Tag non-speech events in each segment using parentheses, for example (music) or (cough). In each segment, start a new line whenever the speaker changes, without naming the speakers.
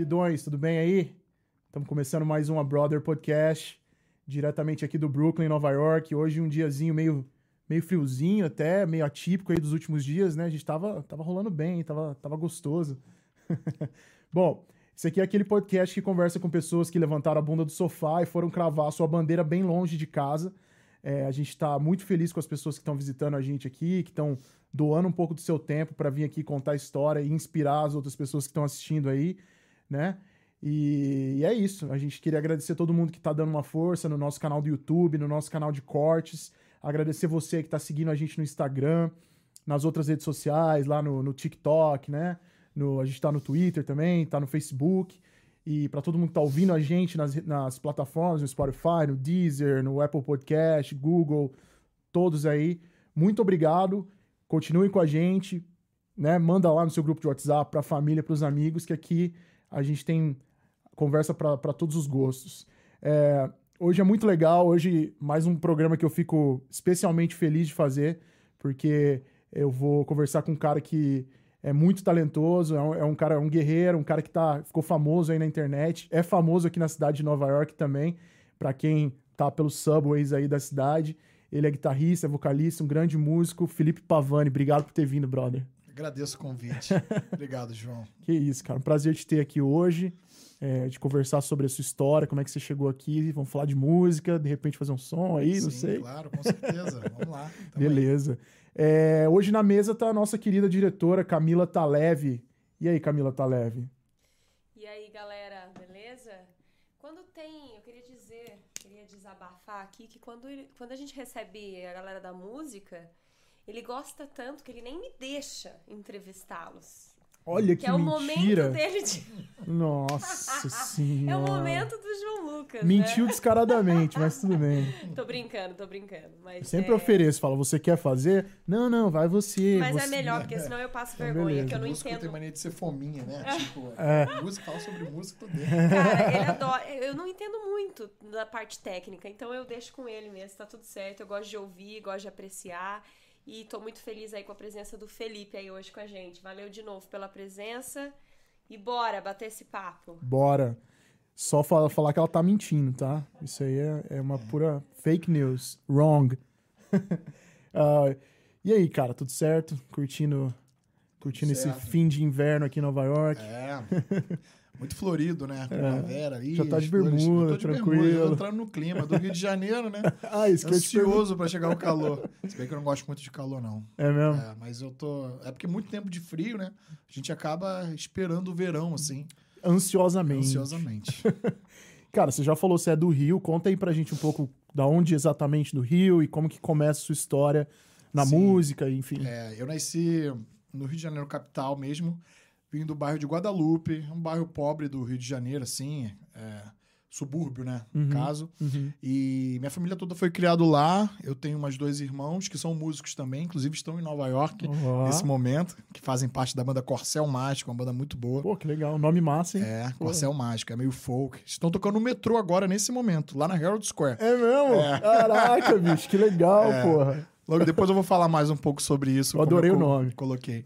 queridões, tudo bem aí? Estamos começando mais uma Brother Podcast, diretamente aqui do Brooklyn, Nova York. Hoje um diazinho meio, meio friozinho até, meio atípico aí dos últimos dias, né? A gente tava, tava rolando bem, tava, tava gostoso. (laughs) Bom, esse aqui é aquele podcast que conversa com pessoas que levantaram a bunda do sofá e foram cravar a sua bandeira bem longe de casa. É, a gente está muito feliz com as pessoas que estão visitando a gente aqui, que estão doando um pouco do seu tempo para vir aqui contar a história e inspirar as outras pessoas que estão assistindo aí, né? E, e, é isso. A gente queria agradecer todo mundo que está dando uma força no nosso canal do YouTube, no nosso canal de cortes. Agradecer você que está seguindo a gente no Instagram, nas outras redes sociais, lá no, no TikTok, né? No, a gente está no Twitter também, está no Facebook. E para todo mundo que está ouvindo a gente nas, nas plataformas, no Spotify, no Deezer, no Apple Podcast, Google, todos aí, muito obrigado. Continuem com a gente, né? Manda lá no seu grupo de WhatsApp, para a família, para os amigos, que aqui a gente tem conversa para todos os gostos. É, hoje é muito legal, hoje mais um programa que eu fico especialmente feliz de fazer, porque eu vou conversar com um cara que é muito talentoso, é um, é um cara, é um guerreiro, um cara que tá, ficou famoso aí na internet, é famoso aqui na cidade de Nova York também, para quem tá pelos subways aí da cidade. Ele é guitarrista, é vocalista, um grande músico. Felipe Pavani, obrigado por ter vindo, brother.
Agradeço o convite. (laughs) Obrigado, João.
Que isso, cara. Um prazer te ter aqui hoje, é, de conversar sobre a sua história, como é que você chegou aqui. Vamos falar de música, de repente fazer um som aí,
Sim,
não sei.
claro, com certeza. (laughs) Vamos lá.
Beleza. É, hoje na mesa tá a nossa querida diretora Camila Taleve. E aí, Camila Taleve?
E aí, galera, beleza? Quando tem, eu queria dizer, queria desabafar aqui que quando, quando a gente recebe a galera da música, ele gosta tanto que ele nem me deixa entrevistá-los.
Olha que,
que é
mentira.
o momento dele de...
Nossa senhora. (laughs)
É o momento do João Lucas,
Mentiu
né?
descaradamente, mas tudo bem. (laughs)
tô brincando, tô brincando. Mas
eu sempre
é...
ofereço, fala, você quer fazer? Não, não, vai você.
Mas
você...
é melhor, porque (laughs) senão eu passo
Então,
vergonha,
beleza.
que eu não
músico
entendo.
tem mania de ser fominha, né? Tipo,
É.
música, fala sobre música, tô dentro.
Cara, ele adora. Eu não entendo muito da parte técnica, então eu deixo com ele mesmo, tá tudo certo. Eu gosto de ouvir, gosto de apreciar. E tô muito feliz aí com a presença do Felipe aí hoje com a gente. Valeu de novo pela presença. E bora bater esse papo.
Bora. Só fala, falar que ela tá mentindo, tá? Isso aí é, é uma pura fake news. Wrong. (laughs) Ah, e aí, cara, tudo certo? Curtindo, curtindo esse
certo.
fim de inverno aqui em Nova York?
É. (laughs) Muito florido, né? Primavera aí.
É. Já tá de bermuda,
de
tranquilo.
Bermuda, já tô entrando no clima do Rio de Janeiro, né? (laughs)
Ah, isso que.
Ansioso pra chegar o calor. Se bem que eu não gosto muito de calor, não.
É mesmo?
É, mas eu tô. É porque muito tempo de frio, né? A gente acaba esperando o verão, assim,
Ansiosamente.
ansiosamente. (laughs)
Cara, você já falou você é do Rio. Conta aí pra gente um pouco da onde exatamente do Rio e como que começa a sua história na
Sim.
música, enfim.
É, eu nasci no Rio de Janeiro, capital mesmo. Vim do bairro de Guadalupe, um bairro pobre do Rio de Janeiro, assim, é, subúrbio, né? No caso.
Uhum.
E minha família toda foi criada lá. Eu tenho mais dois irmãos que são músicos também, inclusive estão em Nova York
Ó.
nesse momento, que fazem parte da banda Corcel Mágico, uma banda muito boa.
Pô, que legal. Nome massa, hein?
É, Corcel Mágico, é meio folk. Estão tocando no metrô agora, nesse momento, lá na Herald Square.
É mesmo? Caraca, bicho, que legal,
É.
porra.
Logo depois eu vou falar mais um pouco sobre isso.
Eu adorei o
co-
nome.
Coloquei.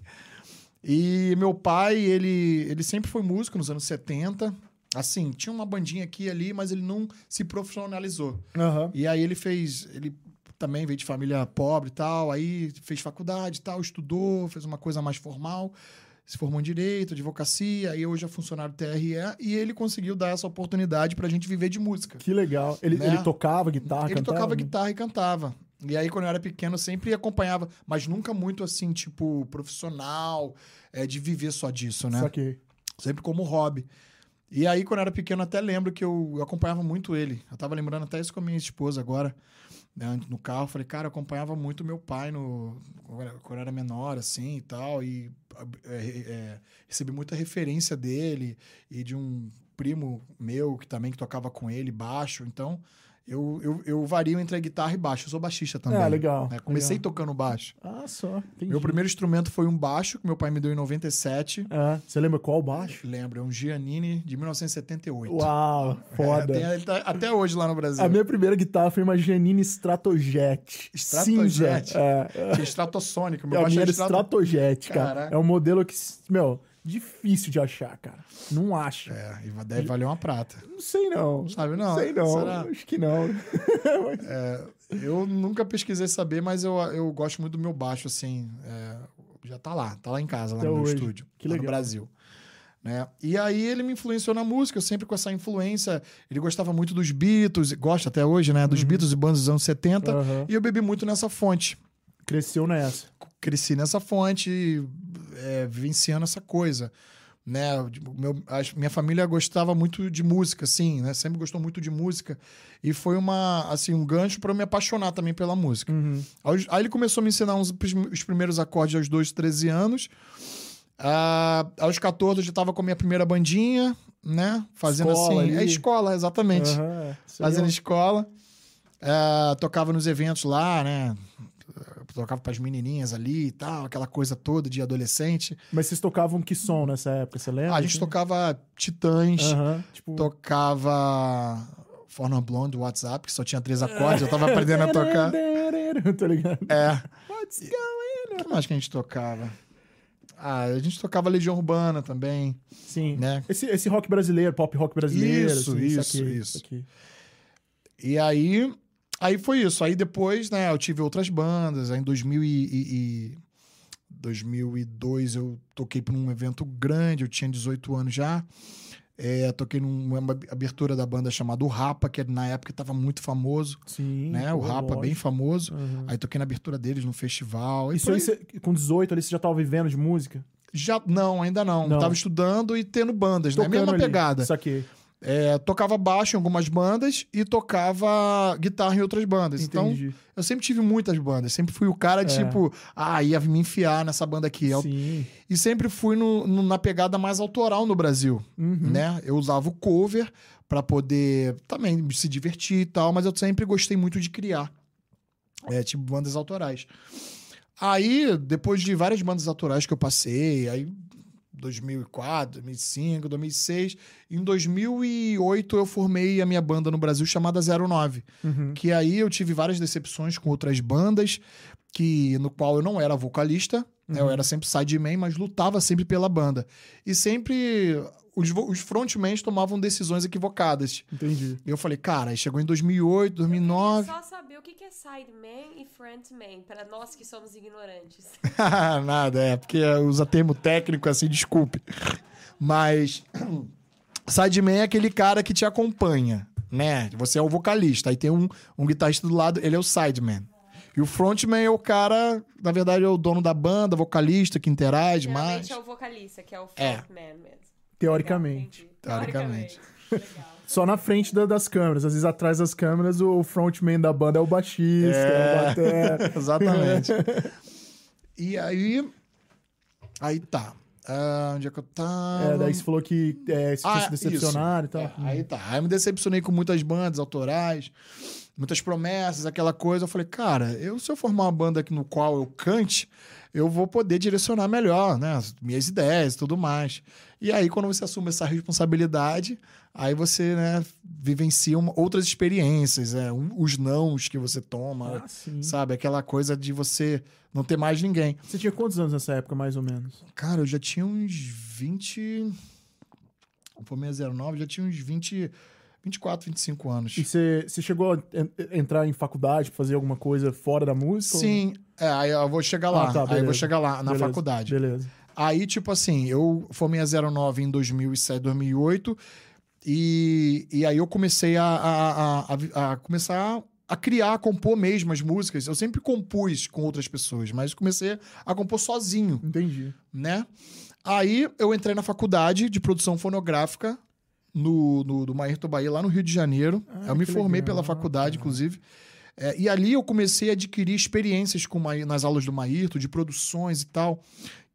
E meu pai, ele, ele sempre foi músico nos anos 70. Assim, tinha uma bandinha aqui e ali, mas ele não se profissionalizou.
Aham.
E aí ele fez. Ele também veio de família pobre e tal. Aí fez faculdade e tal, estudou, fez uma coisa mais formal. Se formou em direito, advocacia, aí hoje é funcionário TRE, e ele conseguiu dar essa oportunidade pra gente viver de música.
Que legal. Ele,
Né?
ele tocava guitarra,
Ele
cantava?
tocava guitarra e cantava. E aí, quando eu era pequeno, eu sempre acompanhava, mas nunca muito assim, tipo, profissional, é, de viver só disso, né?
Saquei.
Sempre como hobby. E aí, quando eu era pequeno, até lembro que eu, acompanhava muito ele. Eu tava lembrando até isso com a minha esposa agora, né, no carro. Falei, cara, eu acompanhava muito meu pai no, quando eu era- quando eu era menor, assim, e tal. E é, é, recebi muita referência dele e de um primo meu que também que tocava com ele, baixo. Então, eu, eu, eu vario entre a guitarra e baixo. Eu sou baixista também.
Ah, legal,
né? Comecei
legal.
tocando baixo.
Ah, só. Entendi.
Meu primeiro instrumento foi um baixo, que meu pai me deu em 97.
Ah, você lembra qual baixo?
Lembro, é um Giannini de 1978.
Uau, foda.
É, tem- tá até hoje lá no Brasil.
A minha primeira guitarra foi uma Giannini Stratojet.
Stratojet?
Cinza. É, é.
Tinha meu
a
baixo
minha
era Strato...
Stratojet, cara.
Caraca.
É um modelo que, meu, difícil de achar, cara. Não acha.
É, e deve valer uma prata.
Não sei não.
Sabe, não?
Sei não.
Será?
Acho que não. (laughs)
É, eu nunca pesquisei saber, mas eu, eu gosto muito do meu baixo, assim. é, já tá lá, tá lá em casa, lá
Até
no meu
hoje.
estúdio,
Que legal.
no Brasil. Né? E aí ele me influenciou na música, eu sempre com essa influência. Ele gostava muito dos Beatles, gosta até hoje, né? Dos Beatles e bandas dos anos 70.
Uhum.
E eu bebi muito nessa fonte.
Cresceu nessa.
Cresci nessa fonte, é, vivenciando essa coisa. Né? Meu, a minha família gostava muito de música, assim, né? Sempre gostou muito de música. E foi uma, assim, um gancho para eu me apaixonar também pela música.
Uhum.
Aos- Aí ele começou a me ensinar uns, os primeiros acordes aos 12, 13 anos. Ah, aos 14 eu já estava com a minha primeira bandinha, né? Fazendo
Escola
assim.
ali.
É escola, exatamente.
Aí
Fazendo escola. Ah, tocava nos eventos lá, né? Tocava para as menininhas ali e tal, aquela coisa toda de adolescente.
Mas vocês tocavam que som nessa época, você lembra?
Ah, a gente tocava Titãs,
Aham, tipo...
tocava Forno Blonde, WhatsApp, que só tinha três acordes, eu tava aprendendo a tocar. (laughs)
Tá ligado?
É.
What's going
O que mais que a gente tocava? Ah, a gente tocava Legião Urbana também,
Sim.
né?
Esse, esse rock brasileiro, pop rock brasileiro.
Isso,
assim,
isso,
saquei,
isso.
saquei.
E aí, aí foi isso. Aí depois, né, eu tive outras bandas. Aí em 2000 e, e- e 2002 eu toquei para um evento grande, eu tinha 18 anos já. É, toquei numa abertura da banda chamada O Rapa, que na época estava muito famoso,
Sim.
né? O Rapa, bem
lógico.
famoso.
Aham.
Aí toquei na abertura deles no festival. E
aí, você- com 18 ali, você já tava vivendo de música?
Já, não, ainda não.
Não.
Tava estudando e tendo bandas, né?
Tocando
Mesma
ali.
pegada.
Saquei.
É, tocava baixo em algumas bandas e tocava guitarra em outras bandas. Então,
Entendi.
eu sempre tive muitas bandas. Sempre fui o cara,
É.
tipo, ah, ia me enfiar nessa banda aqui.
Sim.
E sempre fui no- no- na pegada mais autoral no Brasil,
Uhum.
né? Eu usava o cover pra poder também se divertir e tal, mas eu sempre gostei muito de criar. É, tipo, bandas autorais. Aí, depois de várias bandas autorais que eu passei, aí 2004, 2005, 2006, em 2008 eu formei a minha banda no Brasil chamada 09
Uhum.
que aí eu tive várias decepções com outras bandas, que no qual eu não era vocalista, né? eu era sempre sideman, mas lutava sempre pela banda. E sempre os, os frontmans tomavam decisões equivocadas.
Entendi.
E eu falei, cara, aí chegou em 2008,
Eu queria
2009...
só saber o que é sideman e frontman, para nós que somos ignorantes. (laughs)
Nada, é, porque usa termo técnico assim, desculpe. Mas (clears throat) sideman é aquele cara que te acompanha, né? Você é o vocalista, aí tem um, um guitarrista do lado, ele é o sideman. E o frontman é o cara, na verdade, é o dono da banda, vocalista, que interage mais.
Geralmente é o vocalista, que é o
É.
frontman mesmo.
Teoricamente.
Teoricamente.
Legal.
Só na frente da- das câmeras. Às vezes atrás das câmeras, o frontman da banda é o baixista, é,
É.
o batera. (laughs)
Exatamente. e aí. Aí tá. Ah, onde é que eu tava?
É, daí você falou que é, tinha se decepcionado
isso.
e tal.
É, aí tá. Aí eu me decepcionei com muitas bandas autorais, muitas promessas, aquela coisa. Eu falei, cara, eu, se eu formar uma banda aqui no qual eu cante, eu vou poder direcionar melhor, né? As minhas ideias e tudo mais. E aí, quando você assume essa responsabilidade, aí você, né, vivencia uma- outras experiências, é, um- os nãos que você toma,
Ah,
sabe? Aquela coisa de você não ter mais ninguém.
Você tinha quantos anos nessa época, mais ou menos?
Cara, eu já tinha uns 20. Eu formei a 09, já tinha uns 20. 24, 25 anos.
E você, chegou a en- entrar em faculdade, fazer alguma coisa fora da música? ou-
Sim, é, aí eu vou chegar lá.
Ah, tá,
aí eu vou chegar lá na
Beleza,
faculdade.
Beleza.
Aí, tipo assim, eu formei a 09 em 2007, 2008. E, e aí eu comecei a, a, a, a- começar a criar, a compor mesmo as músicas. Eu sempre compus com outras pessoas, mas comecei a compor sozinho.
Entendi.
né? Aí eu entrei na faculdade de produção fonográfica no, no, do Maírton Bahia, lá no Rio de Janeiro.
Ah,
eu me formei
legal,
pela faculdade,
cara.
inclusive. É, e ali eu comecei a adquirir experiências com Maí- nas aulas do Maírton, de produções e tal.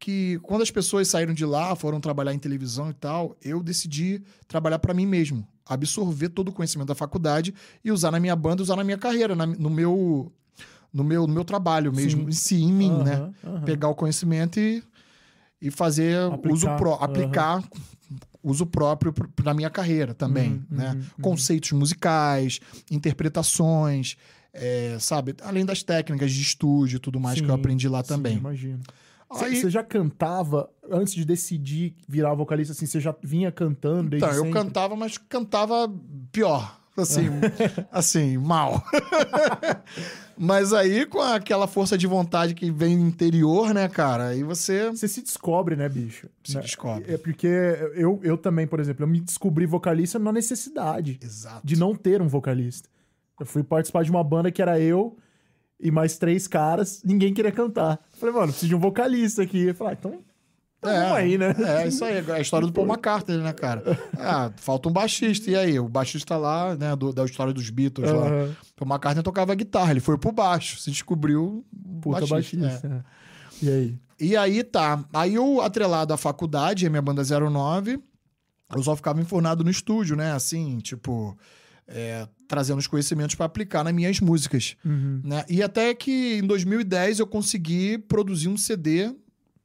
Que quando as pessoas saíram de lá, foram trabalhar em televisão e tal, eu decidi trabalhar para mim mesmo. Absorver todo o conhecimento da faculdade e usar na minha banda, usar na minha carreira, na- no, meu, no, meu, no meu trabalho mesmo,
Sim.
em si, em mim, né?
Aham, aham.
pegar o conhecimento e, e fazer
Aplicar,
uso
aham.
aplicar uso próprio para minha carreira também,
Uhum,
né?
uhum, uhum.
Conceitos musicais, interpretações, é, sabe? Além das técnicas de estúdio e tudo mais que eu
Sim,
aprendi lá
sim,
também.
imagino.
Aí-
Você já cantava antes de decidir virar vocalista, assim? Você já vinha cantando desde
Então, eu
sempre?
cantava, mas cantava pior. Assim, (laughs) assim, mal. (laughs) mas aí, com aquela força de vontade que vem do interior, né, cara? Aí você
Você se descobre, né, bicho?
se
Né?
descobre.
É porque eu, eu também, por exemplo, eu me descobri vocalista na necessidade
Exato.
de não ter um vocalista. Eu fui participar de uma banda que era eu e mais três caras, ninguém queria cantar. Falei, mano, preciso de um vocalista aqui. Eu falei, ah, então, então vamos aí, né?
É, isso aí. É a história do Paul McCartney, né, cara? Ah, falta um baixista. E aí? O baixista lá, né, do- da história dos Beatles lá.
Aham.
Paul McCartney tocava guitarra, ele foi pro baixo, se descobriu
Puta baixista.
é.
é. E aí?
E aí tá. Aí eu, atrelado à faculdade, a minha banda 09, eu só ficava enfurnado no estúdio, né? Assim, tipo, é, trazendo os conhecimentos pra aplicar nas minhas músicas.
Uhum.
Né? E até que em 2010 eu consegui produzir um CD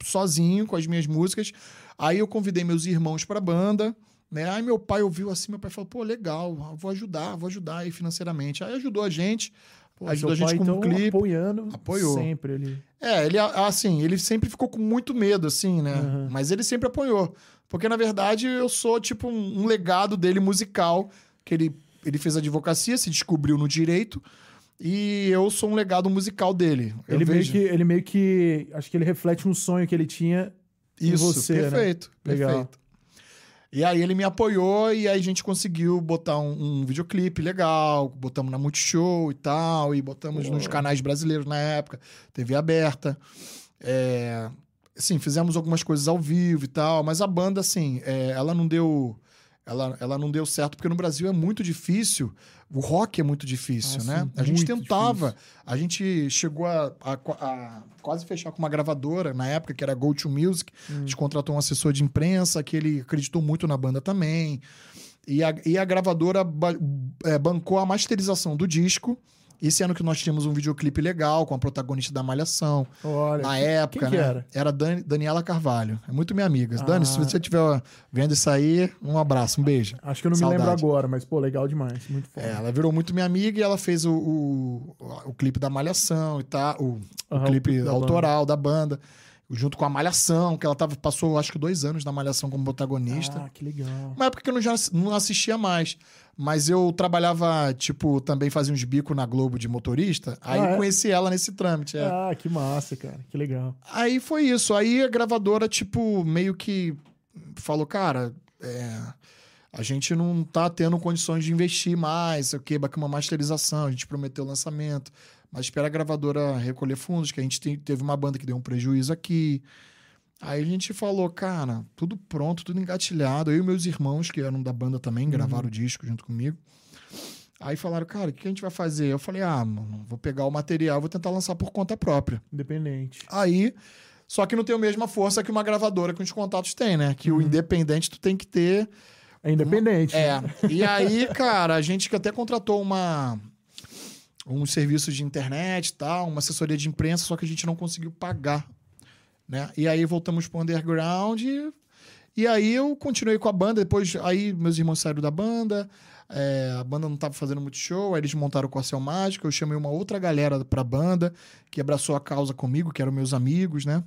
sozinho com as minhas músicas. Aí eu convidei meus irmãos pra banda. Né? Aí meu pai ouviu assim, meu pai falou, pô, legal, vou ajudar, vou ajudar aí financeiramente. Aí ajudou a gente,
Pô,
ajudou a gente
pai,
com um
então,
clipe.
apoiando
Apoiou.
sempre ali.
É, ele, assim, ele sempre ficou com muito medo, assim, né?
Uhum.
Mas ele sempre apoiou. Porque, na verdade, eu sou, tipo, um, um legado dele musical, que ele, ele fez advocacia, se descobriu no direito, e eu sou um legado musical dele.
Ele meio,
vejo-
que, ele meio que. Acho que ele reflete um sonho que ele tinha em
Isso,
você, né?
perfeito,
Legal.
perfeito. E aí ele me apoiou e aí a gente conseguiu botar um, um videoclipe legal, botamos na Multishow e tal, e botamos nos canais brasileiros na época, TV aberta. É, assim, fizemos algumas coisas ao vivo e tal, mas a banda, assim, é, ela não deu. Ela, ela não deu certo, porque no Brasil é muito difícil. O rock é muito difícil,
Ah,
né? a gente tentava.
difícil.
A gente chegou a, a- a quase fechar com uma gravadora na época, que era Go To Music. A
Hum.
gente contratou um assessor de imprensa que ele acreditou muito na banda também. E a, e a gravadora ba- é, bancou a masterização do disco. Esse ano que nós tínhamos um videoclipe legal com a protagonista da Malhação.
Olha.
Na
que-
época,
quem que
né?
era?
Era Dan- Daniela Carvalho. É muito minha amiga.
Ah.
Dani, se você estiver vendo isso aí, um abraço, um beijo.
Acho que eu não me
Saudade.
lembro agora, mas, pô, legal demais. Muito foda.
É, ela virou muito minha amiga e ela fez o, o, o clipe da Malhação e tal, o, o
Aham,
clipe
da
autoral da banda, junto com a Malhação, que ela tava, passou acho que dois anos na Malhação como protagonista.
Ah, que legal.
Uma época que eu não, já, não assistia mais. Mas eu trabalhava, tipo, também fazia uns bicos na Globo de motorista. Aí
Ah, é?
conheci ela nesse trâmite. é.
Ah, que massa, cara. Que legal.
Aí foi isso. Aí a gravadora, tipo, meio que falou, cara, é, a gente não tá tendo condições de investir mais, sei o quê, uma masterização, a gente prometeu o lançamento. Mas espera a gravadora recolher fundos, que a gente te- teve uma banda que deu um prejuízo aqui. Aí a gente falou, cara, tudo pronto, tudo engatilhado. Eu e meus irmãos, que eram da banda também, gravaram o disco junto comigo. Aí falaram, cara, o que a gente vai fazer? Eu falei, ah, mano, vou pegar o material, vou tentar lançar por conta própria.
Independente.
Aí, só que não tem a mesma força que uma gravadora que os contatos têm, né? Que o independente tu tem que ter.
É independente.
É.
né?
E aí, cara, a gente que até contratou uma um serviço de internet e tal, uma assessoria de imprensa, só que a gente não conseguiu pagar, né? E aí voltamos pro underground e, aí eu continuei com a banda, depois aí meus irmãos saíram da banda, é, a banda não tava fazendo muito show, aí eles montaram o Corcel Mágico, eu chamei uma outra galera pra banda, que abraçou a causa comigo, que eram meus amigos, né?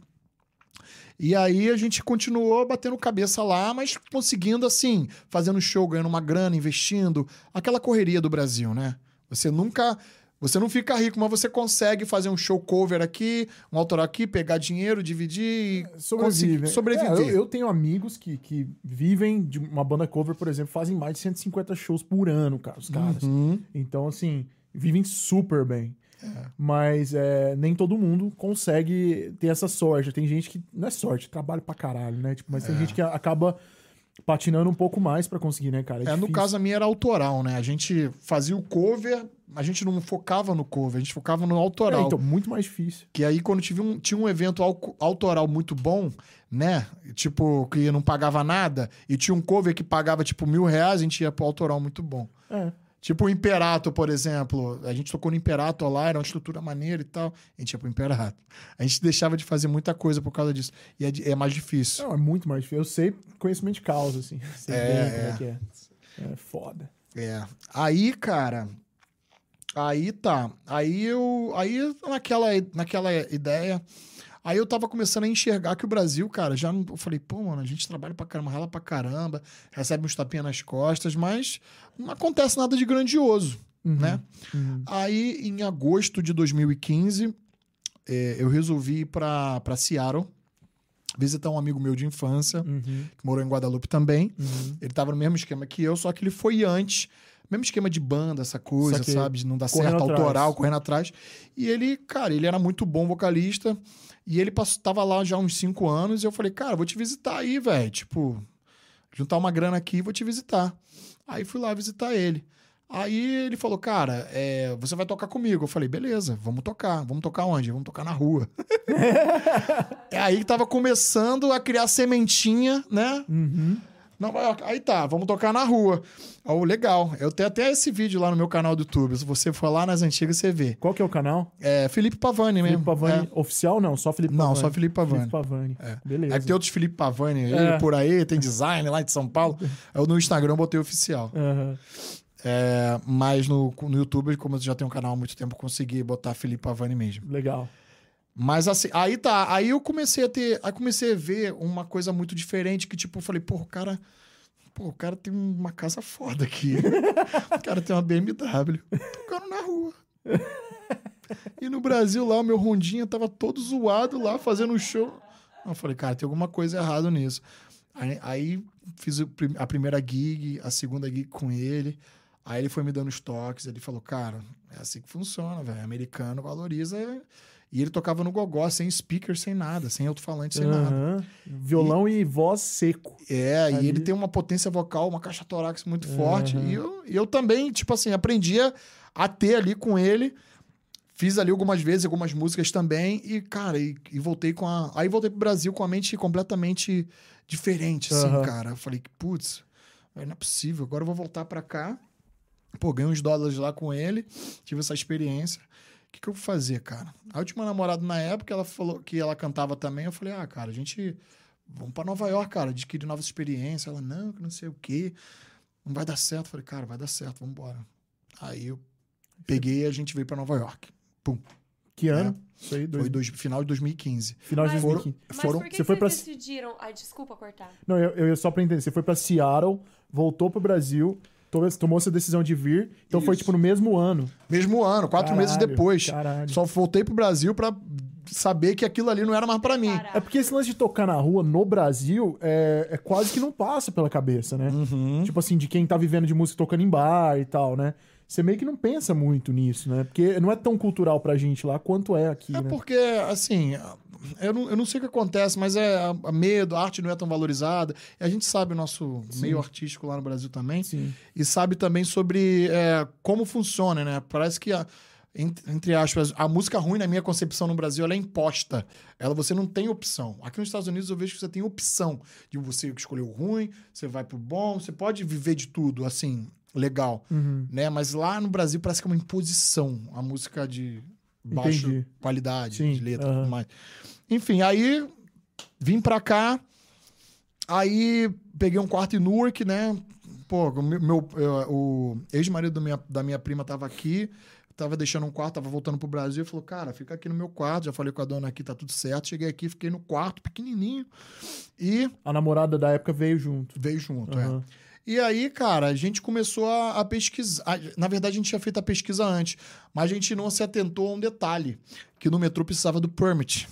E aí a gente continuou batendo cabeça lá, mas conseguindo assim, fazendo show, ganhando uma grana, investindo, aquela correria do Brasil, né? Você nunca, você não fica rico, mas você consegue fazer um show cover aqui, um autoral aqui, pegar dinheiro, dividir e
Sobrevive.
conseguir sobreviver.
É, eu, eu tenho amigos que, que vivem de uma banda cover, por exemplo, fazem mais de 150 shows por ano, cara, os caras.
Uhum.
Então, assim, vivem super bem.
É.
Mas é, nem todo mundo consegue ter essa sorte. Tem gente que. Não é sorte, trabalho pra caralho, né? Tipo, mas tem gente que acaba patinando um pouco mais pra conseguir, né, cara?
É, no
difícil.
caso a minha era autoral, né? A gente fazia o cover, a gente não focava no cover, a gente focava no
É,
autoral.
então, muito mais difícil.
Que aí, quando tive um, tinha um evento au- autoral muito bom, né? Tipo, que não pagava nada, e tinha um cover que pagava, tipo, mil reais, a gente ia pro autoral muito bom.
É.
Tipo o Imperato, por exemplo. A gente tocou no Imperato lá, era uma estrutura maneira e tal. A gente ia pro Imperato. A gente deixava de fazer muita coisa por causa disso. E é, é mais difícil.
Não, é muito mais difícil. Eu sei conhecimento de causa, assim. Sei
É,
bem como
é.
é que é. É foda.
É. Aí, cara. Aí tá. Aí eu. Aí naquela, naquela ideia. Aí eu tava começando a enxergar que o Brasil, cara, já não. Eu falei, pô, mano, a gente trabalha pra caramba, rala pra caramba, recebe uns tapinhas nas costas, mas não acontece nada de grandioso, né?
Uhum.
Aí, em agosto de 2015, é, eu resolvi ir pra, pra Seattle visitar um amigo meu de infância,
Uhum.
que morou em Guadalupe também.
Uhum.
Ele tava no mesmo esquema que eu, só que ele foi antes. Mesmo esquema de banda, essa coisa, sabe? De não dar
Correndo
certo,
atrás.
autoral, correndo atrás. E ele, cara, ele era muito bom vocalista. E ele passou, tava lá já uns cinco anos. E eu falei, cara, vou te visitar aí, velho. Tipo, juntar uma grana aqui e vou te visitar. Aí fui lá visitar ele. Aí ele falou, cara, é, você vai tocar comigo. Eu falei, beleza, vamos tocar. Vamos tocar onde? Vamos tocar na rua. (laughs) é aí que tava começando a criar sementinha, né?
Uhum.
Não, vai- aí tá, vamos tocar na rua. Oh, legal. Eu tenho até esse vídeo lá no meu canal do YouTube. Se você for lá nas antigas, você vê.
Qual que é o canal?
É Felipe Pavani mesmo.
Felipe Pavani
É.
oficial? Não, só Felipe
Não,
Pavani.
só Felipe Pavani.
Felipe Pavani.
É.
Beleza.
Aí tem outros Felipe Pavani aí,
É.
por aí, tem design lá de São Paulo. (laughs) Eu no Instagram botei oficial.
Aham.
É, mas no, no YouTube, como eu já tenho um canal há muito tempo, consegui botar Felipe Pavani mesmo.
Legal.
Mas assim, aí tá. Aí eu comecei a ter. Aí comecei a ver uma coisa muito diferente que, tipo, eu falei, pô, o cara. Pô, o cara tem uma casa foda aqui. (laughs) o cara tem uma BMW. Tocando na rua. E no Brasil lá, o meu rondinha tava todo zoado lá, fazendo um show. Eu falei, cara, tem alguma coisa errada nisso. Aí, aí fiz a primeira gig, a segunda gig com ele. Aí ele foi me dando os toques. Ele falou, cara, é assim que funciona, velho. Americano valoriza. E ele tocava no gogó, sem speaker, sem nada, sem alto-falante, sem nada.
Aham. Violão e... voz seco.
É,
Ali.
e ele tem uma potência vocal, uma caixa torácica muito forte.
Aham.
E eu, e eu também, tipo assim, aprendia a ter ali com ele. Fiz ali algumas vezes, algumas músicas também. E, cara, e, e voltei com a. Aí voltei pro Brasil com a mente completamente diferente, assim,
Aham.
cara. Eu falei, putz, não é possível. Agora eu vou voltar pra cá. Pô, ganhei uns dólares lá com ele. Tive essa experiência. O que, que eu vou fazer, cara? A última namorada na época, ela falou que ela cantava também. Eu falei, ah, cara, a gente. Vamos pra Nova York, cara, adquirir novas experiências. Ela, não, que não sei o quê. Não vai dar certo. Eu falei, cara, vai dar certo, vamos embora. Aí eu peguei e a gente veio pra Nova York. Pum.
Que ano? Isso aí, dois...
Foi dois, final de 2015.
final de
Mas-
2015.
Mas
Foram-
por que
você
que
foi pra-
vocês decidiram... Ai, desculpa cortar.
Não, eu, eu ia só pra entender. Você foi pra Seattle, voltou pro Brasil, tomou, essa decisão de vir. Então foi
Isso.
tipo no mesmo ano.
Mesmo ano, quatro
Caralho,
meses depois.
Caralho.
Só voltei pro Brasil pra saber que aquilo ali não era mais pra mim.
É porque esse lance de tocar na rua no Brasil é, é quase que não passa pela cabeça, né?
Uhum.
Tipo assim, de quem tá vivendo de música tocando em bar e tal, né? Você meio que não pensa muito nisso, né? Porque não é tão cultural pra gente lá quanto é aqui,
É
né?
porque, assim, eu não, eu não sei o que acontece, mas é a, a medo, a arte não é tão valorizada. E a gente sabe o nosso meio artístico lá no Brasil também.
Sim.
E sabe também sobre é, como funciona, né? Parece que, a, ent- entre aspas, a música ruim, na minha concepção no Brasil, ela é imposta. Ela, você não tem opção. Aqui nos Estados Unidos eu vejo que você tem opção de você escolher o ruim, você vai pro bom, você pode viver de tudo, assim, legal.
Uhum.
Né? Mas lá no Brasil parece que é uma imposição a música de baixa
Entendi.
qualidade,
Sim,
de letra tudo mais. Enfim, aí vim pra cá, aí peguei um quarto em Newark, né? Pô, o meu, meu, eh, o ex-marido da minha, da minha prima tava aqui, tava deixando um quarto, tava voltando pro Brasil, falou, cara, fica aqui no meu quarto, já falei com a dona aqui, tá tudo certo. Cheguei aqui, fiquei no quarto, pequenininho, e
A namorada da época veio junto.
veio junto, é. E aí, cara, a gente começou a, a pesquisar. Na verdade, a gente tinha feito a pesquisa antes, mas a gente não se atentou a um detalhe: que no metrô precisava do permit,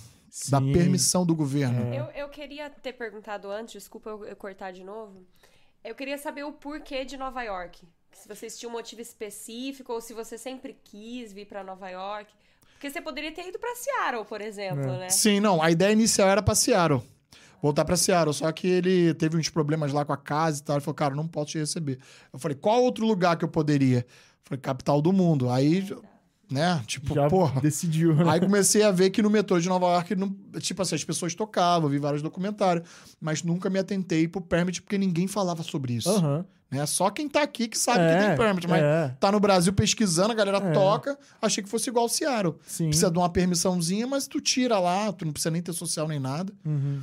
da
Sim.
permissão do governo.
É.
Eu, eu queria ter perguntado antes, desculpa eu, eu cortar de novo. Eu queria saber o porquê de Nova York. Se vocês tinham um motivo específico ou se você sempre quis vir pra Nova York. Porque você poderia ter ido pra Seattle, por exemplo,
É.
né?
Sim, não, a ideia inicial era pra Seattle. Voltar pra Seattle, só que ele teve uns problemas lá com a casa e tal. Ele falou, cara, não posso te receber. Eu falei, qual outro lugar que eu poderia? Eu falei, capital do mundo. Aí, né, tipo,
Já
porra.
decidiu, né?
Aí comecei a ver que no metrô de Nova York, não, tipo assim, as pessoas tocavam, vi vários documentários, mas nunca me atentei pro permit porque ninguém falava sobre isso.
Aham.
Né? Só quem tá aqui que sabe
É,
que tem permit, mas
é.
tá no Brasil pesquisando, a galera
É.
toca, achei que fosse igual o Seattle.
Sim.
Precisa de uma permissãozinha, mas tu tira lá, tu não precisa nem ter social nem nada.
Uhum.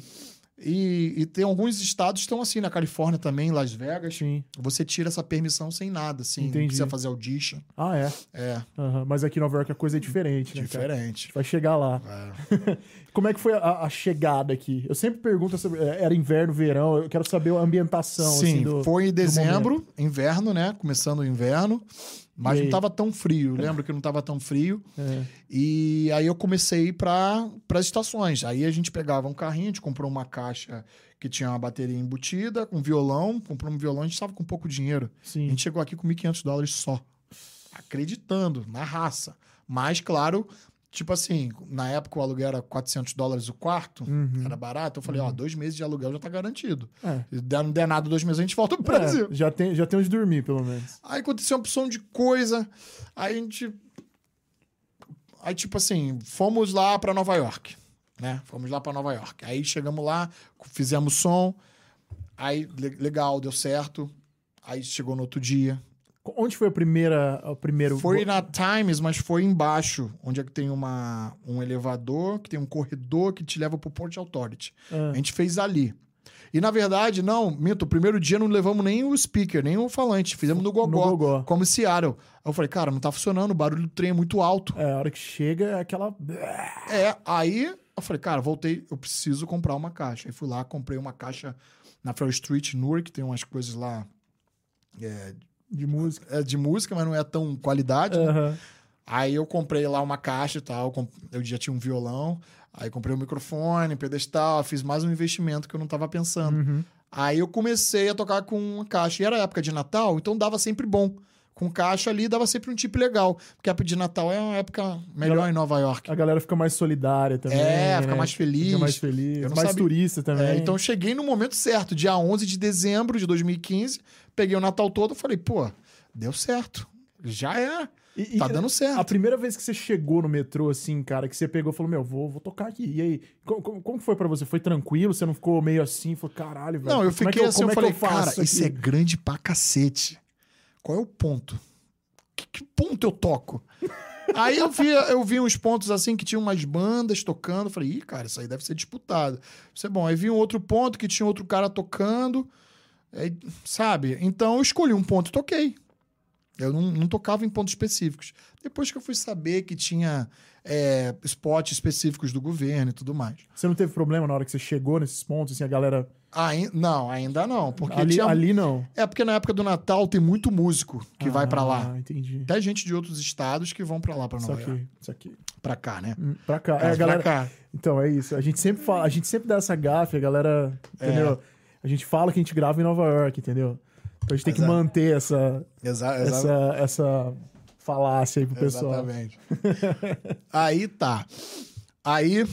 E, e tem alguns estados que estão assim, na Califórnia também, Las Vegas.
Sim.
Você tira essa permissão sem nada, assim. Não
Entendi.
precisa fazer audition.
Ah, é.
É,
Aham. Mas aqui em Nova York a coisa é diferente, né?
diferente.
vai chegar lá.
É. (laughs)
Como é que foi a, a chegada aqui? Eu sempre pergunto sobre. é, Era inverno, verão, eu quero saber a ambientação.
Sim,
assim, do,
foi em dezembro, inverno, né? Começando o inverno. Mas não
aí?
tava tão frio. Lembro que não tava tão frio.
É.
E aí eu comecei a para as estações. Aí a gente pegava um carrinho, a gente comprou uma caixa que tinha uma bateria embutida, com violão. Comprou um violão, a gente estava com pouco dinheiro. A
Sim.
gente chegou aqui com 1.500 dólares só. Acreditando, na raça. Mas, claro, tipo assim, na época o aluguel era 400 dólares o quarto,
Uhum.
era barato. Eu falei, ó, dois meses de aluguel já tá garantido.
É.
Se não der nada dois meses, a gente volta pro Brasil.
É, já, tem, já tem onde dormir, pelo menos.
Aí aconteceu uma opção de coisa. Aí a gente. Aí, tipo assim, fomos lá pra Nova York. Né? Fomos lá pra Nova York. Aí chegamos lá, fizemos som. Aí, le- legal, deu certo. Aí chegou no outro dia.
Onde foi a primeira, o primeiro...
Foi na Times, mas foi embaixo, onde é que tem uma, um elevador, que tem um corredor que te leva pro Port Authority.
Ah,
A gente fez ali. E na verdade, não, minto, o primeiro dia não levamos nem o speaker, nem o falante, fizemos no Gogó,
No Gogó.
como Seattle. Aí eu falei, cara, não tá funcionando, o barulho do trem é muito alto.
É, a hora que chega é aquela...
É, aí eu falei, cara, voltei, eu preciso comprar uma caixa. Aí fui lá, comprei uma caixa na Fair Street, Newark, tem umas coisas lá é,
De música.
é de música, mas não é tão qualidade. né?
Aham.
Aí eu comprei lá uma caixa e tal, eu já tinha um violão, aí comprei um microfone, pedestal, fiz mais um investimento que eu não tava pensando.
Uhum.
Aí eu comecei a tocar com uma caixa. E era época de Natal, então dava sempre bom. Com caixa ali dava sempre um tipo legal. Porque a época de Natal é uma época melhor
Ela-
em Nova York.
A galera fica mais solidária também.
É, fica
né?
mais feliz.
Fica mais feliz.
Eu
mais
sabia-
turista também.
É, então eu cheguei no momento certo, dia 11 de dezembro de 2015. Peguei o Natal todo e falei, pô, deu certo. Já é.
E- e
Tá dando certo.
A primeira vez que você chegou no metrô, assim, cara, que você pegou e falou, meu, vou, vou tocar aqui. E aí, como, como- foi pra você? Foi tranquilo? Você não ficou meio assim? Falou, caralho, velho.
Não, eu
é que
fiquei assim, eu
é que
falei,
faço
cara, isso é
aqui?"
grande pra cacete. Qual é o ponto? Que, que ponto eu toco? aí eu vi, eu vi uns pontos assim que tinha umas bandas tocando. Falei, ih, cara, isso aí deve ser disputado. Isso é bom. Aí vi um outro ponto que tinha outro cara tocando. Aí, sabe? Então eu escolhi um ponto e toquei. Eu não, não tocava em pontos específicos. Depois que eu fui saber que tinha é, spots específicos do governo e tudo mais.
Você não teve problema na hora que você chegou nesses pontos, assim, a galera...
Ai- não, ainda não. Porque
Ali,
tinha
ali não.
é porque na época do Natal tem muito músico que vai pra lá.
Ah, entendi.
Até gente de outros estados que vão pra lá, pra
Isso
Nova York.
aqui, isso aqui.
Pra cá, né?
Hum, Pra cá. É, galera...
pra cá.
Então, é isso. A gente sempre fala, a gente sempre dá essa gafe, a galera,
É.
entendeu? A gente fala que a gente grava em Nova York, entendeu? Então a gente tem que
Exato.
manter essa,
Exa
essa, essa falácia aí pro pessoal.
Exatamente. (laughs) aí tá. Aí,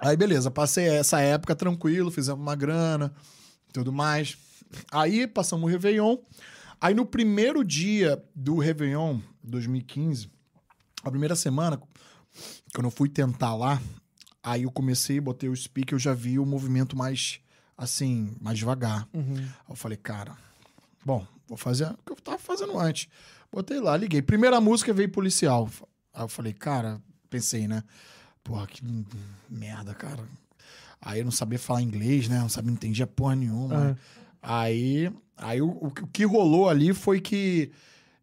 aí beleza, passei essa época tranquilo, fizemos uma grana, tudo mais. Aí passamos o Réveillon. Aí no primeiro dia do Réveillon 2015, a primeira semana, quando eu fui tentar lá, aí eu comecei, botei o speaker, eu já vi o movimento mais, assim, mais devagar.
Uhum.
Aí eu falei, cara, bom, vou fazer o que eu tava fazendo antes. Botei lá, liguei. Primeira música veio policial. Aí eu falei, cara, pensei, né? Porra, que merda, cara. Aí eu não sabia falar inglês, né? Não sabia, não entendia porra nenhuma. Aí, aí o, o que- rolou ali foi que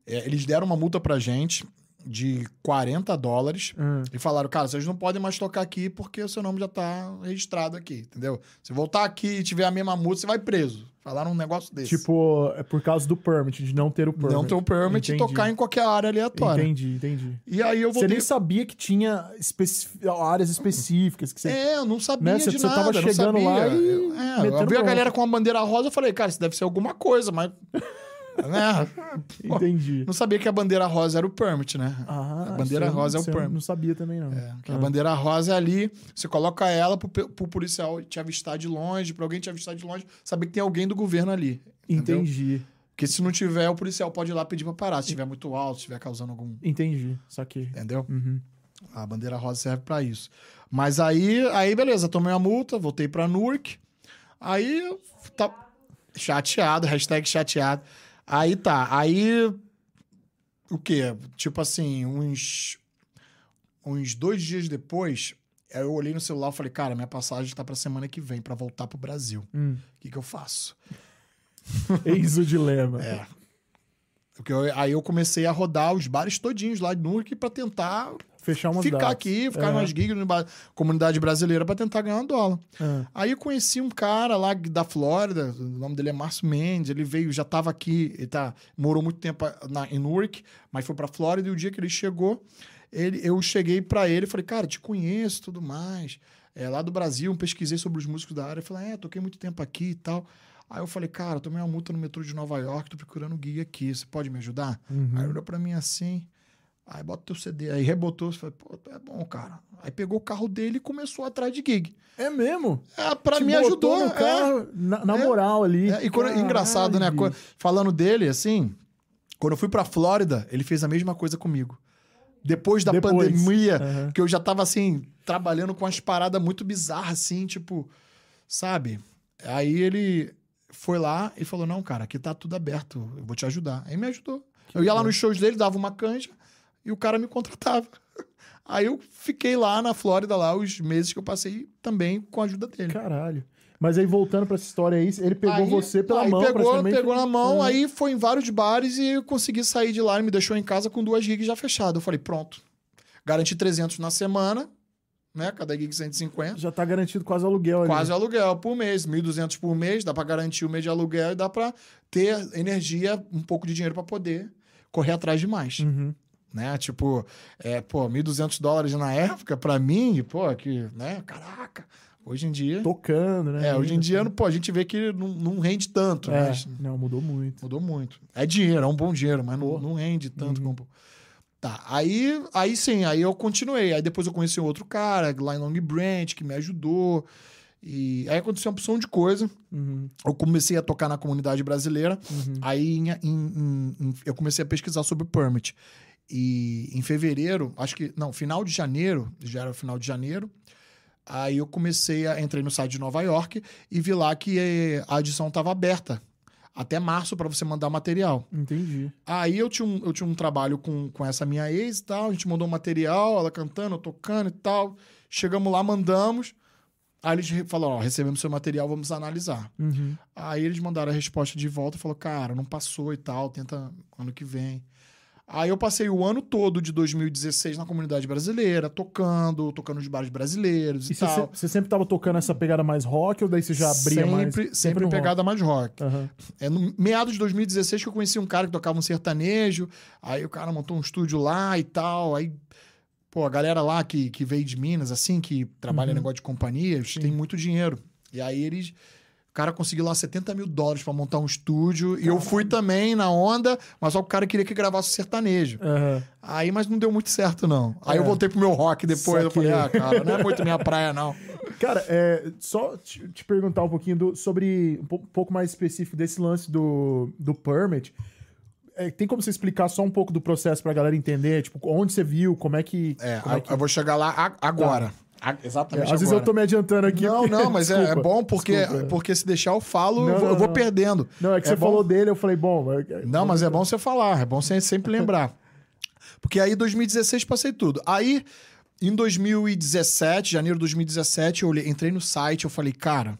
é, eles deram uma multa pra gente de 40 dólares
Hum.
e falaram, cara, vocês não podem mais tocar aqui porque o seu nome já tá registrado aqui, entendeu? Se voltar aqui e tiver a mesma multa, você vai preso. Falaram um negócio desse.
Tipo, é por causa do permit, de não ter o permit.
não ter o permit e
Entendi.
tocar em qualquer área aleatória.
Entendi, entendi.
E aí eu
Você nem sabia que tinha especi- áreas específicas que você...
É, eu não sabia
Né? Você-
de
você
nada,
tava
não
chegando lá e
Eu- É, eu vi a galera com a bandeira rosa, eu falei, cara, isso deve ser alguma coisa, mas... (laughs) né? (laughs)
Entendi.
Não sabia que a bandeira rosa era o permit, né?
Ah,
a bandeira rosa é o permit.
Não sabia também, não.
É, que
Ah.
A bandeira rosa é ali, você coloca ela pro, pro policial te avistar de longe, pra alguém te avistar de longe, saber que tem alguém do governo ali. entendeu?
Entendi.
Porque se não tiver, o policial pode ir lá pedir pra parar. Se estiver muito alto, se estiver causando algum.
Entendi. Saquei.
Entendeu?
Uhum.
A bandeira rosa serve pra isso. Mas aí, aí beleza, tomei a multa, voltei pra Newark. Aí, tá chateado, hashtag chateado. Aí tá, aí o quê? Tipo assim, uns uns dois dias depois, eu olhei no celular e falei, cara, minha passagem tá pra semana que vem, pra voltar pro Brasil.
Hum.
O que que eu faço? (laughs)
Eis o dilema.
É. Porque eu- aí eu comecei a rodar os bares todinhos lá de Newark pra tentar
Fechar umas
ficar
datas.
aqui, ficar
É.
nas gigs na comunidade brasileira pra tentar ganhar um dólar.
É.
Aí eu conheci um cara lá da Flórida, o nome dele é Márcio Mendes, ele veio, já tava aqui, ele tá, morou muito tempo na, em Newark, mas foi pra Flórida e o dia que ele chegou, ele, eu cheguei pra ele e falei, cara, te conheço e tudo mais. É, lá do Brasil, pesquisei sobre os músicos da área, falei, é, toquei muito tempo aqui e tal. Aí eu falei, cara, tomei uma multa no metrô de Nova York, tô procurando guia aqui, você pode me ajudar?
Uhum.
Aí olhou pra mim assim, aí bota teu CD, aí rebotou, falei, pô, é bom, cara. Aí pegou o carro dele e começou atrás de gig.
É mesmo?
É, pra
Te botou
ajudou.
no carro, na, na
É.
moral ali.
É, e quando,
Caralho,
engraçado, né? Quando- Falando dele, assim, quando eu fui pra Flórida, ele fez a mesma coisa comigo. Depois da
Depois.
pandemia,
Aham.
que eu já tava, assim, trabalhando com umas paradas muito bizarras, assim, tipo, sabe? Aí ele foi lá e falou: Não, cara, aqui tá tudo aberto, eu vou te ajudar. Aí me ajudou. eu ia lá nos shows dele, dava uma canja e o cara me contratava. (laughs) Aí eu fiquei lá na Flórida, lá, os meses que eu passei também com a ajuda dele.
Caralho. Mas aí voltando pra essa história aí, ele pegou
Aí-
você pela
aí
mão
pegou, pegou na mão,
Uhum.
aí foi em vários bares e eu consegui sair de lá. Ele me deixou em casa com duas gigs já fechadas. Eu falei, pronto. Garanti 300 na semana, né? Cada gig 150.
Já tá garantido quase o aluguel ali.
Quase aluguel por mês, 1.200 por mês, dá pra garantir o mês de aluguel e dá pra ter energia, um pouco de dinheiro pra poder correr atrás de mais,
Uhum.
Né? Tipo, é, pô, 1.200 dólares na época, pra mim, pô, que, né? Caraca, hoje em dia...
Tocando, né?
É, hoje em dia,
assim.
não, pô, a gente vê que não, não rende tanto,
É,
mas
não, mudou muito.
mudou muito. É dinheiro, é um bom dinheiro, mas não, não rende tanto
Uhum.
como... Tá, aí, aí sim, aí eu continuei. Aí depois eu conheci um outro cara, lá em Long Branch, que me ajudou. E aí aconteceu uma opção de coisa.
Uhum,
Eu comecei a tocar na comunidade brasileira.
uhum.
Aí em- em- em- eu comecei a pesquisar sobre permit. E em fevereiro, acho que. Não, final de janeiro, já era final de janeiro. Aí eu comecei a. Entrei no site de Nova York e vi lá que eh, a adição estava aberta até março para você mandar material.
Entendi.
Aí eu tinha um, eu tinha um trabalho com, com essa minha ex e tal. A gente mandou material, ela cantando, tocando e tal. Chegamos lá, mandamos. Aí eles falaram: Ó, recebemos seu material, vamos analisar.
Uhum.
Aí eles mandaram a resposta de volta e falou: Cara, não passou e tal, tenta ano que vem. Aí eu passei o ano todo de 2016 na comunidade brasileira, tocando, tocando nos bares brasileiros e,
E você,
tal.
você sempre tava tocando essa pegada mais rock ou daí você já abria
sempre,
mais?
Sempre,
no
pegada mais rock.
rock. Aham.
É no meados de 2016 que eu conheci um cara que tocava um sertanejo. Aí o cara montou um estúdio lá e tal. Aí, pô, a galera lá que, que veio de Minas, assim, que trabalha
Uhum.
negócio de companhias,
Sim.
tem muito dinheiro. E aí eles. O cara conseguiu lá 70 mil dólares pra montar um estúdio. E eu fui também na onda, mas só o cara queria que gravasse sertanejo.
Aham.
Aí, mas não deu muito certo, não. Aí
É.
eu voltei pro meu rock depois. Eu falei, ah, cara, não é muito minha praia, não. (laughs)
Cara, é, só te, te perguntar um pouquinho do- sobre um pou- pouco mais específico desse lance do, do permit. É, tem como você explicar só um pouco do processo pra galera entender? Tipo, onde você viu, como é que.
É,
como é
eu-
que-
eu vou chegar lá a- agora. A-
É,
exatamente
às vezes eu tô me adiantando aqui.
Não,
porque-
não, mas é, é
Desculpa,
bom porque,
desculpa.
porque se deixar eu falo,
Não,
eu, vou,
não,
eu vou perdendo.
Não, é que
É
você
bom-
falou dele, eu falei, bom. é-
Não, mas é bom você falar, é bom você sempre (laughs) lembrar. Porque aí, 2016, passei tudo. Aí, em 2017, janeiro de 2017, eu entrei no site, eu falei, cara,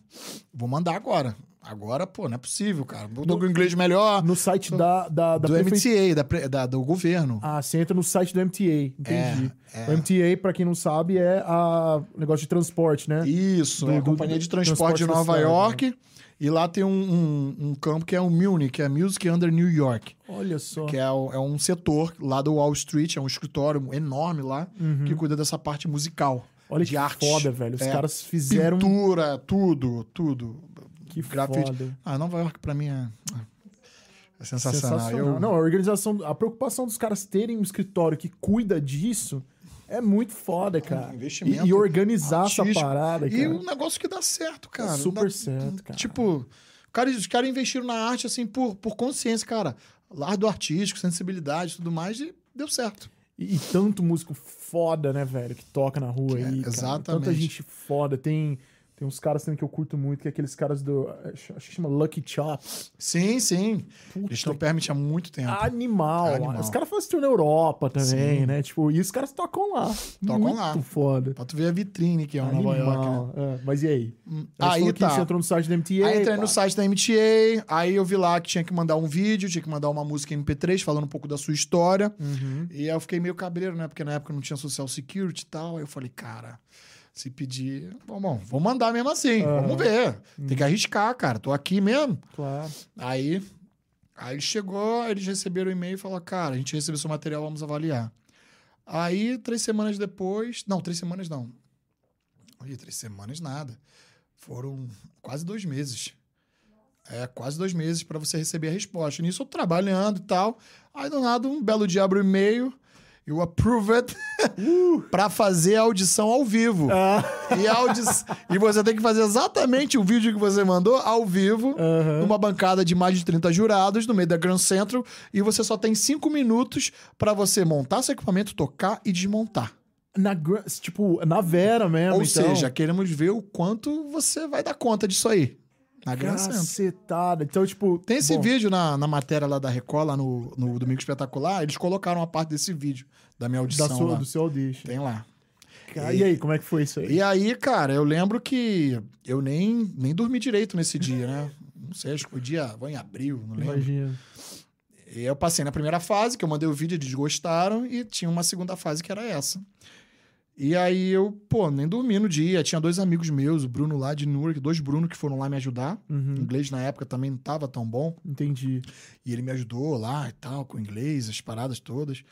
vou mandar agora. Agora, pô, não é possível, cara. Tô com inglês melhor.
No site da, da, da
do. MTA, da, da- do governo.
Ah, você entra no site do MTA, entendi.
É,
O MTA, pra quem não sabe, é a o negócio de transporte, né?
Isso,
Do-
é a
do-
companhia de
do
transporte de Nova
cidade,
York. E lá tem um, um- um campo que é o Munich, que é Music Under New York.
Olha só.
Que é, o- é um setor lá do Wall Street, é um escritório enorme lá, que cuida dessa parte musical.
Uhum. Olha
de
que
arte.
foda, velho. Os
É,
caras fizeram.
Pintura, tudo, tudo.
Que
grafite.
foda.
Ah, Nova York pra mim é, é sensacional.
Sensacional.
Eu,
Não, a organização, a preocupação dos caras terem um escritório que cuida disso é muito foda, cara.
investimento
E, e organizar essa
artístico.
parada, cara.
E um negócio que dá certo, cara.
É super
Dá-
certo, cara.
Tipo, cara, os caras investiram na arte, assim, por, por consciência, cara. Lado artístico, sensibilidade e tudo mais, e deu certo.
E, e tanto músico foda, né, velho, que toca na rua
É,
aí. cara.
exatamente.
Tanta gente foda. Tem. Tem uns caras também que eu curto muito, que é aqueles caras do. Acho que chama Lucky Chops.
Sim, sim.
Puta
Eles estão permitindo há muito tempo.
Animal.
Animal.
Os caras fazem tour na Europa também,
Sim.
né? Tipo, e os caras tocam lá.
Tocam
muito
lá.
foda.
Pra tu ver a vitrine que é o Nova York. né?
É, mas e aí? Aí,
Aí tá.
Você entrou no site da MTA.
Aí entrei
pá.
no site da MTA, aí eu vi lá que tinha que mandar um vídeo, tinha que mandar uma música MP3 falando um pouco da sua história.
Uhum.
E aí eu fiquei meio cabreiro, né? Porque na época não tinha social security e tal. Aí eu falei, cara, se pedir. Bom, bom, vou mandar mesmo assim.
Aham.
Vamos ver. Tem que arriscar, cara. Tô aqui mesmo.
Claro.
Aí, aí chegou, eles receberam o e-mail e falaram, cara, a gente recebeu seu material, vamos avaliar. Aí, três semanas depois. Não, três semanas não. Ih, três semanas nada. Foram quase dois meses. É, quase dois meses para você receber a resposta. Nisso eu trabalhando e tal. Aí, do nada, um belo dia abre o e-mail. Eu approve it (laughs) para fazer a audição ao vivo.
Ah,
E, audi... e você tem que fazer exatamente o vídeo que você mandou ao vivo, numa bancada de mais de 30 jurados, no meio da Grand Central, e você só tem cinco minutos para você montar seu equipamento, tocar e desmontar.
na, tipo, na Vera mesmo.
Ou
então.
seja, queremos ver o quanto você vai dar conta disso aí. Na.
Cacetada. Então, tipo.
Tem esse
bom,
vídeo na, na matéria lá da Record, lá no, no Domingo Espetacular, eles colocaram uma parte desse vídeo da minha
Da
audição
sua,
lá.
do seu audition.
Tem lá.
Cara, e aí, como é que foi isso aí?
E aí, cara, eu lembro que eu nem, nem dormi direito nesse dia, né? Não sei, acho que foi dia, foi em abril, não lembro.
Imagina.
E eu passei na primeira fase, que eu mandei o vídeo, eles gostaram, e tinha uma segunda fase que era essa. E aí eu, pô, nem dormi no dia. Tinha dois amigos meus, o Bruno lá de Newark, dois Bruno que foram lá me ajudar.
Uhum,
Inglês na época também não tava tão bom.
entendi.
E ele me ajudou lá e tal, com inglês, as paradas todas.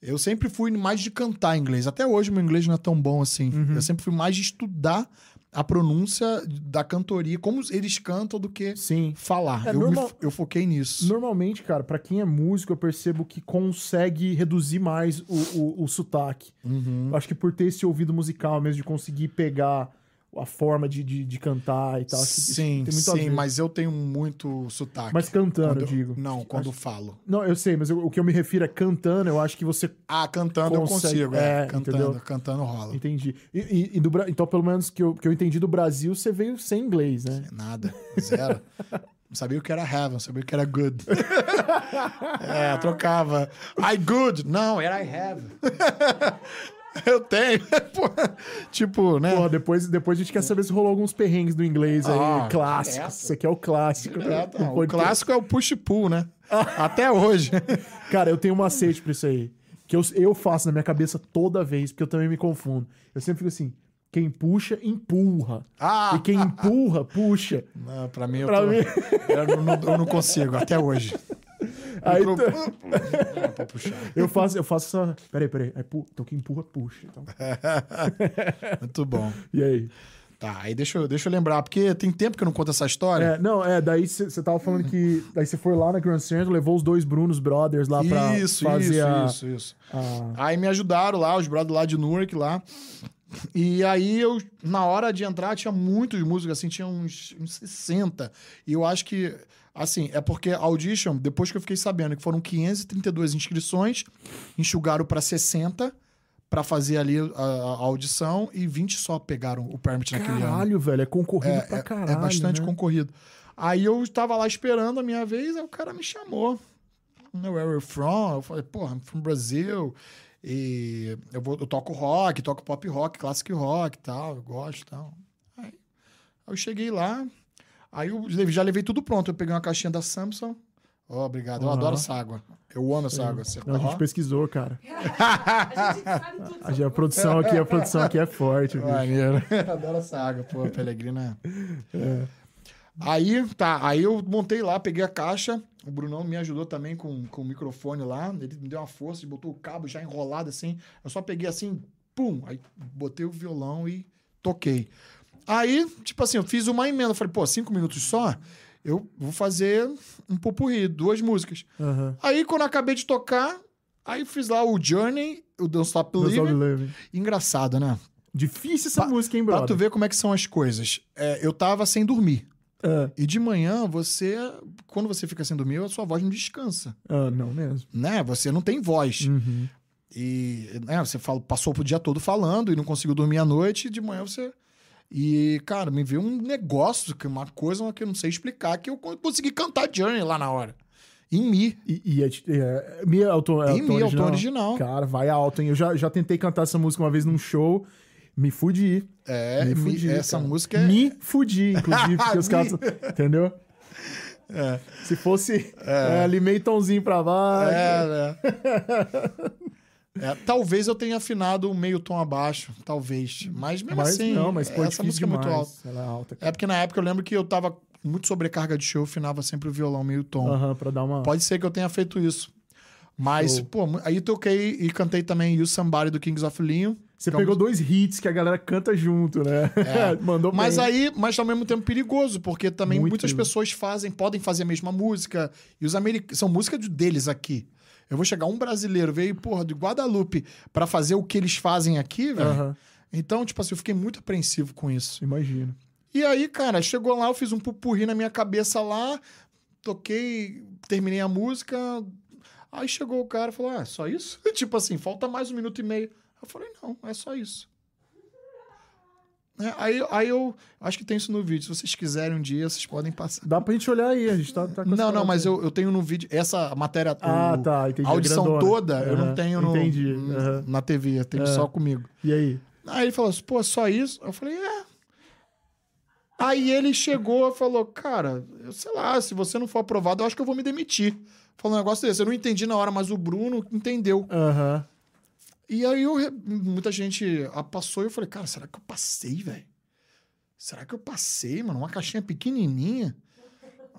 Eu sempre fui mais de cantar inglês. Até hoje meu inglês não é tão bom assim.
Uhum.
Eu sempre fui mais de estudar a pronúncia da cantoria, como eles cantam, do que
Sim.
falar.
É
eu,
normal-
eu foquei nisso.
Normalmente, cara, pra quem é músico, eu percebo que consegue reduzir mais o, o, o sotaque.
Uhum.
Eu acho que por ter esse ouvido musical mesmo, de conseguir pegar a forma de, de, de cantar e tal. acho
Sim, sim, mas eu tenho muito sotaque.
Mas cantando, eu digo.
Não, quando falo.
Não, eu sei, mas eu- o que eu me refiro é cantando, eu acho que você.
Ah, cantando eu
Consegue-
consigo. É,
é,
cantando,
entendeu?
cantando rola.
Entendi. E, e- e do, então, pelo menos que eu, que eu entendi do Brasil, você veio sem inglês, né?
Nada, zero. (laughs) Não sabia o que era heaven, sabia o que era good. (laughs) é, trocava. I good. Não, era I have. (laughs) (laughs) Eu tenho. (laughs) Pô, tipo, né?
Porra, depois, depois a gente quer saber se rolou alguns perrengues do inglês aí,
Ah,
clássicos.
direto.
Isso aqui é o clássico.
Não, o clássico é o push-pull, né? (laughs) Até hoje.
Cara, eu tenho um macete pra isso aí. Que eu, eu faço na minha cabeça toda vez, porque eu também me confundo. Eu sempre fico assim: quem puxa, empurra.
Ah!
E quem empurra, puxa.
Não, pra mim, eu,
Pra
tô-
mim.
eu, não, eu não consigo, até hoje.
Aí
É, (laughs) pra puxar.
eu faço, eu faço essa. Peraí, peraí. Aí, pu... Então quem empurra, puxa. Então. (laughs)
Muito bom.
E aí?
Tá, aí deixa eu, deixa eu lembrar, porque tem tempo que eu não conto essa história.
É, não, é, daí você tava falando que. Daí você foi lá na Grand Central, levou os dois Brunos Brothers lá pra
isso,
fazer
isso,
a,
isso, isso.
a-
Aí me ajudaram lá, os brothers lá de Newark lá. E aí eu, na hora de entrar, tinha muitos músicos, assim, tinha uns, uns 60. E eu acho que, assim, é porque a Audition, depois que eu fiquei sabendo que foram 532 inscrições, enxugaram para 60 para fazer ali a, a audição e 20 só pegaram o permit naquele ano.
Caralho, velho, é concorrido
É,
pra
é-
caralho.
é bastante
né?
concorrido. Aí eu tava lá esperando a minha vez, aí o cara me chamou. Where are you from? Eu falei, porra, I'm from Brazil. E eu, vou, eu toco rock, toco pop rock, classic rock e tal, eu gosto e tal. Aí eu cheguei lá, aí eu já levei tudo pronto. Eu peguei uma caixinha da Samsung. Ó, obrigado. Eu adoro essa água. Eu amo essa água. Você-
Não, a gente pesquisou, cara. (laughs)
A gente sabe tudo.
A, gente- a produção aqui, a produção aqui é forte.
Maneiro. (laughs) Adoro essa água, pô, Pelegrina.
É.
Aí, tá, aí eu montei lá, peguei a caixa. O Brunão me ajudou também com, com o microfone lá. Ele me deu uma força, botou o cabo já enrolado assim. Eu só peguei assim, pum, aí botei o violão e toquei. Aí, tipo assim, eu fiz uma emenda. Eu falei, pô, cinco minutos só? Eu vou fazer um popurri, duas músicas.
Aham.
Aí, quando eu acabei de tocar, aí fiz lá o Journey, o Don't Stop Believing.
Believing.
Engraçado, né?
Difícil essa
Pra-
música, hein,
Pra
brother?
tu ver como é que são as coisas. É, eu tava sem dormir.
Ah,
E de manhã, você... Quando você fica sem dormir, a sua voz não descansa,
ah, não mesmo.
né? Você não tem voz.
Uhum.
E né, você fala, passou o dia todo falando e não conseguiu dormir à noite. E de manhã você... E, cara, me veio um negócio, que uma coisa que eu não sei explicar, que eu consegui cantar Journey lá na hora. Em Mi.
E, e é, é, Mi é o tom, é
Em
o
Mi, é o
original?
tom original.
Cara, vai alto, hein? Eu já, já tentei cantar essa música uma vez num show, me fudi.
É,
me
Mi-
fudi,
essa
cara.
música é.
Me fudi, inclusive, porque os (laughs) caras... Entendeu?
É,
Se fosse é, ali meio tomzinho pra baixo...
é, né? (laughs) É, talvez eu tenha afinado meio tom abaixo, talvez. Mas mesmo
mas
assim,
não, mas é
essa música é
demais.
muito alta.
Ela é alta.
É porque na época eu lembro que eu tava muito sobrecarga de show, eu afinava sempre o violão meio tom.
Aham, pra dar uma...
Pode ser que eu tenha feito isso. Mas, pô, aí toquei e cantei também You Somebody do Kings of Leon.
Você
é uma
pegou dois hits que a galera canta junto, né?
É. (laughs)
Mandou
Mas
bem.
aí, mas ao mesmo tempo perigoso, porque também
Muito
muitas pessoas fazem, podem fazer a mesma música, e os americanos são música de- deles aqui. Eu vou chegar um brasileiro, veio, porra, de Guadalupe, pra fazer o que eles fazem aqui, velho.
Aham,
Então, tipo assim, eu fiquei muito apreensivo com isso.
imagino.
E aí, cara, chegou lá, eu fiz um pupurri na minha cabeça lá, toquei, terminei a música. Aí chegou o cara e falou: Ah, é só isso? (laughs) tipo assim, falta mais um minuto e meio. Eu falei: Não, é só isso. É, aí, aí eu acho que tem isso no vídeo. Se vocês quiserem um dia, vocês podem passar.
Dá pra gente olhar aí, a gente tá, tá
Não, não, mas eu, eu tenho no vídeo. Essa matéria.
Ah,
o-
tá, entendi.
A audição
grandona.
toda eu não tenho no,
aham.
na TV, eu tenho
É.
só comigo.
E aí?
Aí ele falou assim, pô, só isso? Eu falei, é. Aí ele chegou e falou, cara, eu sei lá, se você não for aprovado, eu acho que eu vou me demitir. Falou um negócio desse. Eu não entendi na hora, mas o Bruno entendeu.
Aham.
E aí eu, muita gente ah, passou e eu falei, cara, será que eu passei, velho? Será que eu passei, mano? Uma caixinha pequenininha.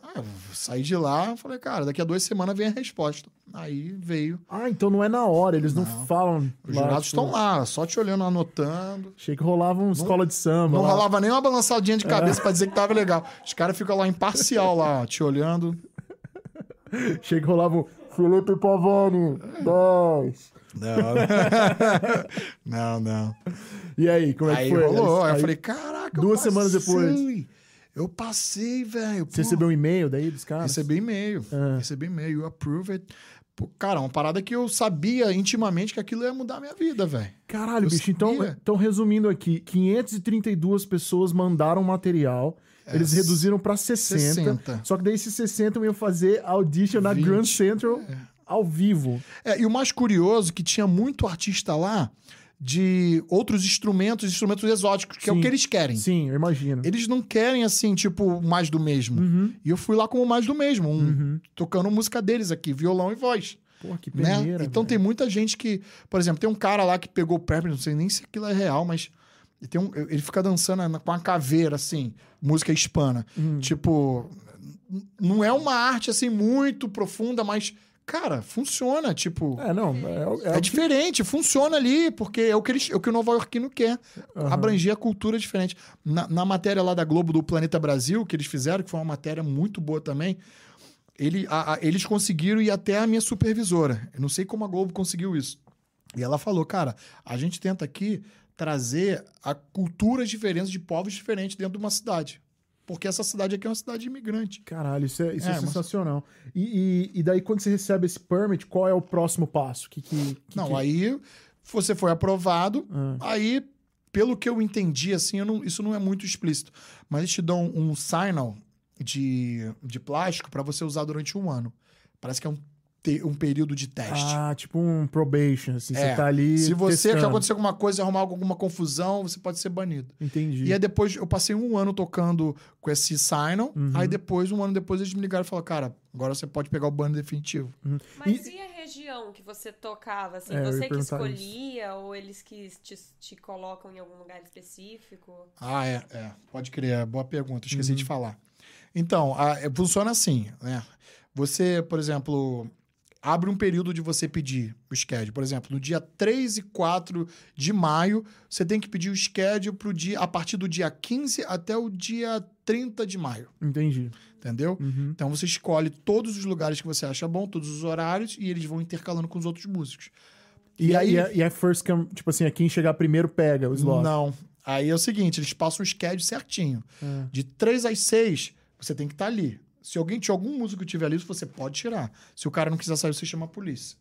Ah, eu saí de lá, falei, cara, daqui a duas semanas vem a resposta. Aí veio.
Ah, então não é na hora, eles não,
Não.
falam.
Os jurados
tipo,
estão lá, só te olhando, anotando.
Achei que rolava uma escola de samba.
Não
lá.
rolava nem uma balançadinha de cabeça pra dizer que tava legal. Os caras ficam lá imparcial lá, ó, te olhando. (laughs)
Achei que rolava um Felipe Pavani, 10.
Não, (laughs) não, não.
E aí, como é
Aí
que foi?
rolou. Aí,
Aí
eu falei, caraca, eu
duas semanas depois.
Eu passei, velho.
Você recebeu um e-mail daí dos caras?
Recebi e-mail.
Ah.
Recebi e-mail. You approve it. Pô, cara, uma parada que eu sabia intimamente que aquilo ia mudar a minha vida, velho.
Caralho,
Eu
bicho. Então,
sabia.
então, resumindo aqui, 532 pessoas mandaram material. Eles
É,
reduziram pra 60,
60.
Só que daí esses 60 iam fazer audition na
20,
Grand Central ao vivo.
É, e o mais curioso que tinha muito artista lá de outros instrumentos, instrumentos exóticos, que é o
Sim.
que eles querem.
Sim, eu imagino.
Eles não querem, assim, tipo, mais do mesmo.
Uhum.
E eu fui lá como mais do mesmo, um-
Uhum.
tocando música deles aqui, violão e voz.
Porra, que
Né?
peneira.
Então
velho.
tem muita gente que. Por exemplo, tem um cara lá que pegou o Pepper, não sei nem se aquilo é real, mas. Ele, tem um- ele fica dançando com uma caveira, assim, música hispana.
Hum.
Tipo, não é uma arte, assim, muito profunda, mas, cara, funciona. Tipo,
É, não. É, é,
é,
o que-
diferente, funciona ali, porque é o que, eles, é o, que o Nova Yorkino quer.
Aham.
Abranger a cultura diferente. Na, na matéria lá da Globo do Planeta Brasil, que eles fizeram, que foi uma matéria muito boa também, ele, a- a- eles conseguiram ir até a minha supervisora. Eu não sei como a Globo conseguiu isso. E ela falou, cara, a gente tenta aqui trazer a culturas diferentes de povos diferentes dentro de uma cidade. Porque essa cidade aqui é uma cidade imigrante.
Caralho, isso é, isso é,
É, mas-
sensacional. E, e, e daí, quando você recebe esse permit, qual é o próximo passo? Que, que, que-
Não,
que-
aí você foi aprovado,
Ah.
aí, pelo que eu entendi, assim, eu não- isso não é muito explícito. Mas eles te dão um signal de, de plástico para você usar durante um ano. Parece que é um, um período de teste.
Ah, tipo um probation, assim,
É,
você tá ali
Se você
testando.
acontecer alguma coisa, arrumar alguma confusão, você pode ser banido.
Entendi.
E aí depois, eu passei um ano tocando com esse signal,
Uhum.
aí depois, um ano depois, eles me ligaram e falaram, cara, agora você pode pegar o ban definitivo.
Mas e... a região que você tocava? Assim,
É,
você que escolhia ou eles que te, te colocam em algum lugar específico?
Ah, é, é. Pode crer, é boa pergunta, esqueci
Uhum.
de falar. Então, a- é, funciona assim, né? Você, por exemplo, abre um período de você pedir o schedule. Por exemplo, no dia 3 e 4 de maio, você tem que pedir o schedule pro dia, a partir do dia 15 até o dia 30 de maio,
Entendi.
entendeu?
Uhum.
Então você escolhe todos os lugares que você acha bom, todos os horários, e eles vão intercalando com os outros músicos.
E, aí... e, é, e é first come, tipo assim, é quem chegar primeiro pega o slot.
Não. Aí é o seguinte, eles passam o schedule certinho.
Ah.
De 3 às 6, você tem que estar ali. Se alguém tiver algum músico que tiver ali, você pode tirar. Se o cara não quiser sair, você chama a polícia.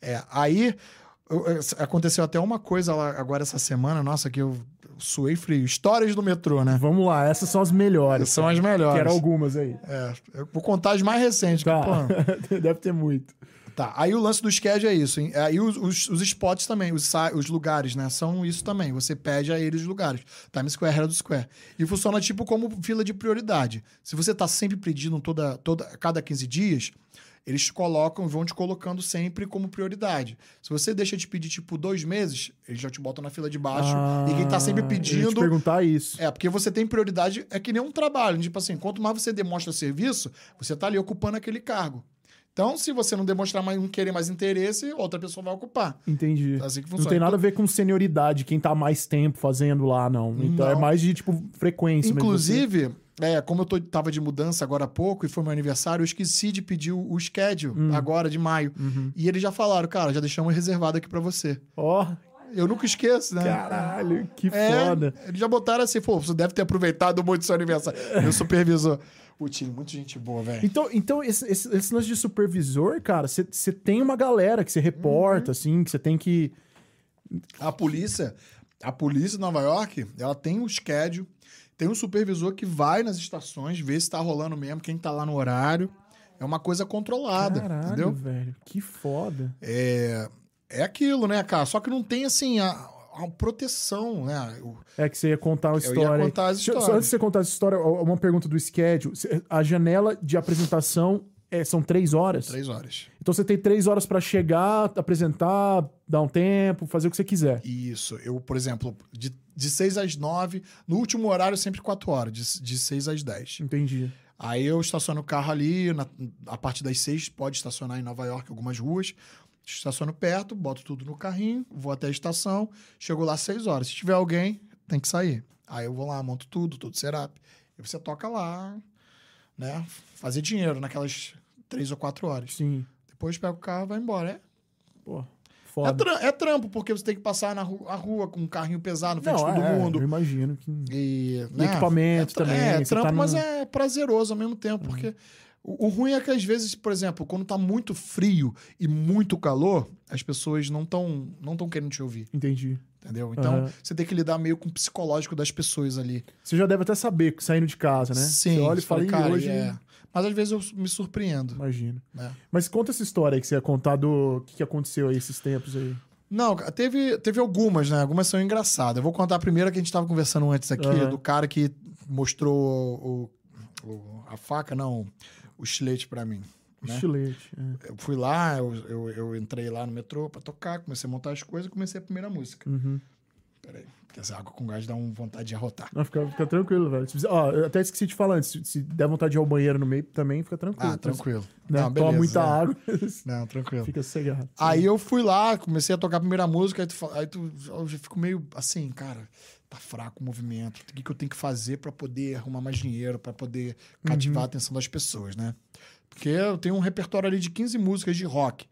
É, aí eu- eu- aconteceu até uma coisa agora essa semana, nossa, que eu suei frio. Histórias do metrô, né?
Vamos lá, essas são as melhores.
São as melhores.
Quero algumas aí.
É, eu vou contar as mais recentes. que,
Tá.
pô, (laughs)
Deve ter muito.
Tá, aí o lance do schedule é isso. hein? Aí os, os, os spots também, os, os lugares, né? São isso também. Você pede a eles os lugares. Times Square era do Square. E funciona tipo como fila de prioridade. Se você tá sempre pedindo toda, toda, cada 15 dias, eles te colocam, vão te colocando sempre como prioridade. Se você deixa de pedir, tipo, dois meses, eles já te botam na fila de baixo. e quem tá sempre
Ah, eu ia te
pedindo.
perguntar isso.
É, porque você tem prioridade, é que nem um trabalho. Tipo assim, quanto mais você demonstra serviço, você tá ali ocupando aquele cargo. Então, se você não demonstrar mais, não querer mais interesse, outra pessoa vai ocupar.
Entendi.
É assim que
Não
funciona.
tem nada a ver com senioridade, quem tá mais tempo fazendo lá, não. Então
Não.
é mais de, tipo, frequência mesmo.
Inclusive, é, como eu tô, tava de mudança agora há pouco e foi meu aniversário, eu esqueci de pedir o, o schedule
Hum.
agora de maio.
Uhum.
E eles já falaram, cara, já deixamos reservado aqui pra você.
Ó,
Eu nunca esqueço, né?
caralho, que
É,
foda.
eles já botaram assim, pô, você deve ter aproveitado muito seu aniversário. Meu supervisor. Time, muita gente boa, velho.
Então, então esse, esse, esse lance de supervisor, cara, você tem uma galera que você
Uhum.
reporta, assim, que você tem que.
A polícia, a polícia de Nova York, ela tem um schedule, tem um supervisor que vai nas estações, vê se tá rolando mesmo, quem tá lá no horário. É uma coisa controlada,
Caralho,
entendeu?
velho. Que foda.
É, é aquilo, né, cara? Só que não tem, assim, a, a proteção, né? O-
É que você ia contar uma
Eu ia
história.
contar as
eu- Só
histórias.
antes de você contar essa história, uma pergunta do schedule. A janela de apresentação é- são três horas?
Três horas.
Então você tem três horas pra chegar, apresentar, dar um tempo, fazer o que você quiser.
Isso. Eu, por exemplo, de, de seis às nove, no último horário sempre quatro horas, de, de seis às dez.
Entendi.
Aí eu estaciono o carro ali, na- a partir das seis pode estacionar em Nova York algumas ruas. Estaciono perto, boto tudo no carrinho, vou até a estação, chego lá às seis horas. Se tiver alguém, tem que sair. Aí eu vou lá, monto tudo, tudo setup. E você toca lá, né? Fazer dinheiro naquelas três ou quatro horas.
Sim.
Depois pega o carro e vai embora. É,
Pô,
é, tram- é trampo, porque você tem que passar na ru- a rua com um carrinho pesado na frente
Não,
de todo
é,
mundo.
Eu imagino que.
E,
E equipamento
é, tra-
também,
É,
você
trampo,
tá
mas é prazeroso ao mesmo tempo, porque o, o ruim é que às vezes, por exemplo, quando tá muito frio e muito calor, as pessoas não estão não tão querendo te ouvir,
Entendi.
entendeu? Então,
Aham.
você tem que lidar meio com o psicológico das pessoas ali.
Você já deve até saber, saindo de casa, né?
Sim,
Você olha e fala,
fala,
"Ih,
cara,
hoje.
é. Mas às vezes eu me surpreendo.
Imagino.
né?
Mas conta essa história aí que você ia contar do que, que aconteceu aí esses tempos aí.
Não, teve, teve algumas, né? Algumas são engraçadas. Eu vou contar a primeira que a gente tava conversando antes aqui,
Aham.
do cara que mostrou o, o- a faca, não, o estilete pra mim. Né?
Estilete. é.
Eu fui lá, eu, eu, eu entrei lá no metrô pra tocar, comecei a montar as coisas e comecei a primeira música.
Uhum.
Peraí, porque essa água com gás dá uma vontade de arrotar.
Não, fica, fica tranquilo, velho. Se Ó, eu até esqueci de falar antes. Se, se der vontade de ir ao banheiro no meio também, fica tranquilo.
Ah, tranquilo.
Né?
Não,
Toma
beleza,
muita
é.
água, (laughs)
Não, tranquilo.
fica sossegado.
Aí eu fui lá, comecei a tocar a primeira música, aí tu, aí tu eu já fico meio assim, cara, tá fraco o movimento. O que, que eu tenho que fazer pra poder arrumar mais dinheiro, pra poder cativar a atenção das pessoas, né? Porque eu tenho um repertório ali de 15 músicas de rock.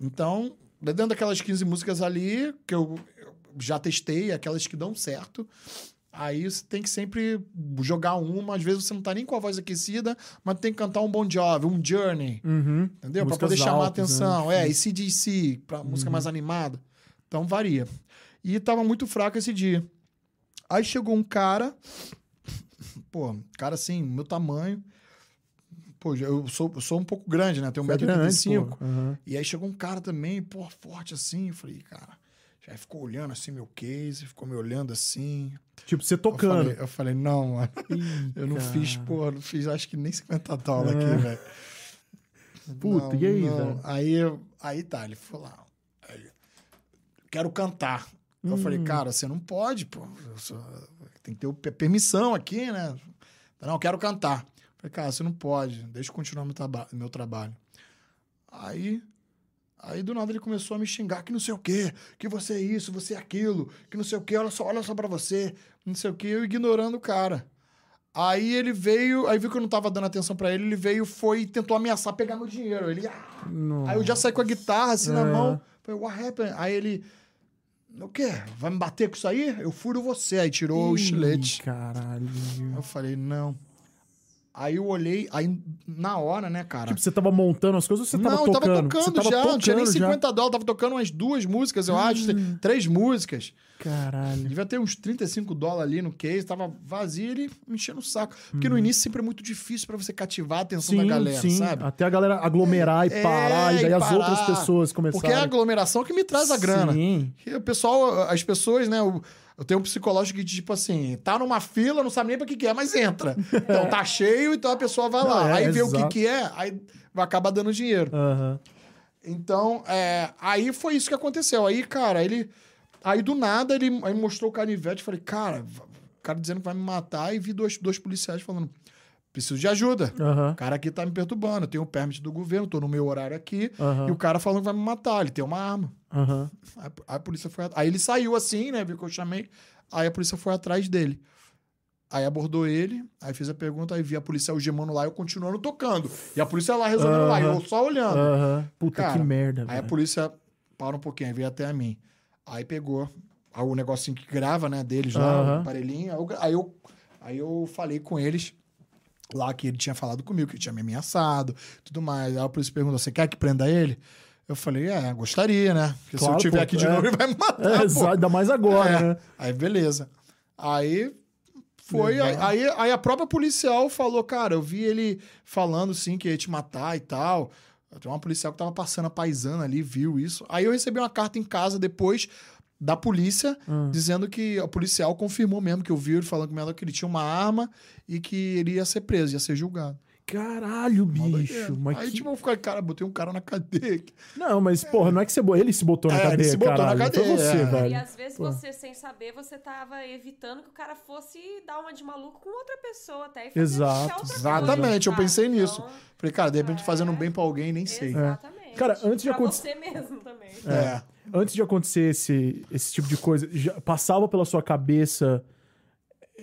Então, dentro daquelas 15 músicas ali, que eu, eu já testei, aquelas que dão certo, aí você tem que sempre jogar uma. Às vezes você não tá nem com a voz aquecida, mas tem que cantar um Bon Jovi, um Journey.
Uhum.
Entendeu? Pra
Músicas
poder chamar a
altas,
atenção.
né?
É, e CDC, pra música mais animada. Então varia. E tava muito fraco esse dia. Aí chegou um cara, pô, cara assim, meu tamanho. Pô, eu sou, eu sou um pouco grande, né? Tenho
Você é grande,
1,85m.
pô. Uhum.
E aí chegou um cara também, pô, forte assim. Eu falei, cara. Já ficou olhando assim meu case, ficou me olhando assim.
Tipo, você
Eu
tocando.
falei, eu falei, não, mano.
Ih,
Eu não
cara.
fiz, pô, não fiz acho que nem 50 dólares
É.
aqui, velho.
Puta,
Não,
e aí, velho?
Aí, eu- aí tá, ele foi lá. Aí, quero cantar. Eu
Hum.
falei, cara, você não pode, pô. eu sou- tem que ter permissão aqui, né? Não, eu quero cantar. Eu falei, cara, você não pode. Deixa eu continuar meu, traba meu trabalho. Aí, aí do nada ele começou a me xingar que não sei o quê, que você é isso, você é aquilo, que não sei o quê, olha só, olha só pra você, não sei o quê, eu ignorando o cara. Aí ele veio, aí viu que eu não tava dando atenção pra ele, ele veio, foi e tentou ameaçar pegar meu dinheiro. Ele, ah! Aí eu já saí com a guitarra assim na
É.
mão. Falei, what happened? Aí ele, o quê? Vai me bater com isso aí? Eu furo você. Aí tirou o
Ih,
estilete.
Caralho.
Eu falei, não. Aí eu olhei, aí na hora, né, cara?
Tipo, você tava montando as coisas ou você tava
não, eu
tocando?
tava tocando
Você tava
já, não tinha nem
tocando já?
50 dólares, tava tocando umas duas músicas, eu acho, três músicas.
Caralho.
Devia ter uns 35 dólares ali no case, tava vazio e ele me enchendo o saco. Porque no início sempre é muito difícil pra você cativar a atenção da galera,
sim.
sabe?
Até a galera aglomerar e
É,
parar, e daí
e
as
parar.
outras pessoas começarem.
Porque é a aglomeração que me traz a grana.
Sim.
E o pessoal, as pessoas, né? Eu, eu tenho um psicológico que, tipo assim, tá numa fila, não sabe nem pra que, que é, mas entra. Então tá cheio, então a pessoa vai lá.
É,
aí vê o que,
exato.
que é, aí vai acabar dando dinheiro.
Aham.
Então, é, aí foi isso que aconteceu. Aí, cara, ele. Aí do nada ele aí mostrou o canivete. Falei, cara, o cara dizendo que vai me matar. E vi dois, dois policiais falando: preciso de ajuda.
Aham.
O cara aqui tá me perturbando. Eu tenho o permit do governo, tô no meu horário aqui.
Aham.
E o cara falando que vai me matar. Ele tem uma arma.
Aham.
Aí, a polícia foi. Aí ele saiu assim, né? Viu que eu chamei. Aí a polícia foi atrás dele. Aí abordou ele, aí fez a pergunta, aí vi a polícia algemando lá, eu continuando tocando. E a polícia lá resolvendo lá, eu só olhando.
Puta
Cara,
que merda,
Aí a
velho.
polícia para um pouquinho, aí veio até a mim. Aí pegou o negocinho que grava, né, deles lá, o aparelhinho. Aí, eu, aí eu falei com eles lá que ele tinha falado comigo, que ele tinha me ameaçado, tudo mais. Aí a polícia perguntou, você quer que prenda ele? Eu falei, é, gostaria, né? Porque
Claro,
se eu tiver
pô,
aqui de
é.
novo, ele vai me matar,
É,
pô.
ainda mais agora,
É.
né?
Aí, beleza. Aí foi. Aí, aí, aí a própria policial falou, cara, eu vi ele falando sim que ia te matar e tal. Tem uma policial que tava passando a paisana ali, viu isso. Aí eu recebi uma carta em casa depois da polícia,
Hum.
dizendo que a policial confirmou mesmo que eu vi ele falando com ela que ele tinha uma arma e que ele ia ser preso, ia ser julgado.
Caralho, bicho. Mas
Aí,
que-
tipo, eu fiquei, cara, botei um cara na cadeia.
Não, mas, porra, não é que você... Ele se botou na
É, ele
cadeia,
se botou na
caralho. Não
cadeia,
Foi você,
é.
velho.
E às vezes
Pô.
você, sem saber, você tava evitando que o cara fosse dar uma de maluco com outra pessoa até. E fazer
Exato.
Exatamente, eu
coisa,
pensei
sabe?
nisso.
Então,
Falei, cara, de repente fazendo
É.
um bem pra alguém, nem sei.
Exatamente.
Cara, antes de acontecer-
você mesmo também.
É.
Antes de acontecer esse, esse tipo de coisa, já passava pela sua cabeça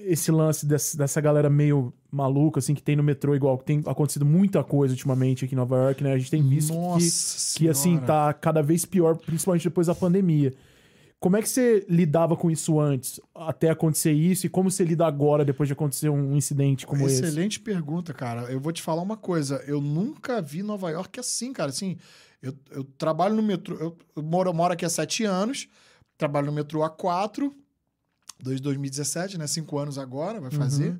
esse lance desse- dessa galera meio maluca, assim, que tem no metrô igual, que tem acontecido muita coisa ultimamente aqui em Nova York, né? A gente tem visto que,
Nossa
que assim,
Senhora.
tá cada vez pior, principalmente depois da pandemia. Como é que você lidava com isso antes, até acontecer isso, e como você lida agora, depois de acontecer um incidente como esse?
Excelente pergunta, cara. Eu vou te falar uma coisa. Eu nunca vi Nova York assim, cara. Assim, eu, eu trabalho no metrô. Eu, eu moro, eu moro aqui há sete anos. Trabalho no metrô há quatro. Desde 2017, né? Cinco anos agora, vai fazer.
Uhum.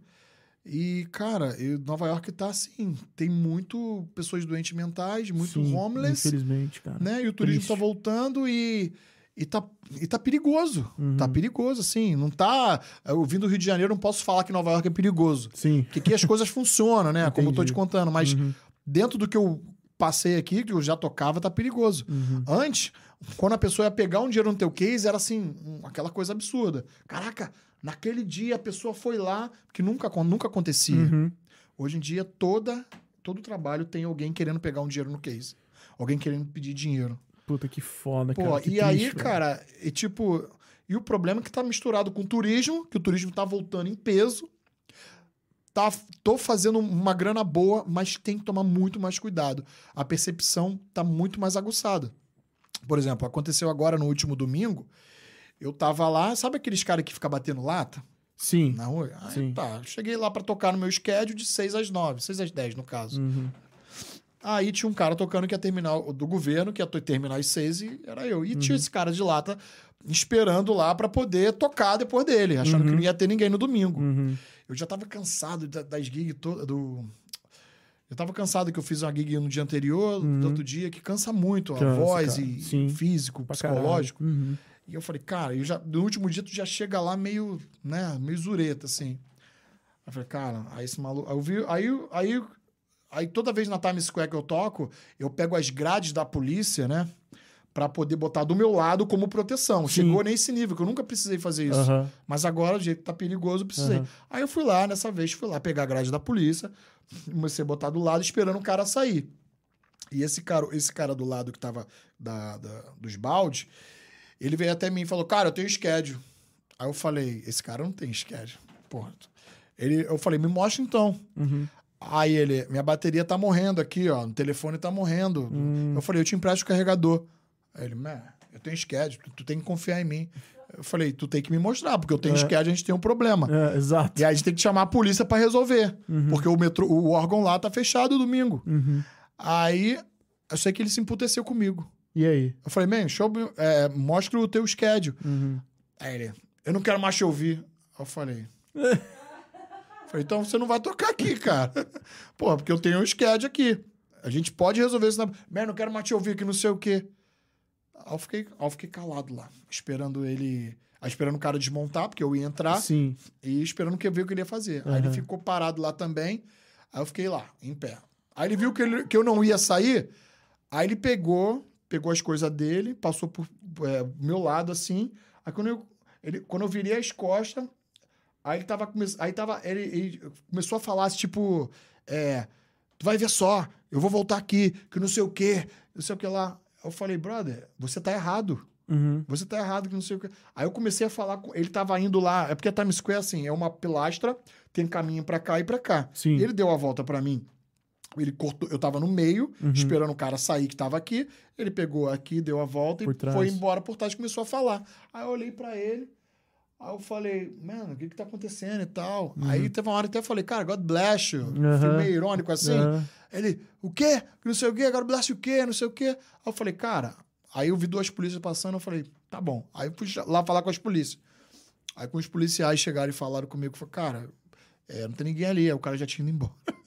E, cara, eu- Nova York tá assim. Tem muito pessoas doentes mentais, muito
Sim,
homeless,
Infelizmente, cara.
né? E o turismo
Triste.
tá voltando e. E tá, e tá perigoso.
Uhum.
Tá perigoso, assim. Não tá. Eu vim do Rio de Janeiro, não posso falar que Nova York é perigoso.
Sim.
Porque aqui as coisas (laughs) funcionam, né? Como eu tô te contando. Mas
Uhum,
dentro do que eu passei aqui, que eu já tocava, tá perigoso.
uhum.
Antes, quando a pessoa ia pegar um dinheiro no teu case, era assim, um- aquela coisa absurda. Caraca, naquele dia a pessoa foi lá, que nunca, nunca acontecia.
Uhum.
Hoje em dia, toda, todo trabalho tem alguém querendo pegar um dinheiro no case. Alguém querendo pedir dinheiro.
Puta que foda,
Pô,
cara. que
e aí,
triste, velho.
cara, e tipo. E o problema é que tá misturado com turismo, que o turismo tá voltando em peso. Tá, tô fazendo uma grana boa, mas tem que tomar muito mais cuidado. A percepção tá muito mais aguçada. Por exemplo, aconteceu agora no último domingo. Eu tava lá, sabe aqueles caras que ficam batendo lata
Sim.
na rua? Aí,
Sim.
tá, cheguei lá pra tocar no meu schedule de 6 às 9, 6 às 10 no caso.
Uhum.
Aí tinha um cara tocando que ia terminar do governo, que ia terminar às seis, e era eu. E
Uhum.
tinha esse cara de lata esperando lá pra poder tocar depois dele, achando que não ia ter ninguém no domingo.
Uhum.
Eu já tava cansado da- das gigs todas, do... Eu tava cansado que eu fiz uma gig no dia anterior,
Uhum.
do outro dia, que cansa muito a
Cansa,
voz
cara.
e
Sim.
físico,
Pra
psicológico.
Uhum.
E eu falei, cara, eu já, no último dia tu já chega lá meio, né, meio zureta, assim. Aí eu falei, cara, aí esse maluco. Aí eu vi, aí, aí, aí toda vez na Times Square que eu toco, eu pego as grades da polícia, né? Pra poder botar do meu lado como proteção.
Sim.
Chegou nesse nível, que eu nunca precisei fazer isso.
Aham.
Mas agora, do jeito que tá perigoso, eu precisei.
Aham.
Aí eu fui lá, nessa vez, fui lá pegar a grade da polícia, (laughs) comecei a botar do lado, esperando o cara sair. E esse cara, esse cara do lado que tava da, da- dos baldes, ele veio até mim e falou, cara, eu tenho schedule. Aí eu falei, esse cara não tem schedule. Porra. Ele, eu falei, me mostra então.
Uhum.
Aí ele, minha bateria tá morrendo aqui, ó. No telefone tá morrendo.
Hum.
Eu falei, eu te empresto o carregador. Aí ele, eu tenho schedule, tu, tu tem que confiar em mim. Eu falei, tu tem que me mostrar, porque eu tenho
É.
a gente tem um problema.
É, exato.
E aí a gente tem que chamar a polícia pra resolver.
Uhum.
Porque o, metrô, o órgão lá tá fechado domingo.
Uhum.
Aí eu sei que ele se emputeceu comigo.
E aí?
Eu falei, man, show, é, mostra o teu schedule.
Uhum.
Aí ele, eu não quero mais te ouvir. Eu falei. (laughs) falei, então você não vai tocar aqui, cara. (laughs) Pô, porque eu tenho um schedule aqui. A gente pode resolver isso na. Man, não quero mais te ouvir, que não sei o quê. Aí eu fiquei, eu fiquei calado lá, esperando ele. aí Esperando o cara desmontar, porque eu ia entrar,
Sim.
e esperando que eu ver o que ele ia fazer. Aí ele ficou parado lá também. Aí eu fiquei lá, em pé. Aí ele viu que, ele- que eu não ia sair. Aí ele pegou, pegou as coisas dele, passou por é, meu lado assim. Aí quando eu, ele, quando eu virei as costas, aí ele tava, aí tava ele, ele começou a falar assim, tipo, é, tu vai ver só, eu vou voltar aqui, que não sei o quê, não sei o que lá. Eu falei, brother, você tá errado.
Uhum.
Você tá errado, que não sei o que. Aí eu comecei a falar com. Ele tava indo lá. É porque a Times Square, assim, é uma pilastra, tem caminho pra cá e pra cá.
Sim.
Ele deu a volta pra mim. Ele cortou. Eu tava no meio,
Uhum.
esperando o cara sair que tava aqui. Ele pegou aqui, deu a volta
Por
e
trás.
foi embora por trás e começou a falar. Aí eu olhei pra ele. Aí eu falei, mano, o que que tá acontecendo e tal? Aí teve uma hora que eu até falei, cara, God bless you.
Uhum.
Fui meio irônico assim.
Aham.
Ele, o quê? Não sei o quê, God bless you o quê? Não sei o quê. Aí eu falei, cara. Aí eu vi duas polícias passando, eu falei, tá bom. Aí eu fui lá falar com as polícias. Aí com os policiais chegaram e falaram comigo, falei, cara, é, não tem ninguém ali. Aí o cara já tinha ido embora. (laughs)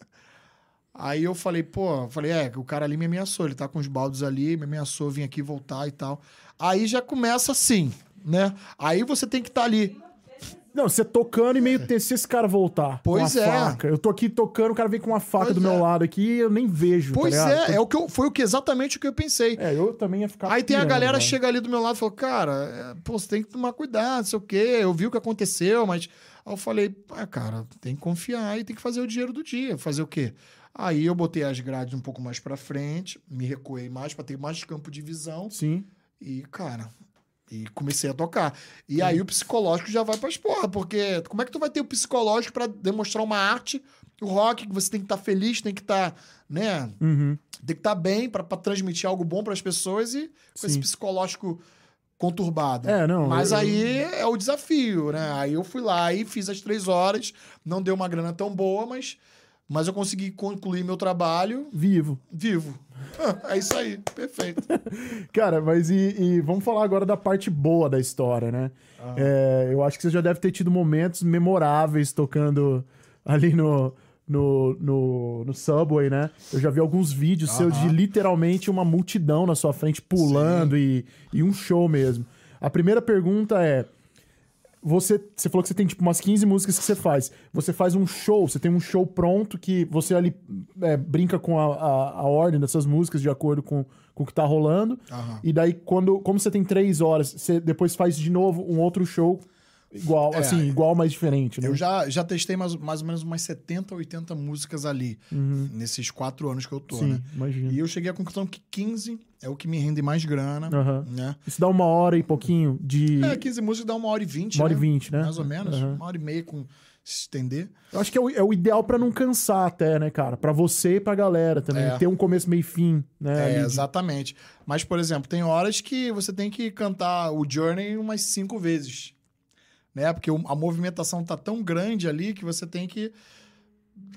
Aí eu falei, pô, eu falei, é, o cara ali me ameaçou, ele tá com os baldos ali, me ameaçou, vim aqui voltar e tal. Aí já começa assim, né? Aí você tem que estar ali.
Não, você tocando e meio ter se esse cara voltar.
Pois é.
faca. Eu tô aqui tocando, o cara vem com uma faca
Pois
do meu
é.
lado aqui e eu nem vejo.
Pois
tá
é, é o que eu, foi o que exatamente o que eu pensei.
É, eu também ia ficar.
Aí tem a
pirando,
galera
velho.
chega ali do meu lado e falou, cara, é, pô, você tem que tomar cuidado, não sei o quê. Eu vi o que aconteceu, mas. Aí eu falei, ah, cara, tem que confiar e tem que fazer o dinheiro do dia. Fazer o quê? Aí eu botei as grades um pouco mais pra frente, me recuei mais pra ter mais campo de visão
Sim.
e, cara, e comecei a tocar. E aí o psicológico já vai pras porra, porque como é que tu vai ter o psicológico pra demonstrar uma arte, o rock, que você tem que estar feliz, tem que estar, né,
Uhum.
tem que estar bem pra pra transmitir algo bom pras pessoas e com esse
Sim.
psicológico conturbado.
É, não,
Mas
eu-
aí é o desafio, né? Aí eu fui lá e fiz as três horas, não deu uma grana tão boa, mas, mas eu consegui concluir meu trabalho
Vivo.
vivo. (laughs) É isso aí, perfeito. (laughs)
Cara, mas e, e vamos falar agora da parte boa da história, né? É, eu acho que você já deve ter tido momentos memoráveis tocando ali no, no, no, no Subway, né? Eu já vi alguns vídeos seus de literalmente uma multidão na sua frente pulando e, e um show mesmo. A primeira pergunta é. Você, você falou que você tem tipo umas 15 músicas que você faz. Você faz um show, você tem um show pronto que você ali é, brinca com a, a, a ordem dessas músicas de acordo com, com o que tá rolando.
Aham.
E daí, quando, como você tem três horas, você depois faz de novo um outro show igual,
É,
assim, igual, mas diferente, né?
Eu já, já testei mais, mais ou menos umas 70, 80 músicas ali, nesses quatro anos que eu tô,
Uhum. Sim,
né?
imagino.
E eu cheguei à conclusão que 15 é o que me rende mais grana,
Aham.
né?
Isso dá uma hora e pouquinho de.
É, 15 músicas dá uma hora e vinte,
Uma hora e
né?
vinte, né?
Mais ou menos,
Aham.
uma hora e meia com se estender.
Eu acho que é o, é o ideal pra não cansar até, né, cara? Pra você e pra galera também.
É.
Ter um começo, meio e fim, né?
É,
de-
exatamente. Mas, por exemplo, tem horas que você tem que cantar o Journey umas cinco vezes. Né? Porque a movimentação tá tão grande ali que você tem que.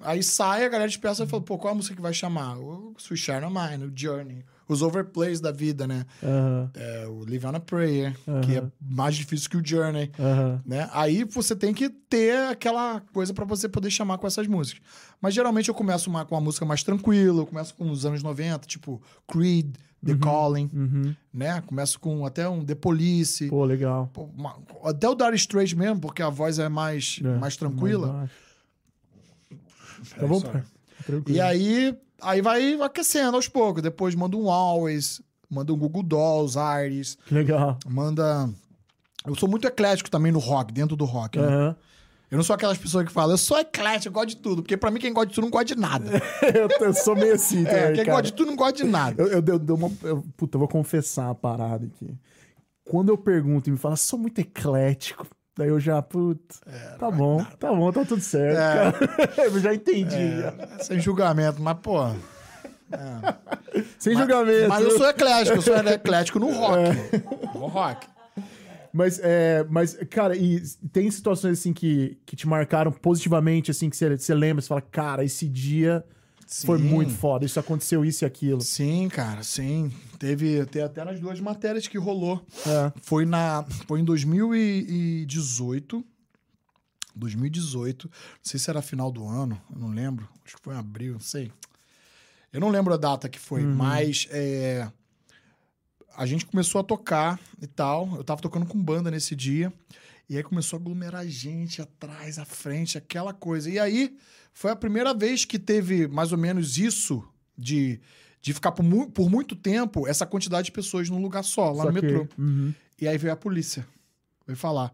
Aí sai, a galera dispersa e fala, pô, qual a música que vai chamar? O Sweet of Mine, o Journey. Os overplays da vida, né? É, o Live on a Prayer, que é mais difícil que o Journey. né? Aí você tem que ter aquela coisa pra você poder chamar com essas músicas. Mas geralmente eu começo uma, com uma música mais tranquila, eu começo com os anos 90, tipo Creed, The Calling,
Uhum.
né? Começo com até um The Police,
Pô, legal.
pô, uma- até o Dire Straits mesmo, porque a voz é mais,
É,
mais tranquila.
mais pra... Tranquilo.
E aí, aí vai aquecendo aos poucos. Depois manda um Always, manda um Google Dolls, Iris,
Que legal.
manda... Eu sou muito eclético também no rock, dentro do rock, né? Eu não sou aquelas pessoas que falam, eu sou eclético, eu gosto de tudo. Porque pra mim, quem gosta de tudo não gosta de nada. (laughs)
eu, eu sou meio assim também,
É, quem
cara.
gosta de tudo não gosta de nada.
Eu, eu, eu, uma, eu- puta, eu vou confessar uma parada aqui. Quando eu pergunto e me fala, sou muito eclético, daí eu já, puta, tá bom, tá bom, tá tudo certo.
É. (laughs)
eu já entendi. já.
É, sem julgamento, mas, pô. (laughs)
Sem
mas-
julgamento.
Mas eu sou eclético, eu sou eclético no rock.
É.
No rock.
Mas, é, mas, cara, e tem situações assim que, que te marcaram positivamente, assim, que você, você lembra, você fala, cara, esse dia foi
Sim.
muito foda, isso aconteceu isso e aquilo.
Sim, cara, sim. Teve, teve até nas duas matérias que rolou.
É.
Foi na foi em 2018. 2018. Não sei se era final do ano, eu não lembro. Acho que foi em abril, não sei. Eu não lembro a data que foi, mas é, a gente começou a tocar e tal. Eu tava tocando com banda nesse dia. E aí começou a aglomerar gente atrás, à frente, aquela coisa. E aí foi a primeira vez que teve mais ou menos isso de, de ficar por, mu- por muito tempo essa quantidade de pessoas num lugar só, lá no
Saquei.
metrô.
Uhum.
E aí veio a polícia. Veio falar: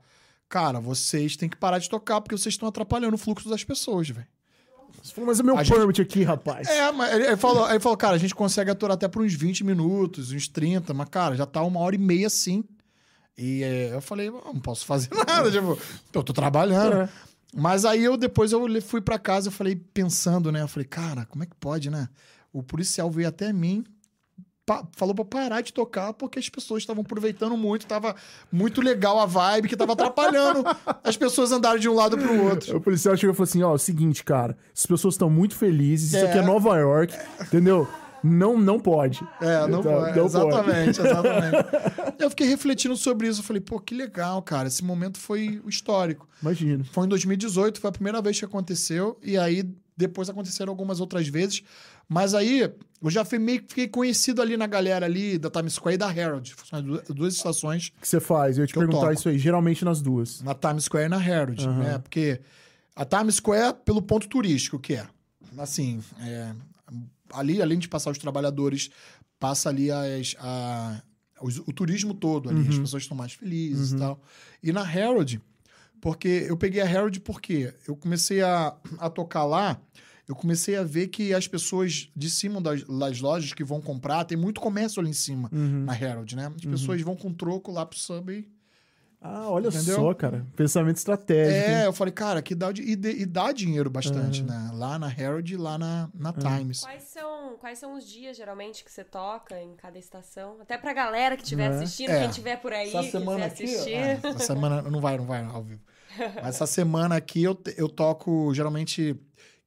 Cara, vocês têm que parar de tocar porque vocês estão atrapalhando o fluxo das pessoas, velho.
Você falou, mas é meu
A gente-
permit aqui, rapaz.
É, mas ele, ele falou, ele falou, cara, a gente consegue aturar até por uns 20 minutos, uns 30, mas, cara, já tá uma hora e meia assim. E é, eu falei, "Não, posso fazer (laughs) nada, tipo, eu tô trabalhando.
É.
Mas aí eu depois eu fui pra casa, eu falei, pensando, né? Eu falei, cara, como é que pode, né? O policial veio até mim, falou pra parar de tocar porque as pessoas estavam aproveitando muito, tava muito legal a vibe, que tava atrapalhando (laughs) as pessoas andarem de um lado pro outro.
O policial chegou e falou assim: ó, é o seguinte, cara, as pessoas estão muito felizes, isso
É.
aqui é Nova York, entendeu? Não, não pode.
É, não,
Então,
pode.
não
exatamente, (laughs) exatamente. eu fiquei refletindo sobre isso. Eu falei, pô, que legal, cara. Esse momento foi o histórico.
Imagina.
Foi em 2018, foi a primeira vez que aconteceu. E aí, depois aconteceram algumas outras vezes. Mas aí, eu já fui meio que fiquei conhecido ali na galera ali da Times Square e da Herald. São as du- duas estações
O que você faz? Eu ia te
eu
perguntar
toco.
isso aí, geralmente nas duas.
na Times Square e na Herald,
Aham.
né? Porque a Times Square, pelo ponto turístico que é. Assim, é, ali, além de passar os trabalhadores, passa ali as, a- os- o turismo todo ali. As pessoas estão mais felizes e tal. E na Herald, porque eu peguei a Herald porque eu comecei a, a tocar lá, eu comecei a ver que as pessoas de cima das, das lojas que vão comprar, tem muito comércio ali em cima,
Uhum.
na Herald, né? As pessoas vão com troco lá pro Subway
Ah, olha
Entendeu?
só, cara. Pensamento estratégico.
É,
hein?
eu falei, cara, que dá, e, de- e dá dinheiro bastante, né? Lá na Herald e lá na, na Times.
Quais são, quais são os dias, geralmente, que você toca em cada estação? Até pra galera que estiver
É.
assistindo,
É.
quem estiver por aí,
Essa semana
quiser
aqui,
assistir.
é, essa semana não vai, não vai ao vivo. (laughs) Mas essa semana aqui eu, eu toco geralmente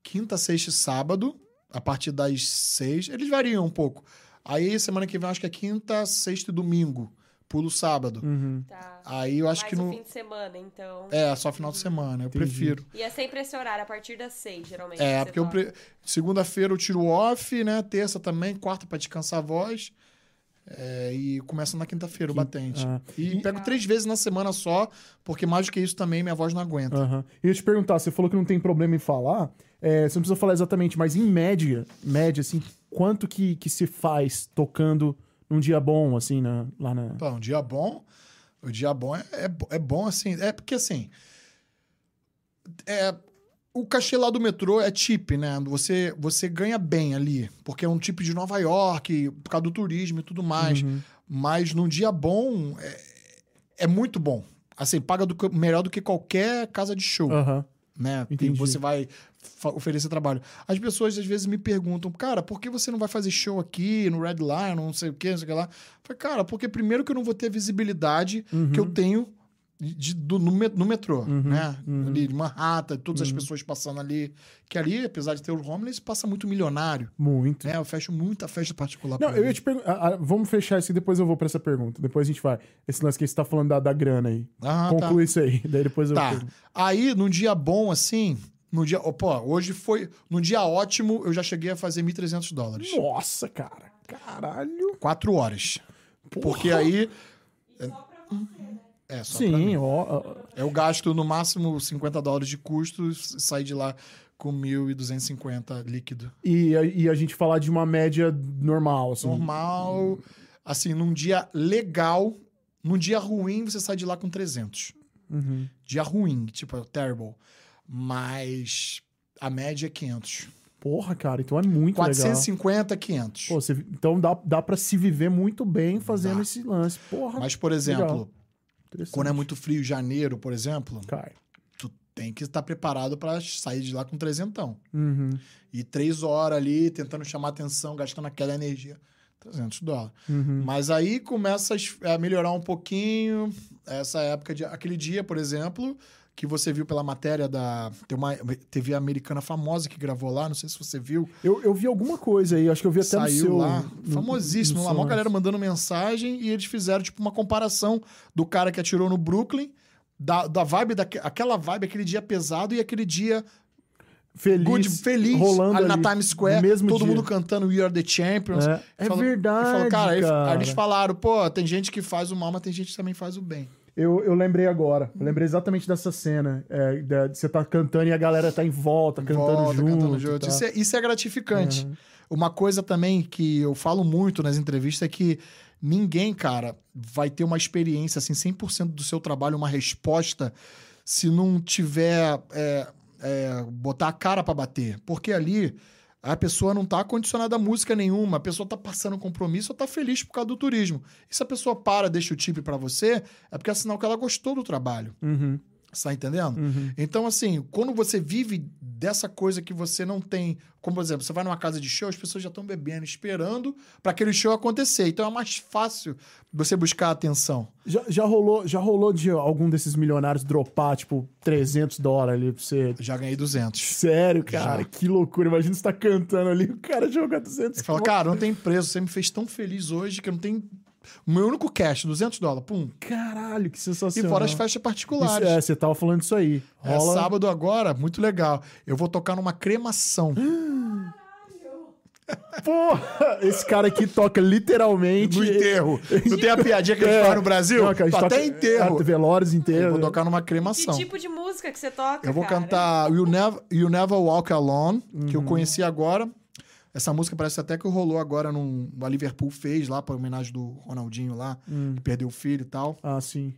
quinta, sexta e sábado, a partir das seis. Eles variam um pouco. Aí semana que vem acho que é quinta, sexta e domingo. Pulo sábado.
Uhum.
Tá.
Aí eu acho
Mais
que no.
fim de semana, então.
É, só final de semana. Eu
Entendi.
prefiro.
E é sempre esse horário, a partir das seis, geralmente.
É,
que
porque pre... segunda-feira eu tiro off, né? Terça também, quarta pra descansar a voz. É, e começa na quinta-feira o batente.
ah.
E pego três vezes na semana só, porque mais do que isso também minha voz não aguenta.
E eu ia te perguntar, você falou que não tem problema em falar. é, você não precisa falar exatamente, mas em média, média, assim, quanto que, que se faz tocando num dia bom, assim, na, lá na.
Pô, um dia bom. O dia bom é, é, é bom, assim. É porque assim. É, o cachê lá do metrô é tip, né? Você, você ganha bem ali, porque é um tipo de Nova York, por causa do turismo e tudo mais.
Uhum.
Mas num dia bom, é, é muito bom. Assim, paga do melhor do que qualquer casa de show,
Aham.
Né?
Entendi.
você vai oferecer trabalho. As pessoas às vezes me perguntam, cara, por que você não vai fazer show aqui no Red Lion, não sei o que, não sei o que lá? Eu falei, cara, porque primeiro que eu não vou ter a visibilidade que eu tenho de- do- no, no metrô,
Uhum,
né?
uhum.
Ali, de Manhattan, todas as pessoas passando ali. Que ali, apesar de ter o homeless, passa muito milionário,
Muito.
né? Eu fecho muita festa particular
Não, eu ia te perguntar. Vamos fechar isso e depois eu vou pra essa pergunta. Depois a gente vai. Esse lance que você tá falando da, da grana aí.
Ah, tá.
Conclui isso aí. Daí depois eu.
Tá.
pergunto.
Aí, num dia bom, assim, no dia. oh, Pô, hoje foi. Num dia ótimo, eu já cheguei a fazer 1.300 dólares.
Nossa, cara. Caralho.
Quatro horas. Porque aí. É, só pra
Sim,
mim.
ó. ó,
Eu gasto no máximo 50 dólares de custo e sair de lá com 1.250 líquido.
E, a- e a gente falar de uma média normal, assim.
Normal. Assim, num dia legal. Num dia ruim, você sai de lá com 300.
Uhum.
Dia ruim, tipo, terrible. Mas a média é 500.
Porra, cara, então é muito legal.
450, 500.
Pô, você- então dá, dá pra se viver muito bem fazendo
Dá.
esse lance. Porra,
Mas, por exemplo,
Legal.
Quando é muito frio, janeiro, por exemplo,
Cai.
tu tem que estar preparado para sair de lá com trezentão.
Uhum.
E três horas ali, tentando chamar atenção, gastando aquela energia. 300 dólares.
Uhum.
Mas aí começa a melhorar um pouquinho. Essa época de. Aquele dia, por exemplo, que você viu pela matéria da. Tem uma TV americana famosa que gravou lá, não sei se você viu.
Eu, eu vi alguma coisa aí, acho que eu vi até no
Saiu
seu...
lá,
no-
famosíssimo
no
lá, a maior
seu-
galera mandando mensagem e eles fizeram tipo uma comparação do cara que atirou no Brooklyn, da, da vibe, daque- aquela vibe, aquele dia pesado e aquele dia
Feliz,
good, feliz,
rolando
ali na
ali,
Times Square,
mesmo
todo
dia.
mundo cantando We Are The Champions.
É, é
Falou-
verdade,
e falou, cara, aí-
cara.
Aí eles falaram, pô, tem gente que faz o mal, mas tem gente que também faz o bem.
Eu, eu lembrei agora. Eu lembrei exatamente dessa cena. é, da- você tá cantando e a galera tá em volta, cantando
Volta,
junto.
cantando junto.
tal.
Isso, é, isso é gratificante. Uma coisa também que eu falo muito nas entrevistas é que ninguém, cara, vai ter uma experiência, assim, 100% do seu trabalho, uma resposta, se não tiver. é, é, botar a cara pra bater. Porque ali. A pessoa não tá condicionada a música nenhuma, a pessoa tá passando compromisso ou tá feliz por causa do turismo. E se a pessoa para, deixa o tip pra você, é porque é sinal que ela gostou do trabalho.
Uhum,
Você tá entendendo?
uhum.
Então, assim, quando você vive dessa coisa que você não tem. Como, por exemplo, você vai numa casa de show, as pessoas já estão bebendo, esperando para aquele show acontecer. Então é mais fácil você buscar atenção.
Já, já, rolou, já rolou de algum desses milionários dropar, tipo, 300 dólares ali pra você.
Já ganhei 200.
Sério, cara,
Já.
que loucura. Imagina você tá cantando ali, o cara joga 200
Você fala, cara, não tem preço, você me fez tão feliz hoje que eu não tenho. O meu único cash, 200 dólares, pum.
Caralho, que
E
sensacional.
fora as festas
Isso,
particulares.
é, você tava falando isso aí.
É,
Rola...
sábado agora, muito legal. Eu vou tocar numa cremação. (gasps)
Porra, esse cara aqui toca literalmente...
No enterro. Não tem a piadinha que eles (laughs)
É.
falam no Brasil?
Não, cara, a gente
Até enterro.
Ah, Velórios
Eu
inteiros.
vou tocar numa
Que
cremação.
tipo de música que você toca,
Eu vou
cara?
cantar you Never, you Never Walk Alone, que eu
Uhum.
conheci agora. Essa música parece até que rolou agora num. A Liverpool fez lá, para homenagem do Ronaldinho lá,
Hum.
que perdeu o filho e tal.
Ah, sim.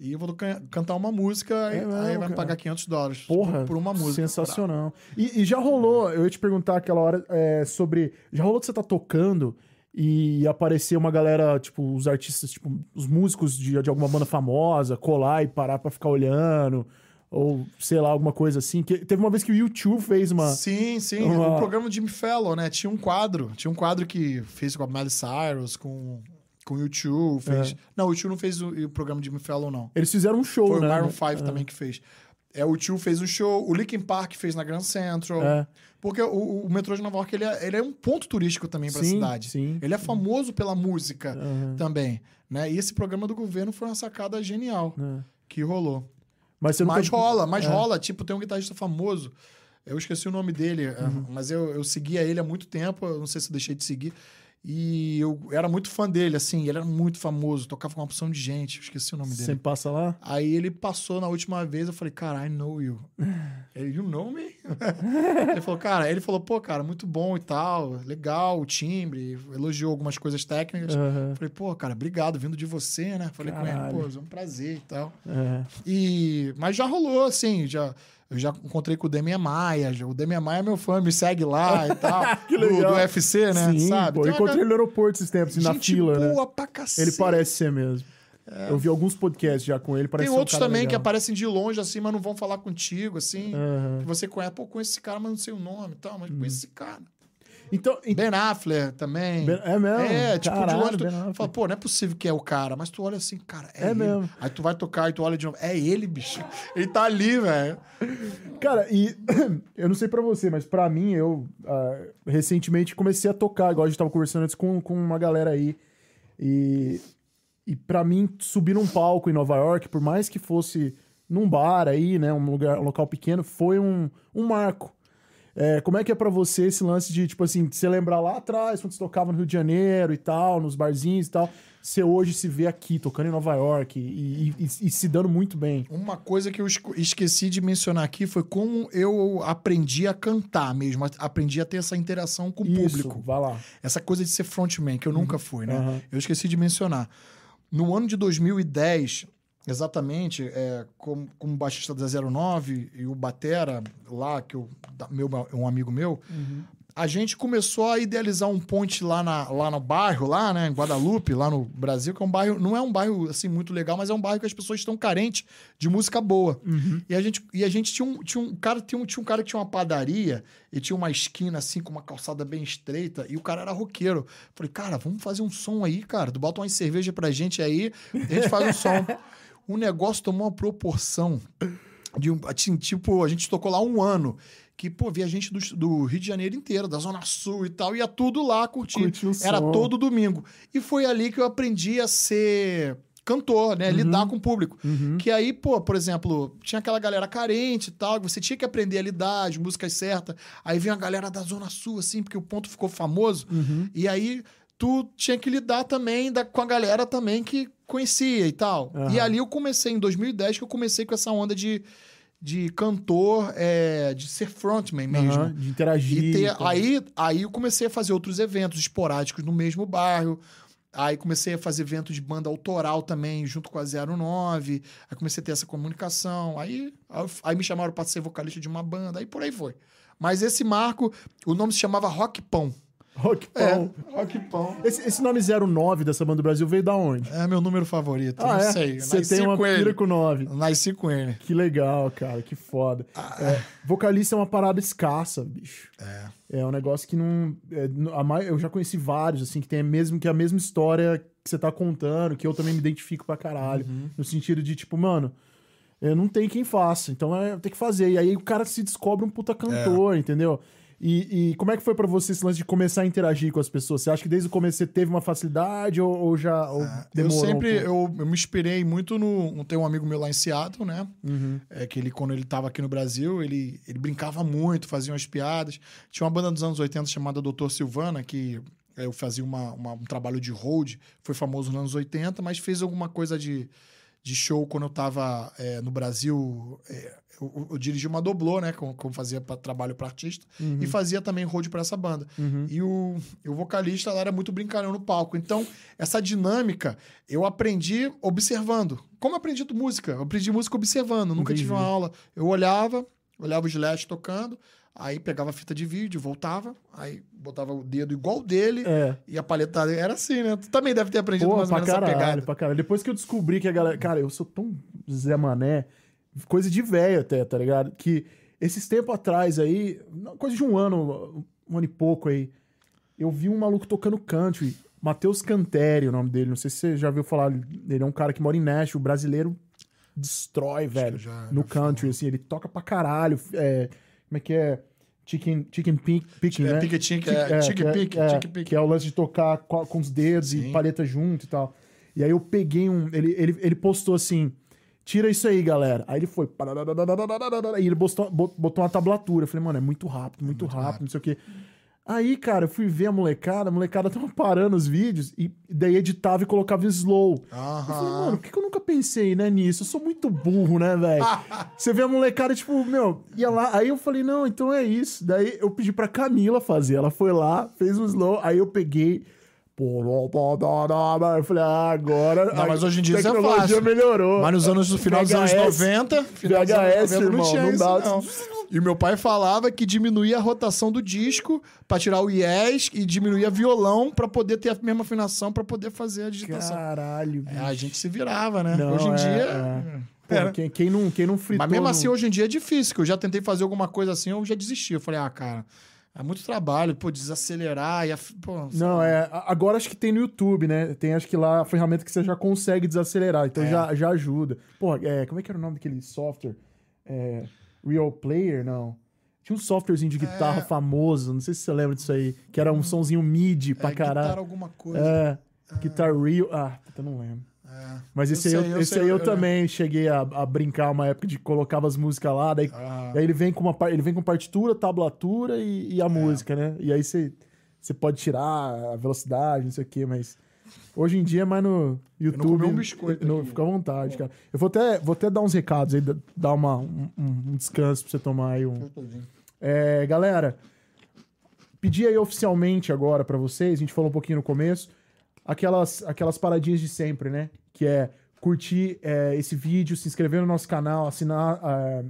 E eu vou can- cantar uma música,
É
e-
mesmo,
aí vai
cara.
me pagar 500 dólares
Porra,
por, por uma música.
Sensacional. E, e já rolou, eu ia te perguntar aquela hora é, sobre. Já rolou que você tá tocando e aparecer uma galera, tipo, os artistas, tipo, os músicos de, de alguma banda famosa, colar e parar pra ficar olhando, ou sei lá, alguma coisa assim. Que, teve uma vez que o YouTube fez uma.
Sim, sim.
Uma-
O programa Jimmy Fallon, né? Tinha um quadro. Tinha um quadro que fez com a Miley Cyrus, com, com o YouTube. Fez... Não, o YouTube não fez o, o programa Jimmy Fallon, não.
Eles fizeram um show,
Foi
né?
o Maroon 5 também que fez. É, o Tio fez um show, o Linkin Park fez na Grand Central.
É.
Porque o, o metrô de Nova York, ele é, ele é um ponto turístico também pra
Sim,
cidade.
sim.
Ele é famoso pela música
Aham.
também, né? E esse programa do governo foi uma sacada genial
É.
que rolou.
Mas você
Mas
nunca...
rola, mas
É.
rola. Tipo, tem um guitarrista famoso, eu esqueci o nome dele, é,
Uhum.
mas eu, eu seguia ele há muito tempo, eu não sei se eu deixei de seguir. E eu era muito fã dele, assim, ele era muito famoso, tocava com uma opção de gente, esqueci o nome dele.
Sempre passa lá?
Aí ele passou na última vez, eu falei, cara, I know you. (laughs) ele, you know me? (laughs) ele falou, cara, ele falou, pô, cara, muito bom e tal, legal o timbre, elogiou algumas coisas técnicas. Eu Falei, pô, cara, obrigado, vindo de você, né? Falei com
Caralho.
ele, pô, é um prazer e tal. E, mas já rolou, assim, já, eu já encontrei com o Demian Maia, o Demian Maia é meu fã, me segue lá (laughs) e tal.
Que
do,
legal.
do UFC, né?
Sim,
Sabe?
pô. Eu
uma
encontrei ele no aeroporto esses tempos, assim, na fila, né?
boa pra cacete.
Ele parece ser mesmo. Eu vi alguns podcasts já com ele, parece
Tem
um
outros
cara
também que
legal.
aparecem de longe, assim, mas não vão falar contigo, assim.
Aham.
Que você conhece, pô, conheço esse cara, mas não sei o nome e tal, mas conheço esse cara.
Então, ent-
Ben Affleck também.
Ben- é mesmo?
É, tipo,
Caralho,
de longe tu fala, pô, não é possível que é o cara, mas tu olha assim, cara, é,
É
ele.
mesmo.
Aí tu vai tocar e tu olha de novo, é ele, bicho. Ele tá ali, velho.
Cara, e (clears throat) eu não sei pra você, mas pra mim, eu ah, recentemente comecei a tocar, igual a gente tava conversando antes com, com uma galera aí. E, e para mim, subir num palco em Nova York, por mais que fosse num bar aí, né, um lugar, um local pequeno, foi um, um marco. É, como é que é pra você esse lance de, tipo assim, você lembrar lá atrás, quando você tocava no Rio de Janeiro e tal, nos barzinhos e tal, você hoje se vê aqui, tocando em Nova York e, e- e- se dando muito bem.
Uma coisa que eu esqueci de mencionar aqui foi como eu aprendi a cantar mesmo, aprendi a ter essa interação com o
Isso,
público.
vai lá.
Essa coisa de ser frontman, que eu nunca fui, né?
Aham.
Eu esqueci de mencionar. No ano de 2010, exatamente, é, como, como baixista da 09 e o Batera, lá, que eu, meu, um amigo meu, a gente começou a idealizar um ponte lá, na, lá no bairro, lá, né, em Guadalupe, lá no Brasil, que é um bairro, não é um bairro assim muito legal, mas é um bairro que as pessoas estão carentes de música boa. E a gente, e a gente tinha um, tinha um cara, tinha um, tinha um cara que tinha uma padaria e tinha uma esquina assim com uma calçada bem estreita e o cara era roqueiro. Falei, cara, vamos fazer um som aí, cara. Tu bota uma cerveja pra gente aí, a gente faz um som. (laughs) O negócio tomou uma proporção de um, assim, tipo, a gente tocou lá um ano. Que, pô, via gente do, do Rio de Janeiro inteiro, da Zona Sul e tal, ia tudo lá curtir. Era
som.
todo domingo. E foi ali que eu aprendi a ser cantor, né? Lidar com o público. Que aí, pô, por exemplo, tinha aquela galera carente e tal, que você tinha que aprender a lidar, as músicas certas. Aí vinha a galera da Zona Sul, assim, porque o ponto ficou famoso. E aí tu tinha que lidar também da- com a galera também que conhecia e tal.
Aham.
E ali eu comecei, em 2010, que eu comecei com essa onda de, de cantor, é, de ser frontman mesmo.
Aham, de interagir.
E ter-
então.
aí, aí eu comecei a fazer outros eventos esporádicos no mesmo bairro. Aí comecei a fazer eventos de banda autoral também, junto com a 09. Aí comecei a ter essa comunicação. Aí, aí me chamaram para ser vocalista de uma banda. Aí por aí foi. Mas esse marco, o nome se chamava Rock Pão.
Rock
É,
Pão.
Rock Pão.
Esse, esse nome 09 dessa banda do Brasil veio da onde?
É meu número favorito.
Ah,
não
é?
sei.
Você tem uma pira com 9.
Nasci com ele.
Que legal, cara, que foda.
Ah.
É, vocalista é uma parada escassa, bicho.
É.
É um negócio que não. é, a eu já conheci vários, assim, que tem a mesma, que é a mesma história que você tá contando, que eu também me identifico pra caralho.
Uhum.
No sentido de, tipo, mano, é, não tem quem faça. Então é, tem que fazer. E aí o cara se descobre um puta cantor,
É.
entendeu? E, e como é que foi pra você esse lance de começar a interagir com as pessoas? Você acha que desde o começo você teve uma facilidade ou, ou já ou
Eu
demorou? um
sempre,
pouco?
eu, eu me inspirei muito no... Tem um amigo meu lá em Seattle, né?
Uhum.
É que ele, quando ele tava aqui no Brasil, ele, ele brincava muito, fazia umas piadas. Tinha uma banda dos anos 80 chamada Doutor Silvana, que é, eu fazia uma, uma- um trabalho de hold, foi famoso nos anos 80, mas fez alguma coisa de, de show quando eu tava é, no Brasil. é, eu, eu- dirigi uma doblô, né? Como, como fazia pra, trabalho para artista, e fazia também hold para essa banda.
Uhum.
E o, o vocalista lá era muito brincalhão no palco. Então, essa dinâmica eu aprendi observando. Como eu aprendi música? Eu aprendi música observando. Nunca tive uma
Entendi.
aula. Eu olhava, olhava o Slash tocando, aí pegava a fita de vídeo, voltava, aí botava o dedo igual dele
É.
e a paleta dele. Era assim, né? Tu também deve ter aprendido
Pô,
mais ou menos essa
caralho,
pegada.
pra caralho. Depois que eu descobri que a galera. Cara, eu sou tão Zé Mané, coisa de velho até, tá ligado? Que esses tempos atrás aí, coisa de um ano, um ano e pouco aí, eu vi um maluco tocando country, Matheus Canteri, o nome dele. Não sei se você já viu falar. Ele é um cara que mora em Nashville, brasileiro destrói, velho.
já-
no country, assim, ele toca pra caralho. É, como é que é? Chicken, chicken pink, picking,
É,
né?
pique,
Tic-
é, tique,
que é-
pique,
é,
tique, pique.
Que é o lance de tocar co- com os dedos e
Sim.
palheta junto e tal. E aí eu peguei um. Ele, ele, ele postou assim: Tira isso aí, galera. Aí ele foi. E ele botou, botou uma tablatura. Eu falei, mano, é muito rápido, muito, é muito rápido, rápido, não sei o quê. Aí, cara, eu fui ver a molecada, a molecada tava parando os vídeos e daí editava e colocava slow. Uhum. Eu falei, mano, por que, que eu nunca pensei, né, nisso? Eu sou muito burro, né, velho? Você vê a molecada, tipo, meu, ia lá. Aí eu falei, não, então é isso. Daí eu pedi pra Camila fazer. Ela foi lá, fez um slow, aí eu peguei eu falei, ah, agora.
Não, mas hoje em dia isso é fácil.
melhorou.
Mas nos anos, no final dos anos
VHS,
90, final dos anos
VHS,
90
irmão,
não tinha
não
isso,
dá.
não. E meu pai falava que diminuía a rotação do disco pra tirar o yes e diminuía violão pra poder ter a mesma afinação pra poder fazer a digitação.
Caralho,
É,
bicho.
a gente se virava, né?
Não,
hoje em
é,
dia.
é. Pô, quem, quem não, quem não fritou.
Mas mesmo assim, hoje em dia é difícil, que eu já tentei fazer alguma coisa assim, eu já desisti. Eu falei, ah, cara, é muito trabalho, pô, desacelerar e. Pô,
Não, é. Agora acho que tem no YouTube, né? Tem acho que lá a ferramenta que você já consegue desacelerar. Então
É.
já, já ajuda. Pô, é, como é que era o nome daquele software? É, Real Player? Não. Tinha um softwarezinho de guitarra famoso, não sei se você lembra disso aí, que era um sonzinho MIDI pra
é, guitarra
caralho.
alguma coisa.
É, Guitar Real. Ah, puta, não lembro.
É.
Mas
Eu
esse aí eu,
sei, eu
esse
sei,
aí eu,
eu
também cheguei a, a brincar uma época de colocava as músicas lá, daí,
Ah.
daí ele vem com uma ele vem com partitura, tablatura e,
É.
e a música, né? E aí você você pode tirar a velocidade, não sei o quê, mas hoje em dia é mais no YouTube.
comi um biscoito aqui.
fica à vontade, cara. Eu vou até, vou até dar uns recados aí, da- dar uma, um, um descanso pra você tomar aí um, é, galera, pedi aí oficialmente agora pra vocês, a gente falou um pouquinho no começo, aquelas, aquelas paradinhas de sempre, né? Que é curtir é, esse vídeo, se inscrever no nosso canal, assinar, é,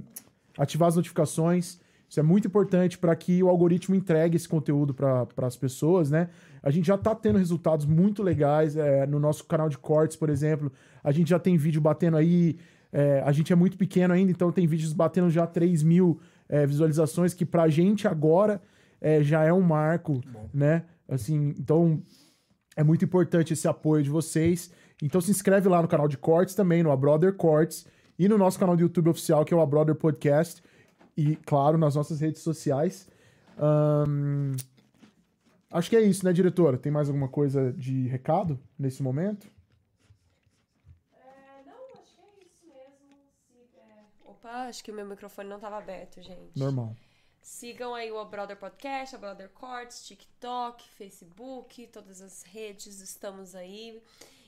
ativar as notificações Isso é muito importante para que o algoritmo entregue esse conteúdo para as pessoas, né? A gente já está tendo resultados muito legais é, no nosso canal de cortes, por exemplo. A gente já tem vídeo batendo aí. É, a gente é muito pequeno ainda, então tem vídeos batendo já 3 mil é, visualizações, que pra gente agora é, já é um marco, né? Assim, então é muito importante esse apoio de vocês. Então se inscreve lá no canal de cortes também, no A Brother Cortes, e no nosso canal do YouTube oficial, que é o A Brother Podcast e, claro, nas nossas redes sociais. Um, acho que é isso, né, diretora? Tem mais alguma coisa de recado nesse momento?
Não, acho que isso mesmo. Opa, acho que o meu microfone não estava aberto, gente.
Normal.
Sigam aí o Brother Podcast, a Brother Courts, TikTok, Facebook, todas as redes, estamos aí.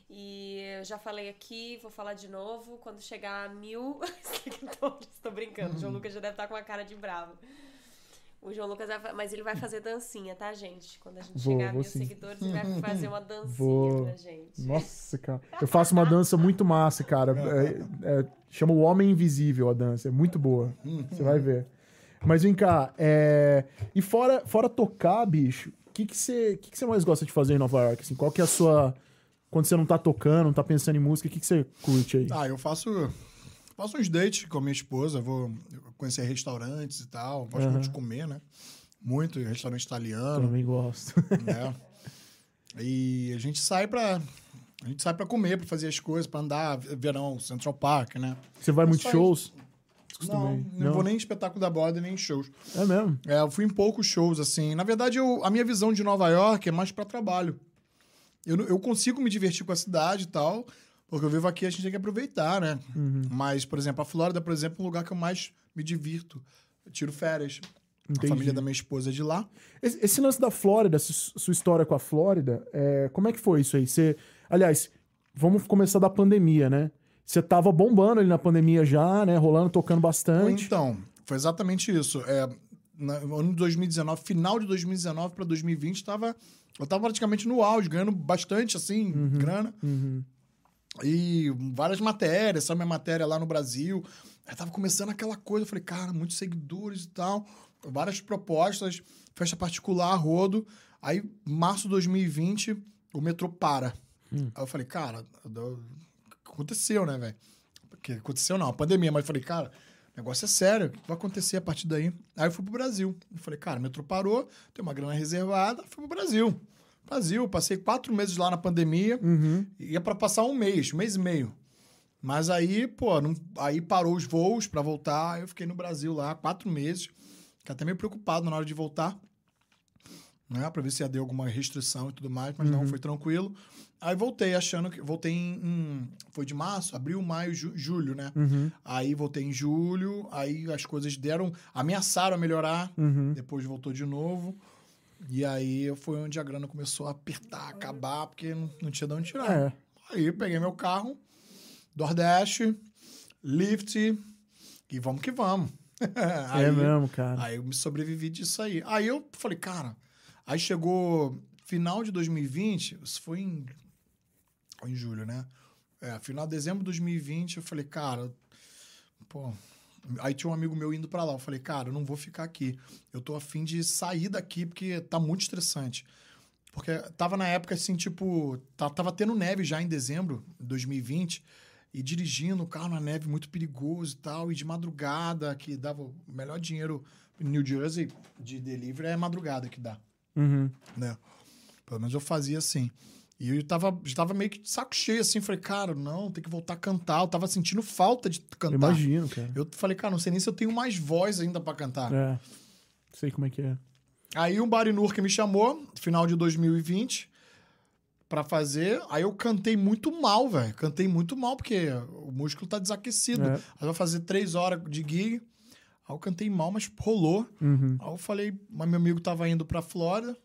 E eu já falei aqui, vou falar de novo. Quando chegar a mil (laughs) seguidores, tô brincando. O João Lucas já deve estar com uma cara de bravo. O João Lucas vai, mas ele vai fazer dancinha, tá, gente? Quando a gente vou, chegar a mil sim. seguidores, ele vai fazer uma dancinha vou. pra gente.
Nossa, cara. Eu faço uma dança muito massa, cara. É, é, chama o Homem Invisível a dança. É muito boa. Você vai ver. Mas vem cá, é... e fora, fora tocar, bicho, o que, que, você, que, que você mais gosta de fazer em Nova York? Assim, qual que é a sua quando você não tá tocando, não tá pensando em música, o que, que você curte aí?
Ah, eu faço. Faço uns dates com a minha esposa, vou conhecer restaurantes e tal. Gosto uhum. muito de comer, né? Muito, restaurante italiano.
Também gosto.
Né? E a gente sai pra. A gente sai pra comer, pra fazer as coisas, pra andar, verão, Central Park, né?
Você vai muitos shows?
Não, não, não, vou nem em espetáculo da borda, nem em shows.
É mesmo?
É, eu fui em poucos shows, assim. Na verdade, eu, a minha visão de Nova York é mais para trabalho. Eu, eu consigo me divertir com a cidade e tal, porque eu vivo aqui a gente tem que aproveitar, né? Uhum. Mas, por exemplo, a Flórida, por exemplo, é um lugar que eu mais me divirto. Eu tiro férias. Entendi. A família da minha esposa é de lá.
Esse, esse lance da Flórida, sua história com a Flórida, é, como é que foi isso aí? Você, aliás, vamos começar da pandemia, né? Você tava bombando ali na pandemia já, né? Rolando, tocando bastante.
Então, foi exatamente isso. É, no ano de 2019, final de 2019 para 2020, estava eu tava praticamente no auge, ganhando bastante, assim, uhum, grana. Uhum. E várias matérias, sabe minha matéria lá no Brasil. Aí tava começando aquela coisa, eu falei, cara, muitos seguidores e tal. Várias propostas, festa particular, rodo. Aí, março de 2020, o metrô para. Hum. Aí eu falei, cara, aconteceu, né, velho? Aconteceu não, a pandemia, mas eu falei, cara, o negócio é sério, o que vai acontecer a partir daí? Aí eu fui pro Brasil. Eu falei, cara, o metrô parou, tem uma grana reservada, fui pro Brasil. Brasil, passei quatro meses lá na pandemia, uhum. ia para passar um mês, um mês e meio. Mas aí, pô, não, aí parou os voos para voltar, eu fiquei no Brasil lá quatro meses. Fiquei até meio preocupado na hora de voltar, né? Pra ver se ia ter alguma restrição e tudo mais, mas uhum. não, foi tranquilo. Aí voltei achando que. Voltei em. em foi de março, abril, maio, ju, julho, né? Uhum. Aí voltei em julho, aí as coisas deram. Ameaçaram a melhorar, uhum. depois voltou de novo. E aí foi onde a grana começou a apertar, acabar, porque não, não tinha de onde tirar. É. Aí peguei meu carro, Nordeste, Lift, e vamos que vamos. (laughs)
aí, é mesmo, cara.
Aí eu me sobrevivi disso aí. Aí eu falei, cara. Aí chegou final de 2020, isso foi em em julho, né? É, final de dezembro de 2020, eu falei, cara, pô. Aí tinha um amigo meu indo para lá. Eu falei, cara, eu não vou ficar aqui. Eu tô afim de sair daqui porque tá muito estressante. Porque tava na época assim, tipo, tava tendo neve já em dezembro de 2020 e dirigindo o carro na neve muito perigoso e tal, e de madrugada, que dava o melhor dinheiro New Jersey de delivery é madrugada que dá. Uhum. Né? Pelo menos eu fazia assim. E eu tava, tava meio que de saco cheio, assim. Falei, cara, não, tem que voltar a cantar. Eu tava sentindo falta de cantar.
Imagino, cara.
Eu falei, cara, não sei nem se eu tenho mais voz ainda para cantar.
É. Sei como é que é.
Aí um Barinur que me chamou, final de 2020, para fazer. Aí eu cantei muito mal, velho. Cantei muito mal, porque o músculo tá desaquecido. É. Aí eu vou fazer três horas de gig. Aí eu cantei mal, mas rolou. Uhum. Aí eu falei, mas meu amigo tava indo pra Flórida.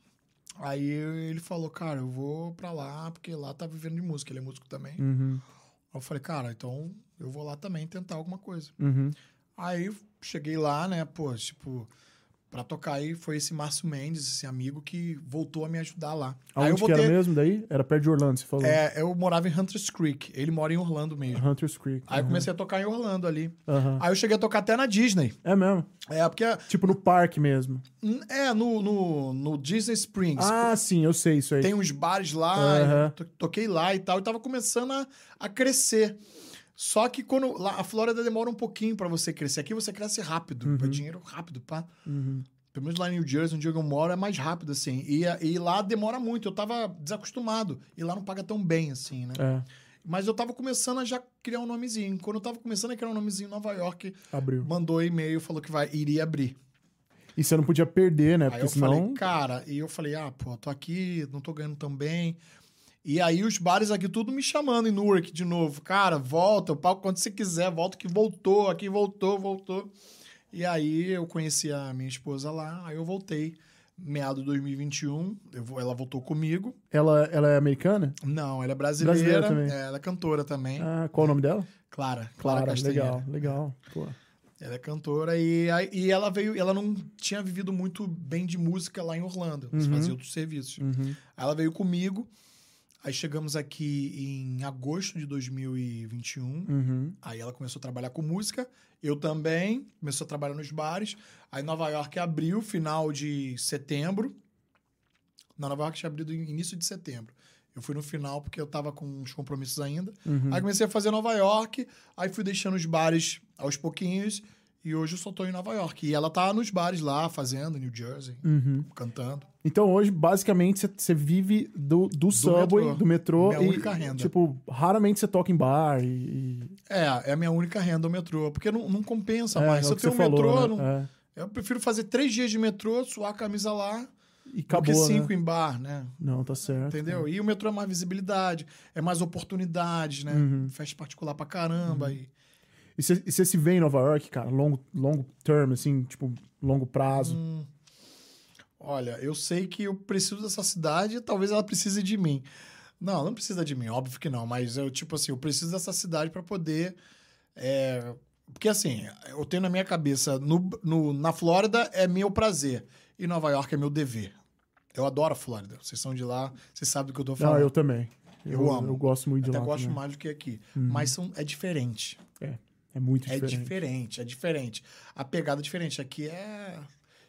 Aí ele falou, cara, eu vou pra lá, porque lá tá vivendo de música, ele é músico também. Uhum. Aí eu falei, cara, então eu vou lá também tentar alguma coisa. Uhum. Aí cheguei lá, né, pô, tipo, pra tocar. E foi esse Márcio Mendes, esse amigo, que voltou a me ajudar lá.
Aonde
aí eu
que era
voltei.
mesmo daí? Era perto de Orlando, você falou.
É, eu morava em Hunters Creek. Ele mora em Orlando mesmo.
Hunter's Creek.
Aí eu
Aham.
comecei a tocar em Orlando ali.
Aham.
Aí eu cheguei a tocar até na Disney.
É mesmo.
É, porque.
Tipo no parque mesmo.
É, no, no, no Disney Springs.
Ah, sim, eu sei isso aí.
Tem uns bares lá, eu to- toquei lá e tal, e tava começando a, a crescer. Só que quando lá, a Flórida demora um pouquinho pra você crescer. Aqui você cresce rápido, é dinheiro rápido, pá.
Uhum.
Pelo menos lá em New Jersey, onde eu moro, é mais rápido, assim. E, e lá demora muito, eu tava desacostumado. E lá não paga tão bem, assim, né?
É,
Mas eu tava começando a já criar um nomezinho. Quando eu tava começando a criar um nomezinho em Nova York,
abriu.
mandou e-mail, falou que vai, iria abrir.
E você não podia perder, né?
Aí
Porque
eu
senão.
falei, cara, e eu falei, ah, pô, tô aqui, não tô ganhando tão bem. E aí os bares aqui tudo me chamando em Newark de novo. Cara, volta, o palco quando você quiser, volta que voltou, aqui voltou, voltou. E aí eu conheci a minha esposa lá, aí eu voltei. Meado de 2021, eu ela voltou comigo.
Ela, ela é americana?
Não, ela é brasileira,
Brasileira também.
é, ela é cantora também.
Ah, qual o nome dela?
Clara, Clara
Clara, legal, legal. Pô.
Ela é cantora e, e ela veio, ela não tinha vivido muito bem de música lá em Orlando,
Uhum.
fazia outros serviços.
Uhum.
Aí ela veio comigo, aí chegamos aqui em agosto de 2021,
Uhum.
aí ela começou a trabalhar com música, eu também, começou a trabalhar nos bares, aí Nova York abriu final de setembro, na Nova York tinha abrido início de setembro. Eu fui no final porque eu tava com uns compromissos ainda.
Uhum.
Aí comecei a fazer Nova York, aí fui deixando os bares aos pouquinhos, e hoje eu só tô em Nova York. E ela tá nos bares lá, fazendo, New Jersey,
Uhum.
cantando.
Então hoje, basicamente, você- vive do, do subway,
metrô.
do metrô.
Minha
e,
única renda.
Tipo, raramente você toca em bar e.
É, é a minha única renda o metrô, porque não, não compensa
é,
mais.
é
Se eu tenho um
falou,
metrô,
né?
não-
É.
eu prefiro fazer três dias de metrô, suar a camisa lá,
E
do que
acabou,
cinco
né?
em bar, né?
Não, tá certo.
Entendeu? E o metrô é mais visibilidade, é mais oportunidades, né?
Uhum.
Festa particular pra caramba. E...
E e você se vê em Nova York, cara, longo, longo term, assim, tipo, longo prazo.
Hum, olha, eu sei que eu preciso dessa cidade talvez ela precise de mim. Não, não precisa de mim, óbvio que não. Mas eu, tipo assim, eu preciso dessa cidade para poder. é, Porque assim, eu tenho na minha cabeça, no, no- na Flórida é meu prazer e Nova York é meu dever. Eu adoro a Flórida. Vocês são de lá, vocês sabem do que eu tô
Não,
falando.
eu também.
Eu amo.
Eu gosto muito de
Até
lá.
gosto
também.
mais do que aqui.
Uhum.
Mas são, é diferente.
É muito
É
diferente.
diferente, é diferente. A pegada é diferente. Aqui é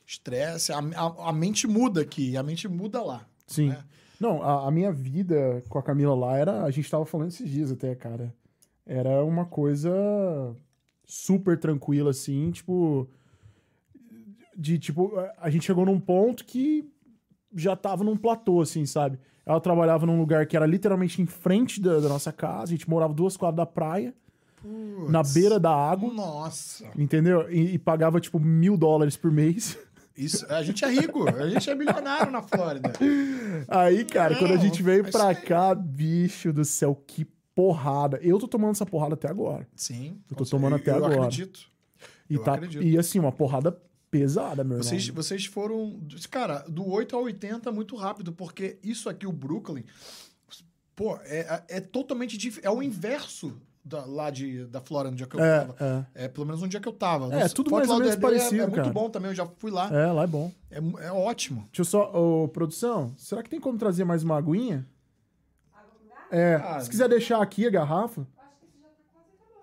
estresse. A, a, a mente muda aqui, a mente muda lá.
Sim.
né?
Não, a, a minha vida com a Camila lá era. A gente tava falando esses dias até, cara. Era uma coisa super tranquila, assim, tipo. De tipo, a- a gente chegou num ponto que já tava num platô, assim, sabe? Ela trabalhava num lugar que era literalmente em frente da, da nossa casa, a gente morava duas quadras da praia, na beira da água,
Nossa.
entendeu? E, e pagava, tipo, mil dólares por mês.
Isso, a gente é rico, a gente é milionário na Flórida.
Aí, cara, quando a
Não,
gente veio pra cá, bicho do céu, que porrada. Eu tô tomando essa porrada até agora.
Sim.
Eu tô tomando
certeza.
até
eu
agora.
acredito.
E,
Eu
tá,
acredito.
e assim, uma porrada pesada, meu
Vocês,
irmão.
vocês foram. Cara, do 8 ao 80 muito rápido, porque isso aqui, o Brooklyn, pô, é, é totalmente dif... É o inverso da, lá de, da Flórida, onde é que eu
É,
tava.
é.
É, pelo menos onde é que eu tava.
É, tudo
Fort
mais ou menos
Lauderdale é-
parecido,
É, muito bom também, eu já fui lá.
É, lá é bom.
É, é ótimo.
Deixa eu só. Ô, produção, será que tem como trazer mais uma aguinha? É,
Ah,
se quiser deixar aqui a garrafa,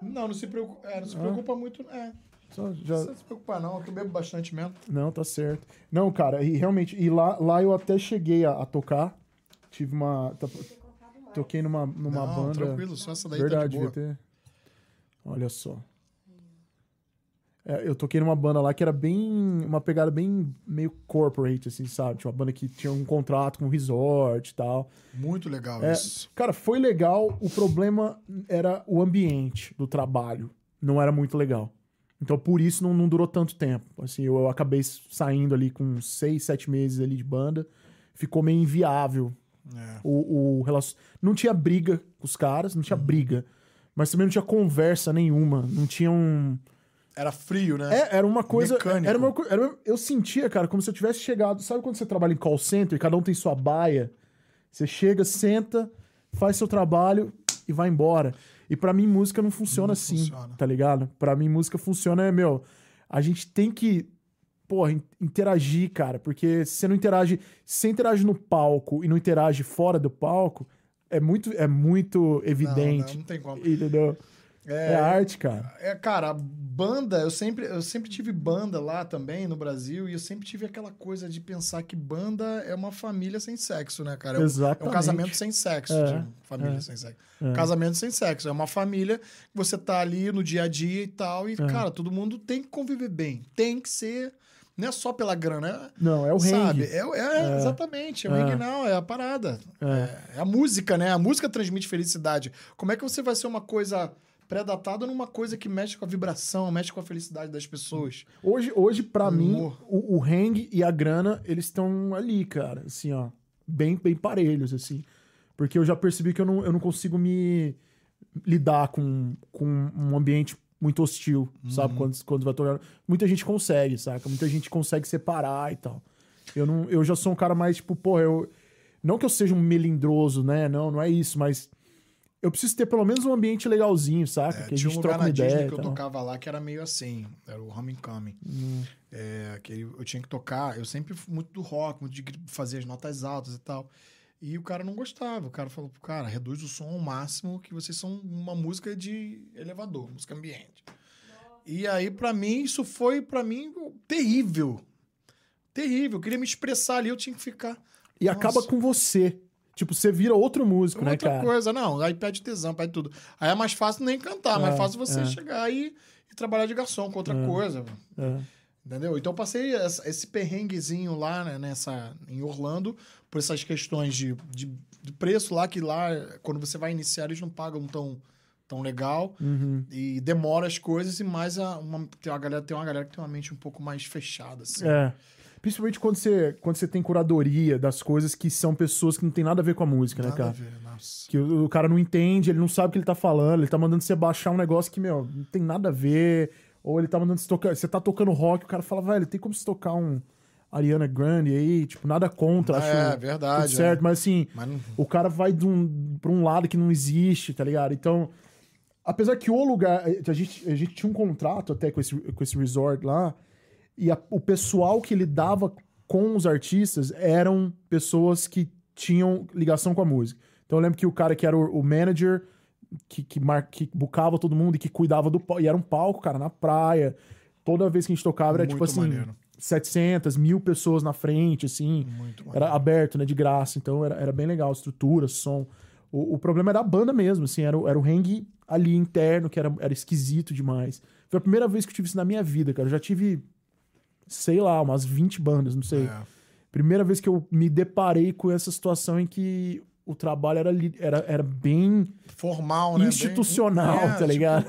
Não, não se preocupa, é, não se
Ah.
preocupa muito. É,
só
não
já.
precisa se preocupar, não, que eu bebo bastante mesmo.
Não, tá certo. Não, cara, e realmente, e lá, lá eu até cheguei a, a tocar. Tive uma. tá- toquei numa, numa
não,
banda.
tranquilo, só essa daí
Verdade,
tá de boa.
devia ter. Olha só. É, eu toquei numa banda lá que era bem. Uma pegada bem meio corporate, assim, sabe? Tinha uma banda que tinha um contrato com um resort e tal.
Muito legal
É,
isso.
Cara, foi legal. O problema era o ambiente do trabalho. Não era muito legal. Então, por isso, não, não durou tanto tempo. Assim, eu, eu acabei saindo ali com seis, sete meses ali de banda. Ficou meio inviável
É.
o, o relacion... Não tinha briga com os caras, não tinha briga. Mas também não tinha conversa nenhuma. Não tinha um.
Era frio, né?
É, era uma coisa.
Mecânico.
Era uma, era uma- eu sentia, cara, como se eu tivesse chegado. Sabe quando você trabalha em call center e cada um tem sua baia? Você chega, senta, faz seu trabalho e vai embora. E pra mim, música não funciona
Não
assim,
funciona.
tá ligado? Pra mim, música funciona, é, meu. A gente tem que porra, in- interagir, cara. Porque se você não interage. Se você interage no palco e não interage fora do palco, é muito, é muito evidente.
Não, não, não tem como.
Entendeu? É, arte, cara.
É, cara, a banda, eu sempre, eu sempre tive banda lá também no Brasil e eu sempre tive aquela coisa de pensar que banda é uma família sem sexo, né, cara? É um, é um
Exatamente.
casamento sem sexo,
É,
família
é,
sem sexo.
é.
Casamento sem sexo. É uma família que você tá ali no dia a dia e tal,
É.
e, cara, todo mundo tem que conviver bem. Tem que ser. Não é só pela grana, é,
Não, é o
sabe?
hang.
É, é, exatamente. É o
É.
hang não, é a parada. É. é a música, né? A música transmite felicidade. Como é que você vai ser uma coisa pré-datada numa coisa que mexe com a vibração, mexe com a felicidade das pessoas?
Hoje, hoje para mim, o, o hang e a grana, eles estão ali, cara. Assim, ó. Bem, bem parelhos, assim. Porque eu já percebi que eu não, eu não consigo me lidar com, com um ambiente muito hostil, sabe? Quando, quando vai tocar. Muita gente consegue, saca? Muita gente consegue separar e tal. Eu, não, eu já sou um cara mais, tipo, porra, eu. Não que eu seja um melindroso, né? Não, não é isso, mas. Eu preciso ter pelo menos um ambiente legalzinho, saca?
É,
que a
tinha um
gente
lugar
troca
na Disney
ideia.
que
e
eu tocava lá que era meio assim, era o Homecoming.
Hum.
É, que eu tinha que tocar, eu sempre fui muito do rock, muito de fazer as notas altas e tal. E o cara não gostava. O cara falou, cara, reduz o som ao máximo, que vocês são uma música de elevador, música ambiente. E aí, pra mim, isso foi, pra mim, terrível. Terrível. Eu queria me expressar ali, eu tinha que ficar.
E acaba
Nossa.
com você. Tipo, você vira outro músico, né,
Outra
cara?
coisa, não, aí pede tesão, pede tudo. Aí é mais fácil nem cantar, mais
É,
fácil você
é.
chegar aí e trabalhar de garçom com outra coisa.
É.
Entendeu? Então eu passei essa- esse perrenguezinho lá, né, nessa, em Orlando, por essas questões de, de, de preço lá, que lá, quando você vai iniciar, eles não pagam tão, tão legal.
Uhum.
E demora as coisas, e mais a, uma, tem, uma galera, tem uma galera que tem uma mente um pouco mais fechada, assim.
É. Principalmente quando você, quando você tem curadoria das coisas que são pessoas que não tem nada a ver com a música, né,
Nada a
cara?
ver, nossa.
Que o, o cara não entende, ele não sabe o que ele tá falando, ele tá mandando você baixar um negócio que, meu, não tem nada a ver. Ou ele tá mandando você tocar. Você tá tocando rock, o cara fala, velho, tem como você tocar um Ariana Grande aí? Tipo, nada contra, acho
É,
tudo
verdade.
certo,
é.
mas assim,
Mas não-
o cara vai de um, pra um lado que não existe, tá ligado? Então, apesar que o lugar. A gente, a gente tinha um contrato até com esse, com esse resort lá, e a- o pessoal que lidava com os artistas eram pessoas que tinham ligação com a música. Então eu lembro que o cara que era o, o manager, que, que, mar, que bucava todo mundo e que cuidava do palco, e era um palco, cara, na praia. Toda vez que a gente tocava era tipo
Muito
assim,
maneiro.
700, mil pessoas na frente, assim.
Muito
Era aberto, né? De graça. Então era, era bem legal. Estrutura, som. O, o problema era a banda mesmo, assim. Era, o- era o hang ali interno, que era, era esquisito demais. Foi a primeira vez que eu tive isso na minha vida, cara. Eu já tive, sei lá, umas 20 bandas, não sei.
É.
Primeira vez que eu me deparei com essa situação em que o trabalho era, era, era bem
Formal, né? Bem-
institucional,
É,
tá
tipo,
ligado?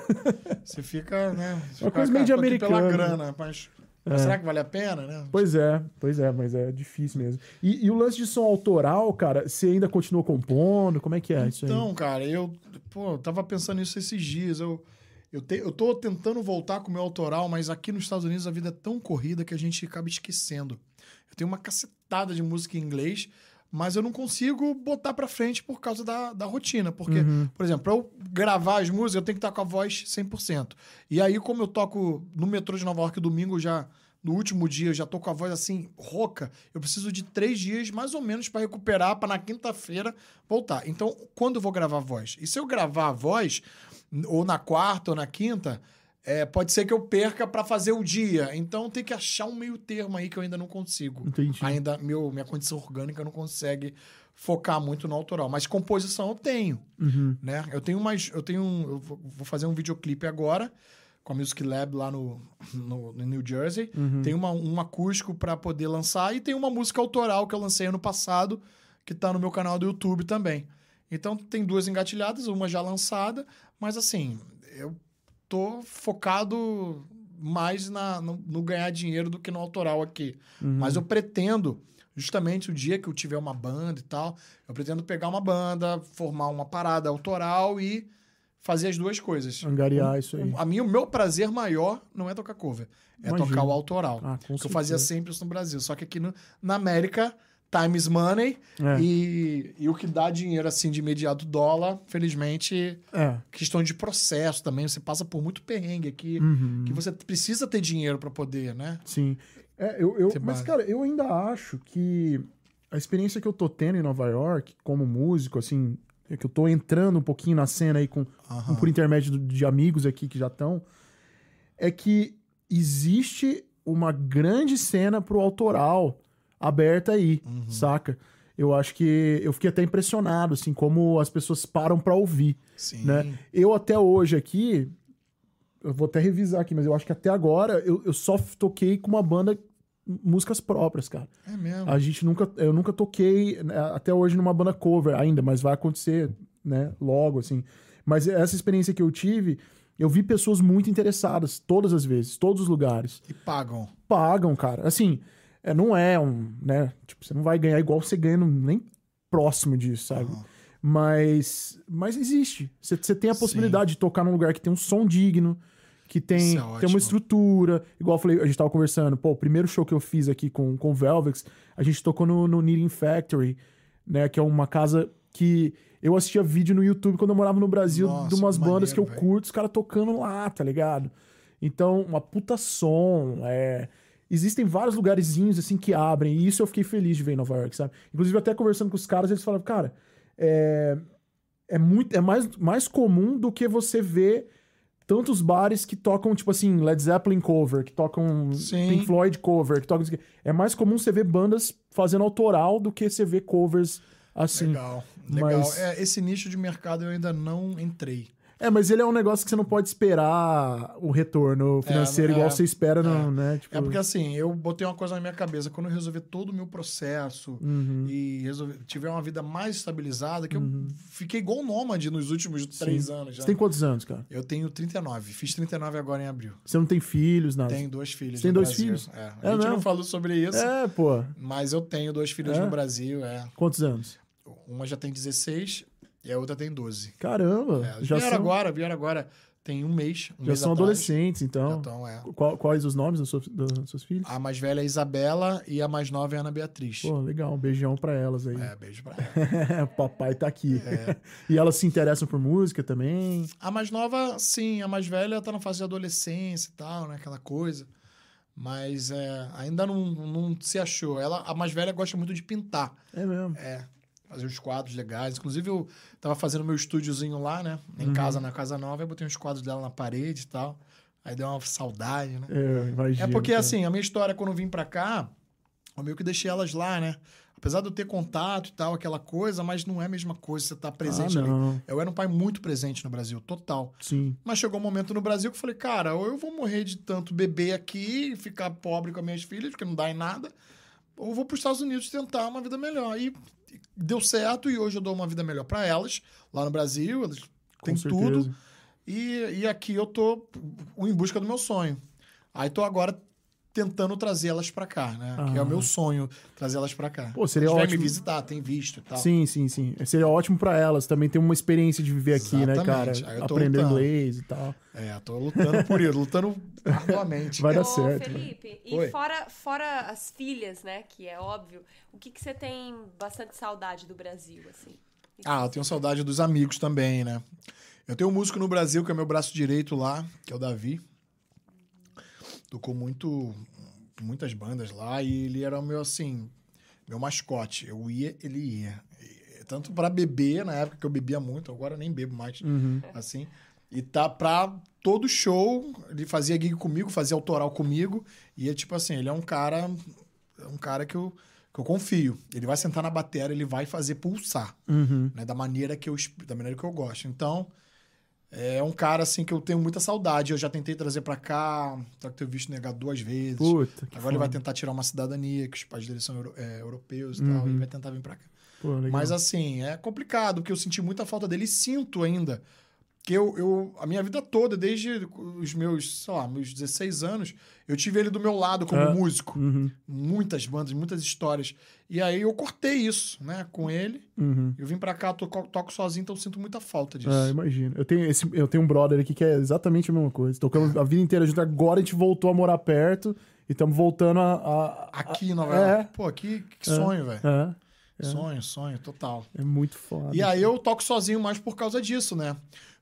Você fica, né? Você (laughs)
Uma
fica,
coisa meio de
aqui pela grana, mas, mas será que vale a pena, né?
Pois é, pois é, mas é difícil mesmo. E, e o lance de som autoral, cara, você ainda continua compondo? Como é que é isso aí?
Então, cara, eu, pô, eu tava pensando nisso esses dias. Eu, eu, te, eu tô tentando voltar com o meu autoral, mas aqui nos Estados Unidos a vida é tão corrida que a gente acaba esquecendo. Eu tenho uma cacetada de música em inglês, mas eu não consigo botar pra frente por causa da, da rotina. Porque,
Uhum.
por exemplo, pra eu gravar as músicas, eu tenho que estar com a voz 100%. E aí, como eu toco no metrô de Nova York domingo, já no último dia, eu já tô com a voz assim, rouca, eu preciso de três dias mais ou menos pra recuperar, pra na quinta-feira voltar. Então, quando eu vou gravar a voz? E se eu gravar a voz, ou na quarta ou na quinta, é, pode ser que eu perca pra fazer o dia. Então, tem que achar um meio termo aí que eu ainda não consigo.
Entendi.
Ainda, meu, minha condição orgânica não consegue focar muito no autoral. Mas composição eu tenho
Uhum.
né? Eu tenho mais, eu tenho, um- eu vou vou fazer um videoclipe agora com a Music Lab lá no, no, no New Jersey.
Uhum.
Tem uma, um acústico para poder lançar e tem uma música autoral que eu lancei ano passado que tá no meu canal do YouTube também. Então tem duas engatilhadas, uma já lançada, mas assim, eu tô focado mais na, no, no ganhar dinheiro do que no autoral aqui.
Uhum.
Mas eu pretendo, justamente o dia que eu tiver uma banda e tal, eu pretendo pegar uma banda, formar uma parada autoral e fazer as duas coisas.
Angariar isso aí.
O- A mim, o meu prazer maior não é tocar cover, é
Imagino.
tocar o autoral.
Ah,
que eu fazia sempre isso no Brasil. Só que aqui no- na América time is money.
É.
E, e o que dá dinheiro, assim, de imediato, dólar, felizmente,
É.
questão de processo também. Você passa por muito perrengue aqui,
Uhum.
que você precisa ter dinheiro pra poder, né?
Sim. É, eu, eu, mas,
base.
cara, eu ainda acho que a experiência que eu tô tendo em Nova York, como músico, assim, é que eu tô entrando um pouquinho na cena aí com, por intermédio de amigos aqui que já estão, é que existe uma grande cena pro autoral aberta aí,
Uhum.
saca? Eu acho que eu fiquei até impressionado, assim, como as pessoas param pra ouvir.
Sim.
né? Eu até hoje aqui, eu vou até revisar aqui, mas eu acho que até agora eu, eu só toquei com uma banda músicas próprias, cara.
É mesmo.
A gente nunca, eu nunca toquei né, até hoje numa banda cover ainda, mas vai acontecer, né, logo assim. Mas essa experiência que eu tive, eu vi pessoas muito interessadas todas as vezes, todos os lugares.
E pagam.
Pagam, cara. Assim, é, não é um, né, tipo, você não vai ganhar igual você ganha nem próximo disso, sabe?
Aham.
Mas, mas existe. Você tem a
Sim.
possibilidade de tocar num lugar que tem um som digno, que tem,
é
tem uma estrutura. Igual eu falei, a gente tava conversando, pô, o primeiro show que eu fiz aqui com, com o Velvex, a gente tocou no, no Knitting Factory, né? Que é uma casa que eu assistia vídeo no YouTube quando eu morava no Brasil
Nossa,
de umas bandas que eu
velho.
curto, os caras tocando lá, tá ligado? Então, uma puta som, é... Existem vários lugarzinhos assim que abrem, e isso eu fiquei feliz de ver em Nova York, sabe? Inclusive, até conversando com os caras, eles falavam, cara, é, é muito é mais, mais comum do que você ver tantos bares que tocam, tipo assim, Led Zeppelin cover, que tocam
Sim.
Pink Floyd cover, que tocam. É mais comum você ver bandas fazendo autoral do que você ver covers assim.
Legal. Legal.
mas-
É, esse nicho de mercado eu ainda não entrei.
É, mas ele é um negócio que você não pode esperar o retorno financeiro
É,
igual
é,
você espera, no, né? Tipo,
É porque assim, eu botei uma coisa na minha cabeça. Quando eu resolver todo o meu processo
Uhum.
e resolver, tiver uma vida mais estabilizada, que eu fiquei igual um nômade nos últimos três anos já.
Você tem quantos anos, cara?
Eu tenho 39. Fiz 39 agora em abril.
Você não tem filhos, nada?
Tenho dois filhos.
Você tem dois
Brasil.
filhos?
É. A
É
gente
mesmo?
não falou sobre isso,
É, pô.
mas eu tenho dois filhos
É?
no Brasil. É.
Quantos anos?
Uma já tem 16 e a outra tem 12.
Caramba.
É,
já
vieram
são,
agora, vieram agora. Tem um mês. Um
já
mês
são
atrás.
adolescentes, então.
Então, é.
Qual- quais os nomes dos seus, dos seus filhos?
A mais velha é a Isabela e a mais nova é a Ana Beatriz.
Pô, legal. Um beijão pra elas aí.
É, beijo pra (laughs) ela.
Papai tá aqui.
É. (laughs)
e elas se interessam por música também.
A mais nova, sim. A mais velha tá na fase de adolescência e tal, né? Aquela coisa. Mas é, ainda não, não se achou. Ela, a mais velha gosta muito de pintar.
É mesmo.
É. Fazer uns quadros legais. Inclusive, eu tava fazendo meu estúdiozinho lá, né?
Uhum.
Em casa, na casa nova. Eu botei uns quadros dela na parede e tal. Aí deu uma saudade, né?
É, imagina.
É porque,
cara.
assim, a minha história, quando eu vim pra cá, eu meio que deixei elas lá, né? Apesar de eu ter contato e tal, aquela coisa, mas não é a mesma coisa você estar presente
ah,
ali.
não.
Eu era um pai muito presente no Brasil, total.
Sim.
Mas chegou um momento no Brasil que eu falei, cara, ou eu vou morrer de tanto beber aqui e ficar pobre com as minhas filhas, porque não dá em nada, ou vou para os Estados Unidos tentar uma vida melhor. E deu certo e hoje eu dou uma vida melhor para elas, lá no Brasil, elas
Com
têm
certeza.
tudo. E, e aqui eu tô em busca do meu sonho. Aí tô agora tentando trazê-las pra cá, né? Que é o
Ah.
meu sonho, trazê-las pra cá.
Pô, seria ótimo.
me visitar, tem visto e tal.
Sim, sim, sim. Seria ótimo pra elas também ter uma experiência de viver aqui, né, cara?
Exatamente. Aí eu tô
Aprender
lutando.
inglês e tal.
É, tô lutando por isso, lutando arduamente.
Vai dar
Ô,
certo.
Felipe, e
Oi.
fora, fora as filhas, né, que é óbvio, o que, que você tem bastante saudade do Brasil, assim?
Ah, eu tenho saudade dos amigos também, né? Eu tenho um músico no Brasil que é meu braço direito lá, que é o Davi. Tocou muito, muitas bandas lá e ele era o meu, assim, meu mascote. Eu ia, ele ia. E, tanto pra beber, na época que eu bebia muito, agora nem bebo mais,
Uhum.
assim. E tá pra todo show, ele fazia gig comigo, fazia autoral comigo. E é tipo assim, ele é um cara, é um cara que eu, que eu confio. Ele vai sentar na bateria, ele vai fazer pulsar
Uhum.
né, da maneira que eu da maneira que eu gosto. Então, é um cara assim que eu tenho muita saudade. Eu já tentei trazer pra cá, só que tenho visto negar duas vezes.
Puta,
Agora ele vai
foda.
tentar tirar uma cidadania, que os pais dele são euro- é, europeus e tal,
Uhum.
e vai tentar vir pra cá.
Pô.
Mas assim, é complicado, porque eu senti muita falta dele e sinto ainda. Que eu, eu, a minha vida toda, desde os meus, sei lá, meus 16 anos, eu tive ele do meu lado como
É.
músico.
Uhum,
Muitas bandas, muitas histórias. E aí eu cortei isso, né, com ele.
uhum.
Eu vim pra cá, toco, toco sozinho, então eu sinto muita falta disso.
É, imagina. Eu tenho, esse, eu tenho um brother aqui que é exatamente a mesma coisa. Tocamos a vida inteira junto. Agora a gente voltou a morar perto E estamos voltando a. a-
Aqui em Nova
É.
York. Pô, que, que sonho, velho.
É,
Sonho, sonho, total.
é muito foda.
E aí eu toco sozinho mais por causa disso, né?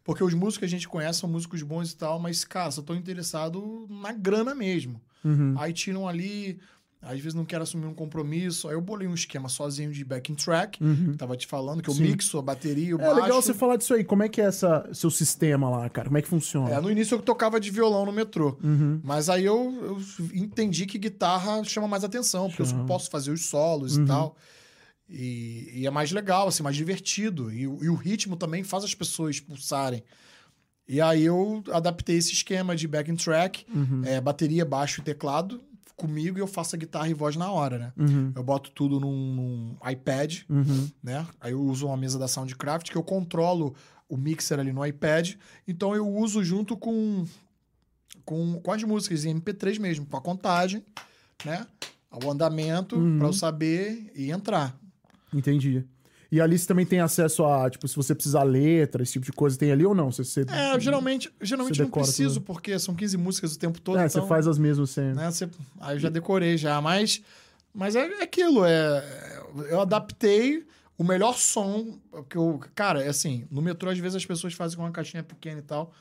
Porque os músicos que a gente conhece são músicos bons e tal, mas, cara, só tô interessado na grana mesmo.
Uhum.
Aí tiram ali, às vezes não quero assumir um compromisso. Aí eu bolei um esquema sozinho de backing track, que tava te falando, que eu
Uhum. Sim.
mixo a bateria o
É
baixo.
legal você falar disso aí. Como é que é essa, seu sistema lá, cara? Como é que funciona?
É, no início eu tocava de violão no metrô.
Uhum.
Mas aí eu, eu entendi que guitarra chama mais atenção, porque eu
Chama.
posso fazer os solos
Uhum.
e tal. E, e é mais legal, assim, mais divertido. E, o- e o ritmo também faz as pessoas pulsarem. E aí eu adaptei esse esquema de backing track,
Uhum.
é, bateria, baixo e teclado comigo e eu faço a guitarra e voz na hora, né?
Uhum.
Eu boto tudo num, num iPad,
Uhum.
né? Aí eu uso uma mesa da Soundcraft que eu controlo o mixer ali no iPad. Então eu uso junto com, com, com as músicas em MP3 mesmo, com a contagem, né? O andamento,
Uhum.
pra eu saber e entrar.
Entendi. E ali você também tem acesso a, tipo, se você precisar letra, esse tipo de coisa, tem ali ou não? Você, você,
É, geralmente, geralmente não preciso,
tudo.
porque são 15 músicas o tempo todo.
é,
então,
você faz as mesmas sempre.
né, você- aí eu já decorei já, mas, mas é, é aquilo, é, eu adaptei o melhor som, porque eu, cara, é assim, no metrô às vezes as pessoas fazem com uma caixinha pequena e tal,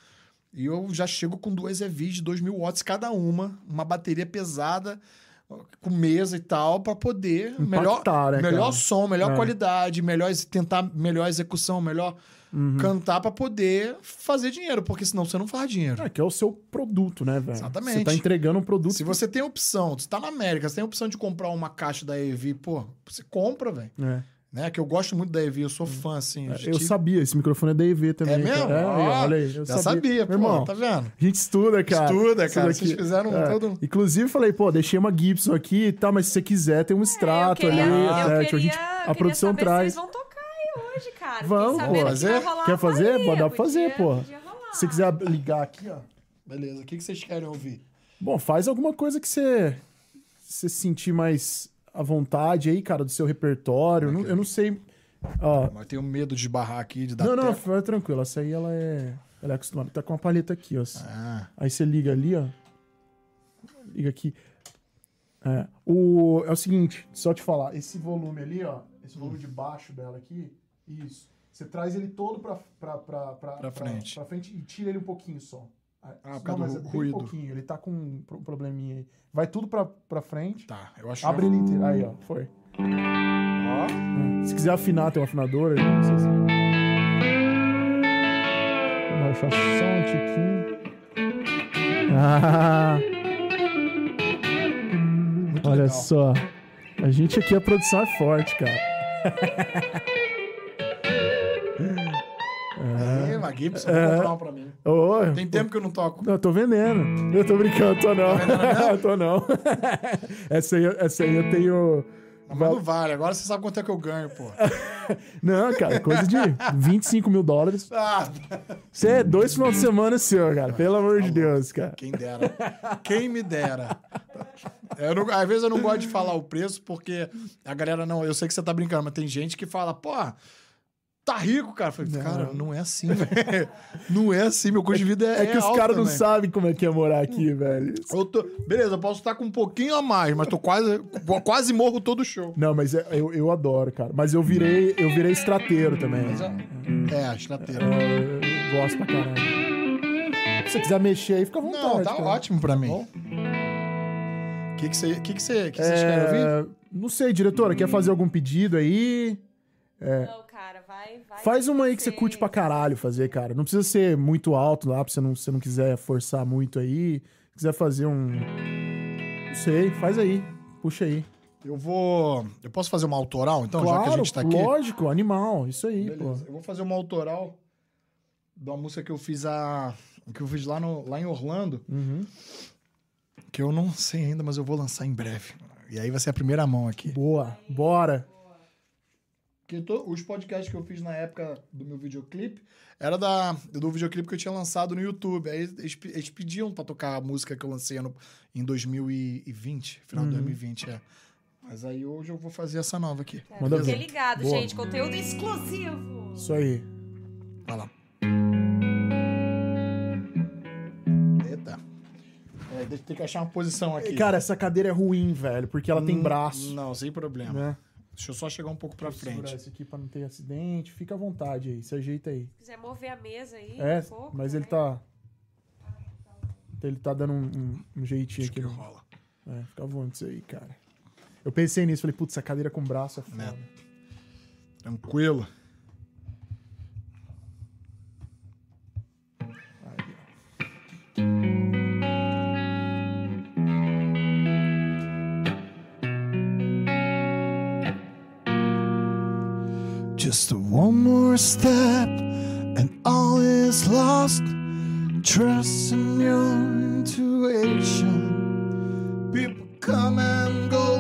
e eu já chego com duas EVs de 2 mil watts cada uma, uma bateria pesada, com mesa e tal, pra poder melhor,
Impactar, né,
melhor
cara?
som, melhor
É.
qualidade, melhor tentar melhor execução, melhor
Uhum.
cantar pra poder fazer dinheiro, porque senão você não faz dinheiro.
É, que é o seu produto, né, velho?
Exatamente.
Você tá entregando um produto.
Se você tem opção, você tá na América, você tem a opção de comprar uma caixa da EV, pô, você compra, velho.
É.
Né? Que eu gosto muito da EV, eu sou fã, assim.
É, Eu
tive-
sabia, esse microfone é da EV também.
É mesmo?
cara. É,
Ó,
olha aí, eu
Já sabia, pô,
Meu irmão,
tá vendo?
a gente estuda, cara.
Estuda, cara. Vocês fizeram
é.
todo...
Inclusive, falei, pô, deixei uma Gibson aqui e tal, mas se você quiser, tem um extrato
É, queria,
ali.
eu
é,
queria,
tipo, a, gente- a produção
saber
traz.
Se vocês vão tocar aí hoje, cara.
Vamos, pô.
Fazer?
Quer fazer? Pode dar pra fazer, pô. Se você quiser ligar aqui, ó.
Beleza, o que, que vocês querem ouvir?
Bom, faz alguma coisa que você se sentir mais à vontade aí, cara, do seu repertório. Eu não- Eu não sei. Ó,
Mas tenho medo de esbarrar aqui, de dar
não, não, fica tranquilo. Essa aí ela é. Ela é acostumada. Tá com uma palheta aqui, ó.
Ah,
Aí você liga ali, ó. Liga aqui. É, o, é o seguinte, só te falar, esse volume ali, ó, esse volume de baixo dela aqui, isso. Você traz ele todo pra, pra, pra, pra,
Pra frente.
pra frente e tira ele um pouquinho só.
Ah, por
Não, mas
do
é
ruído.
pouquinho, ele tá com um pro- probleminha aí. Vai tudo pra, pra frente,
tá. Eu acho
abre ele inteiro. Aí, ó, foi.
Ó,
Se quiser afinar, tem um afinador aí, não sei se... Vou baixar só um tiquinho. Ah,
muito
olha
legal.
só. A gente aqui, a produção é forte, cara. (laughs)
Vou comprar uma pra mim. Tem tempo que eu não toco.
Não, eu tô vendendo. Eu tô brincando, tô não.
Tá (laughs)
tô não. (laughs) essa, aí, essa aí eu tenho.
Mas não vale, agora você sabe quanto é que eu ganho, pô. (laughs)
Não, cara, coisa de 25 mil dólares.
Ah,
Você é dois finais de semana seu, cara. Pelo amor de Deus, cara.
Quem dera. Quem me dera. Não- às vezes eu não gosto de falar o preço, porque a galera não. Eu sei que você tá brincando, mas tem gente que fala, pô, tá rico, cara. Eu falei, cara, não é assim, (laughs) velho. Não é assim, meu custo de vida é.
É que os caras não sabem como é que é morar aqui, velho.
Eu tô- Beleza, eu posso estar com um pouquinho a mais, mas tô quase, quase morro todo show.
Não, mas é- eu, eu adoro, cara. Mas eu virei, eu virei estrateiro também.
Mas, ó, é, a estateira.
Eu, eu gosto pra caralho. Se você quiser mexer aí, fica à vontade.
Não, tá
cara.
ótimo pra mim.
bom?
O que, que, você, que, que, você, que vocês querem ouvir?
É, Não sei, diretora, quer fazer algum pedido aí?
Não, cara, vai, vai.
Faz uma aí que você curte pra caralho fazer, cara. Não precisa ser muito alto lá, pra você não, se você não quiser forçar muito aí. Se quiser fazer um. Não sei, faz aí. Puxa aí.
Eu vou. Eu posso fazer uma autoral, então, já que a
claro,
gente tá aqui?
lógico, animal. Isso aí,
Beleza.
pô.
Eu vou fazer uma autoral de uma música que eu fiz a. que eu fiz lá, no, lá em Orlando,
Uhum.
que eu não sei ainda, mas eu vou lançar em breve. E aí vai ser a primeira mão aqui.
Boa, bora.
Porque to- os podcasts que eu fiz na época do meu videoclipe era da, do videoclipe que eu tinha lançado no YouTube. Aí eles, eles pediam pra tocar a música que eu lancei no, em 2020, final
Uhum.
de 2020, é. Mas aí hoje eu vou fazer essa nova aqui.
Manda
Fiquem
ver.
ligados,
Boa.
gente. Conteúdo exclusivo.
Isso aí.
Vai lá. Eita. Deixa- tem que achar uma posição aqui.
Cara, essa cadeira é ruim, velho, porque ela tem
Hum,
braço.
Não, sem problema.
Né?
Deixa eu só chegar um pouco pra
Deixa eu segurar
frente.
esse aqui pra não ter acidente. Fica à vontade aí, se ajeita aí.
Se quiser mover a mesa aí
É,
um pouco.
mas ele tá. Ele tá dando um, um- um jeitinho
Acho
aqui.
que
no-
rola.
É, fica à vontade isso aí, cara. Eu pensei nisso, falei, putz, essa cadeira com braço é foda.
Né. Tranquilo. One more step and all is lost. Trust in your intuition. People come and go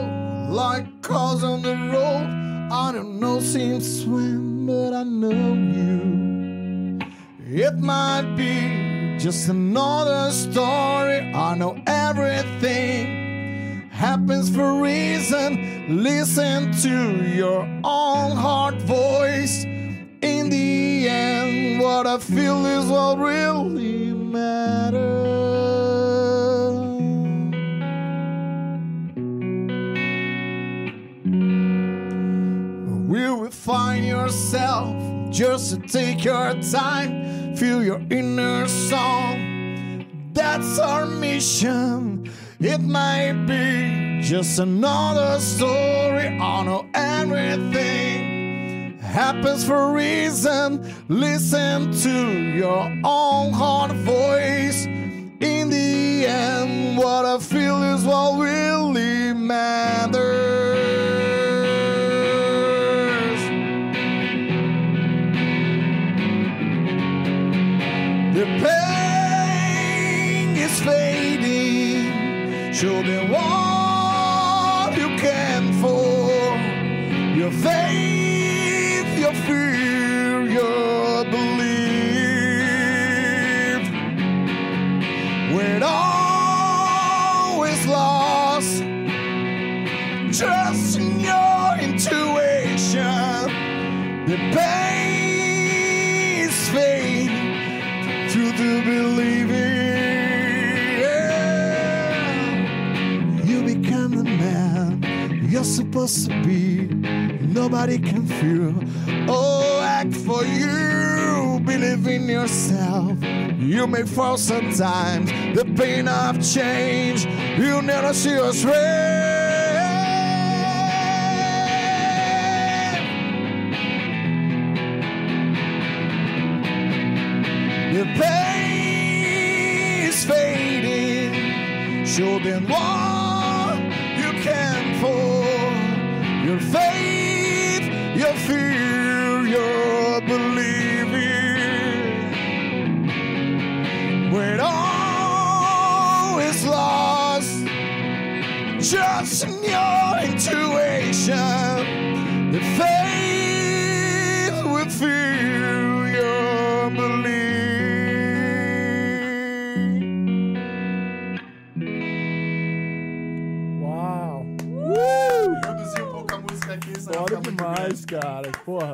like cars on the road. I don't know, seem to swim, but I know you. It might be just another story. I know everything happens for a reason. Listen to your own heart voice. In the end, what I feel is what really matters. Will you find yourself just to take your time? Feel your inner song. That's our mission. It might be just another story. I know everything happens for a reason. Listen to your own heart voice. In the end, what I feel is what really matters. Supposed to be. Nobody can feel. Oh, act for you. Believe in yourself. You may fall sometimes. The pain of change. You never see us strength. The pain is fading. Show them what will
fail.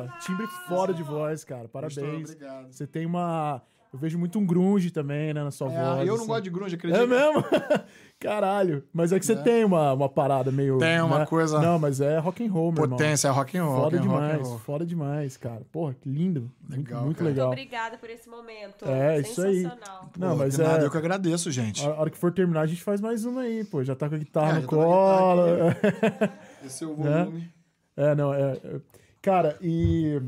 Porra, timbre fora de voz, cara. Parabéns.
obrigado.
Você tem uma. Eu vejo muito um grunge também, né, na sua
É,
voz.
eu não
assim.
gosto de grunge, acredito.
É mesmo? (laughs) Caralho. Mas é que você tem uma, uma parada meio.
Tem uma
né?
coisa-
Não, mas é rock and roll, meu irmão.
Potência, rock and roll.
Foda
and
demais,
rock
foda demais, cara. Porra, que lindo. Muito-
Legal,
muito,
cara.
Muito
legal.
obrigada por esse momento.
É, isso aí.
Sensacional.
Não,
Pô,
mas é.
nada, eu que agradeço, gente.
A hora que for terminar, a gente faz mais uma aí, pô. Já tá com a guitarra
É,
no
já tá
colo. (laughs)
Esse é o
Né?
volume.
É, não, é. Cara, e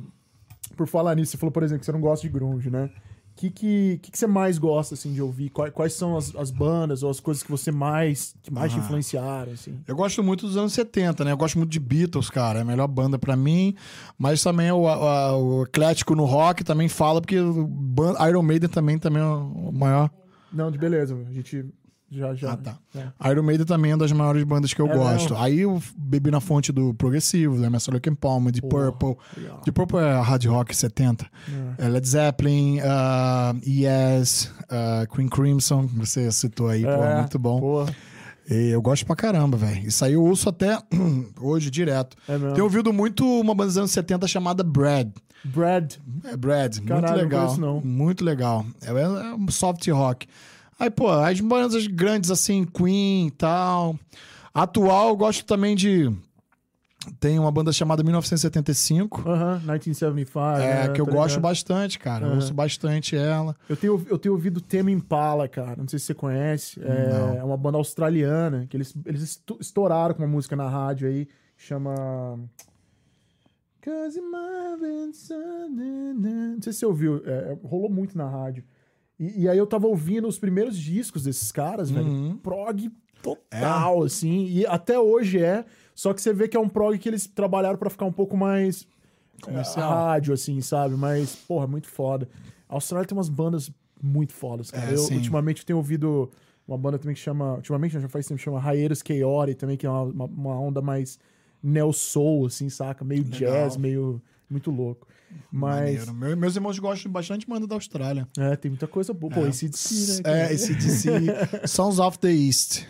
por falar nisso, você falou, por exemplo, que você não gosta de grunge, né? O que, que, que, que você mais gosta, assim, de ouvir? Quais, quais são as, as bandas ou as coisas que você mais, que mais te
Aham.
influenciaram, assim?
Eu gosto muito dos anos 70, né? Eu gosto muito de Beatles, cara. É a melhor banda pra mim. Mas também o, a- o eclético no rock também fala, porque Iron Maiden também, também é o maior.
Não, de beleza, a gente já, já.
Ah, tá.
é.
Iron Maiden também é uma das maiores bandas que eu
É
gosto. Aí eu bebi na fonte do progressivo, Emerson Lake and Palmer, de Purple. De Purple é hard rock 70.
É.
É Led Zeppelin, uh, Yes, uh, Queen Crimson, que você citou aí, pô,
É,
muito bom.
Porra,
eu gosto pra caramba, velho. Isso aí eu ouço até (clears throat) hoje direto.
é mesmo.
Tenho ouvido muito uma banda dos anos 70 chamada Brad.
Brad.
É Brad,
Caralho, não
muito legal.
conheço, não.
Muito legal. É, é um soft rock. Aí, pô, as bandas grandes assim, Queen e tal. Atual, eu gosto também de. Tem uma banda chamada 1975.
Aham, 1975.
É,
né,
que eu
tá
gosto
ligado?
bastante, cara. Eu
Aham.
ouço bastante ela.
Eu tenho, eu tenho ouvido Tema Impala, cara. Não sei se você conhece. É, é uma banda australiana que eles, eles estouraram com uma música na rádio aí. Chama. Não sei se você ouviu. é, rolou muito na rádio. E, e aí eu tava ouvindo os primeiros discos desses caras, velho.
Uhum.
Prog total, assim. E até hoje é. Só que você vê que é um prog que eles trabalharam pra ficar um pouco mais
Comercial.
rádio, assim, sabe? Mas, porra, muito foda. A Austrália tem umas bandas muito fodas, cara.
É,
eu,
sim.
ultimamente, tenho ouvido uma banda também que chama... Ultimamente, já faz tempo, chama Raeiros Chaotic também, que é uma, uma, uma onda mais neo-soul, assim, saca? Meio
Legal.
jazz, meio... Muito louco. Mas...
Meu- meus irmãos gostam bastante de banda da Austrália.
É, tem muita coisa boa. Pô,
É.
esse né? cara?
É, DC. (laughs) Sons of the East.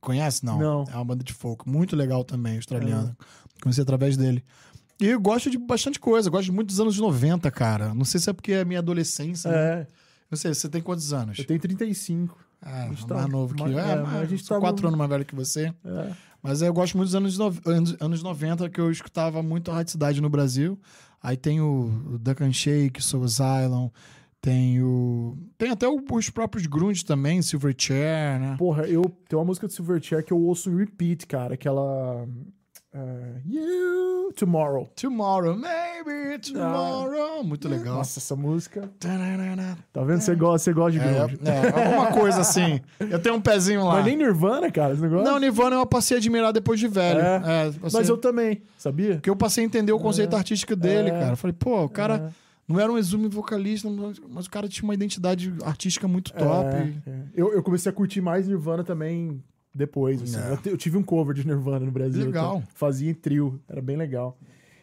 Conhece? Não.
Não.
É uma banda de folk. Muito legal também, australiana. Conheci através dele. E eu gosto de bastante coisa. Gosto muito dos anos 90, cara. Não sei se é porque é minha adolescência. né?
É,
Não sei, você tem quantos anos?
eu tenho 35.
Ah,
gente
mais
tá-
novo que eu.
é,
É,
a gente
sou
tá
quatro
no-
anos mais velho que você.
É.
Mas eu gosto muito dos anos, nove- anos, anos 90, que eu escutava muito a Rádio Cidade no Brasil. Aí tem o, Duncan Shake, Soul Asylum, tem o... Tem até os próprios grunge também, Silverchair, né?
Porra, eu tem uma música do Silverchair que eu ouço repeat, cara. Aquela. É, you Tomorrow.
Tomorrow, maybe tomorrow. Muito legal.
Nossa, essa música. Tá vendo? Você gosta, você gosta de grunge.
É, é, alguma coisa assim. Eu tenho um pezinho lá.
Mas nem Nirvana, cara, esse negócio.
Não, Nirvana eu passei a admirar depois de velho.
É.
É, passei-
Mas eu também, sabia?
Porque eu passei a entender o conceito artístico dele,
É.
cara. Eu falei, pô, o cara
É.
não era um exume vocalista, mas- o cara tinha uma identidade artística muito top.
É, é. Eu, eu comecei a curtir mais Nirvana também depois. assim.
É.
Eu, eu tive um cover de Nirvana no Brasil.
Legal.
que eu Fazia em trio. Era bem legal.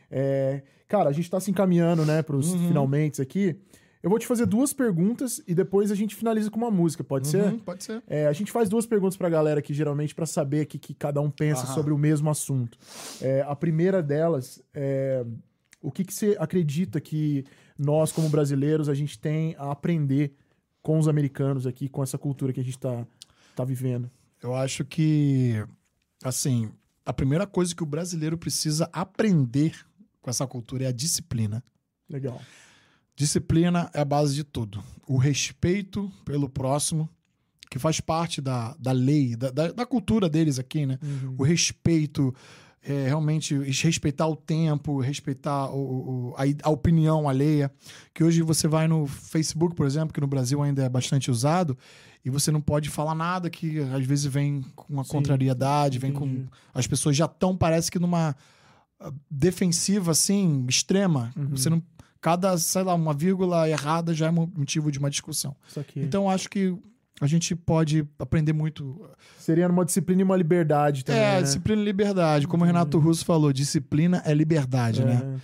É, cara, a gente tá se encaminhando, né, pros
Uhum.
finalmente aqui. Eu vou te fazer duas perguntas e depois a gente finaliza com uma música, pode ser?
Uhum, pode ser.
É, a gente faz duas perguntas pra galera aqui, geralmente, pra saber o que, que cada um pensa
Aham.
sobre o mesmo assunto. É, a primeira delas é o que, que você acredita que nós, como brasileiros, a gente tem a aprender com os americanos aqui, com essa cultura que a gente tá, tá vivendo?
Eu acho que, assim, a primeira coisa que o brasileiro precisa aprender com essa cultura é a disciplina.
Legal.
Disciplina é a base de tudo. O respeito pelo próximo, que faz parte da, da lei, da, da, da cultura deles aqui, né? O respeito, é, realmente respeitar o tempo, respeitar o, o- a, a opinião alheia. Que hoje você vai no Facebook, por exemplo, que no Brasil ainda é bastante usado, e você não pode falar nada que às vezes vem com uma
Sim,
contrariedade, vem com.
entendi.
As pessoas já estão, parece que numa ah, defensiva assim, extrema.
Uhum.
Você não. Cada, sei lá, uma vírgula errada já é mo- motivo de uma discussão. Então, acho que a gente pode aprender muito
Seria numa disciplina e uma liberdade também.
é,
né?
disciplina e liberdade. Como o Renato Russo falou, disciplina é liberdade,
É,
né?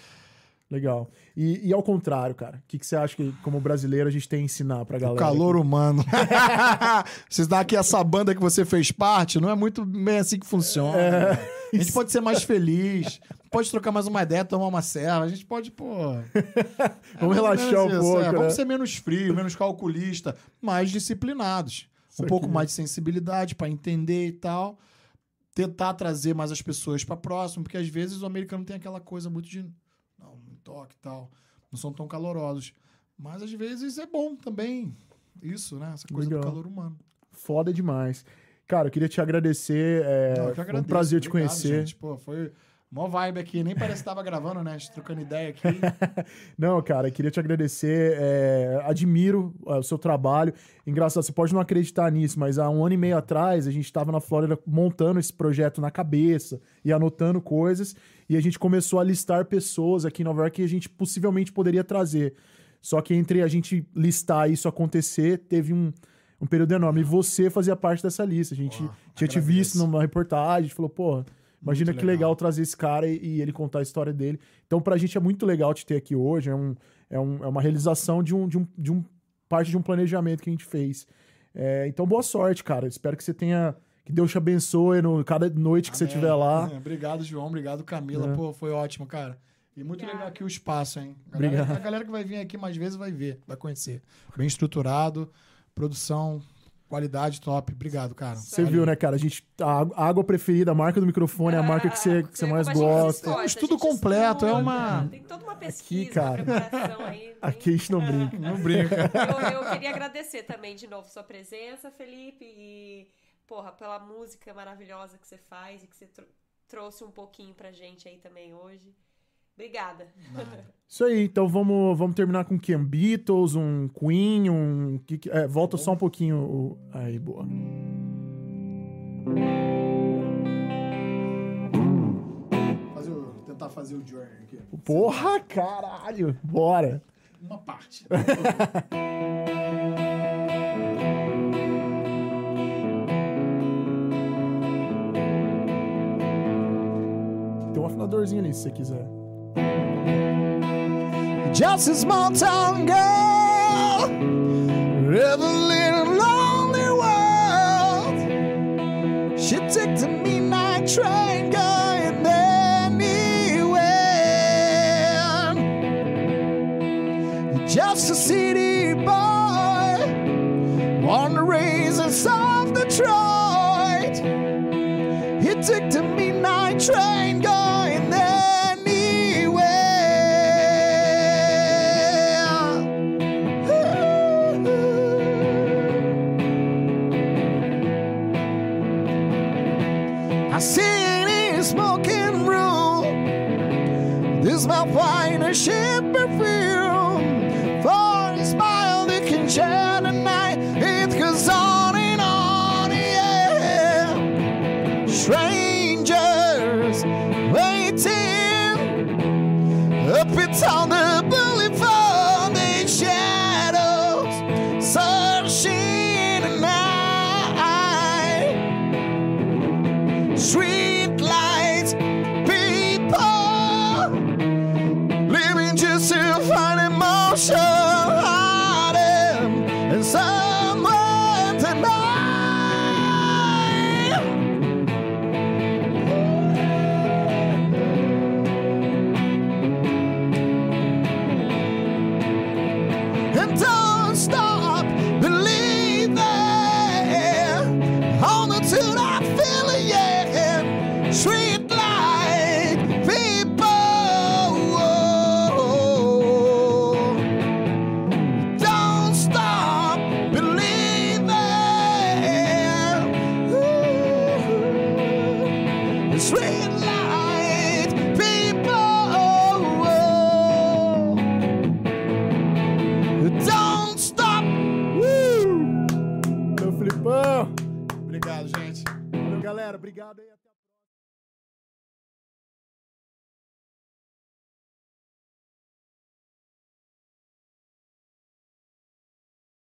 Legal. E, e ao contrário, cara, o que, que você acha que, como brasileiro, a gente tem a ensinar pra
O
galera?
calor humano. (laughs) (laughs) Vocês dão aqui essa banda que você fez parte, não é muito bem assim que funciona.
É.
A gente pode ser mais feliz, pode trocar mais uma ideia, tomar uma serva. A gente pode, pô. É (laughs)
Vamos
ou
relaxar um
isso,
pouco,
é.
né?
Vamos ser menos frio, menos calculista, mais disciplinados.
Isso
um pouco
aqui.
mais de sensibilidade para entender e tal. Tentar trazer mais as pessoas para próximo, porque às vezes o americano tem aquela coisa muito de. Não, não toque e tal. Não são tão calorosos. Mas às vezes é bom também. Isso, né? Essa coisa
Legal.
do calor humano.
Foda demais. Cara, eu queria te agradecer. é,
Não, que
foi um
agradeço.
prazer te
Obrigado,
conhecer.
Gente. Pô, foi mó vibe aqui. Nem parece que tava gravando, né? A gente trocando ideia aqui. (laughs)
Não, cara, eu queria te agradecer. é, admiro é, o seu trabalho. Engraçado, você pode não acreditar nisso, mas há um ano e meio atrás a gente estava na Flórida montando esse projeto na cabeça e anotando coisas. E a gente começou a listar pessoas aqui em Nova York que a gente possivelmente poderia trazer. Só que entre a gente listar isso acontecer, teve um, um período enorme. E você fazia parte dessa lista. A gente tinha te visto numa reportagem, a gente falou, pô, imagina
Muito
que legal
legal.
trazer esse cara e, e ele contar a história dele. Então, pra gente é muito legal te ter aqui hoje. É, um, é, um- é uma realização de um, de, um, de um parte de um planejamento que a gente fez. É, então, boa sorte, cara. Espero que você tenha. Que Deus te abençoe no, cada noite que você
Amém.
estiver lá.
Obrigado, João. Obrigado, Camila.
É.
Pô, foi ótimo, cara. E muito
Obrigada.
legal aqui o espaço, hein? A galera,
Obrigado.
a galera que vai vir aqui mais vezes vai ver, vai conhecer. Bem estruturado, produção Qualidade top. Obrigado, cara.
Você viu, né, cara? A gente, a água- preferida, a marca do microfone é a marca que você, que você
vê
mais gosta.
esforça,
Um estudo completo, é
estuda,
uma-
Tem toda uma pesquisa,
cara.
uma preparação aí. (laughs)
Aqui a gente não brinca.
Não brinca.
Eu, eu queria agradecer também de novo sua presença, Felipe, e, porra, pela música maravilhosa que você faz e que você tro- trouxe um pouquinho pra gente aí também hoje. Obrigada. (laughs)
Isso aí, então vamos, vamos terminar com o? Um Beatles, um Queen, um. é, volta só um pouquinho. o- Aí, boa.
Fazer o- tentar fazer o journey aqui.
Porra, caralho! Bora!
Uma parte. (laughs)
Tem um afinadorzinho ali, se você quiser.
Just a small town girl, living in a lonely world. She took the midnight train going anywhere. Just a city boy, on the raisins of Detroit. He took the midnight train going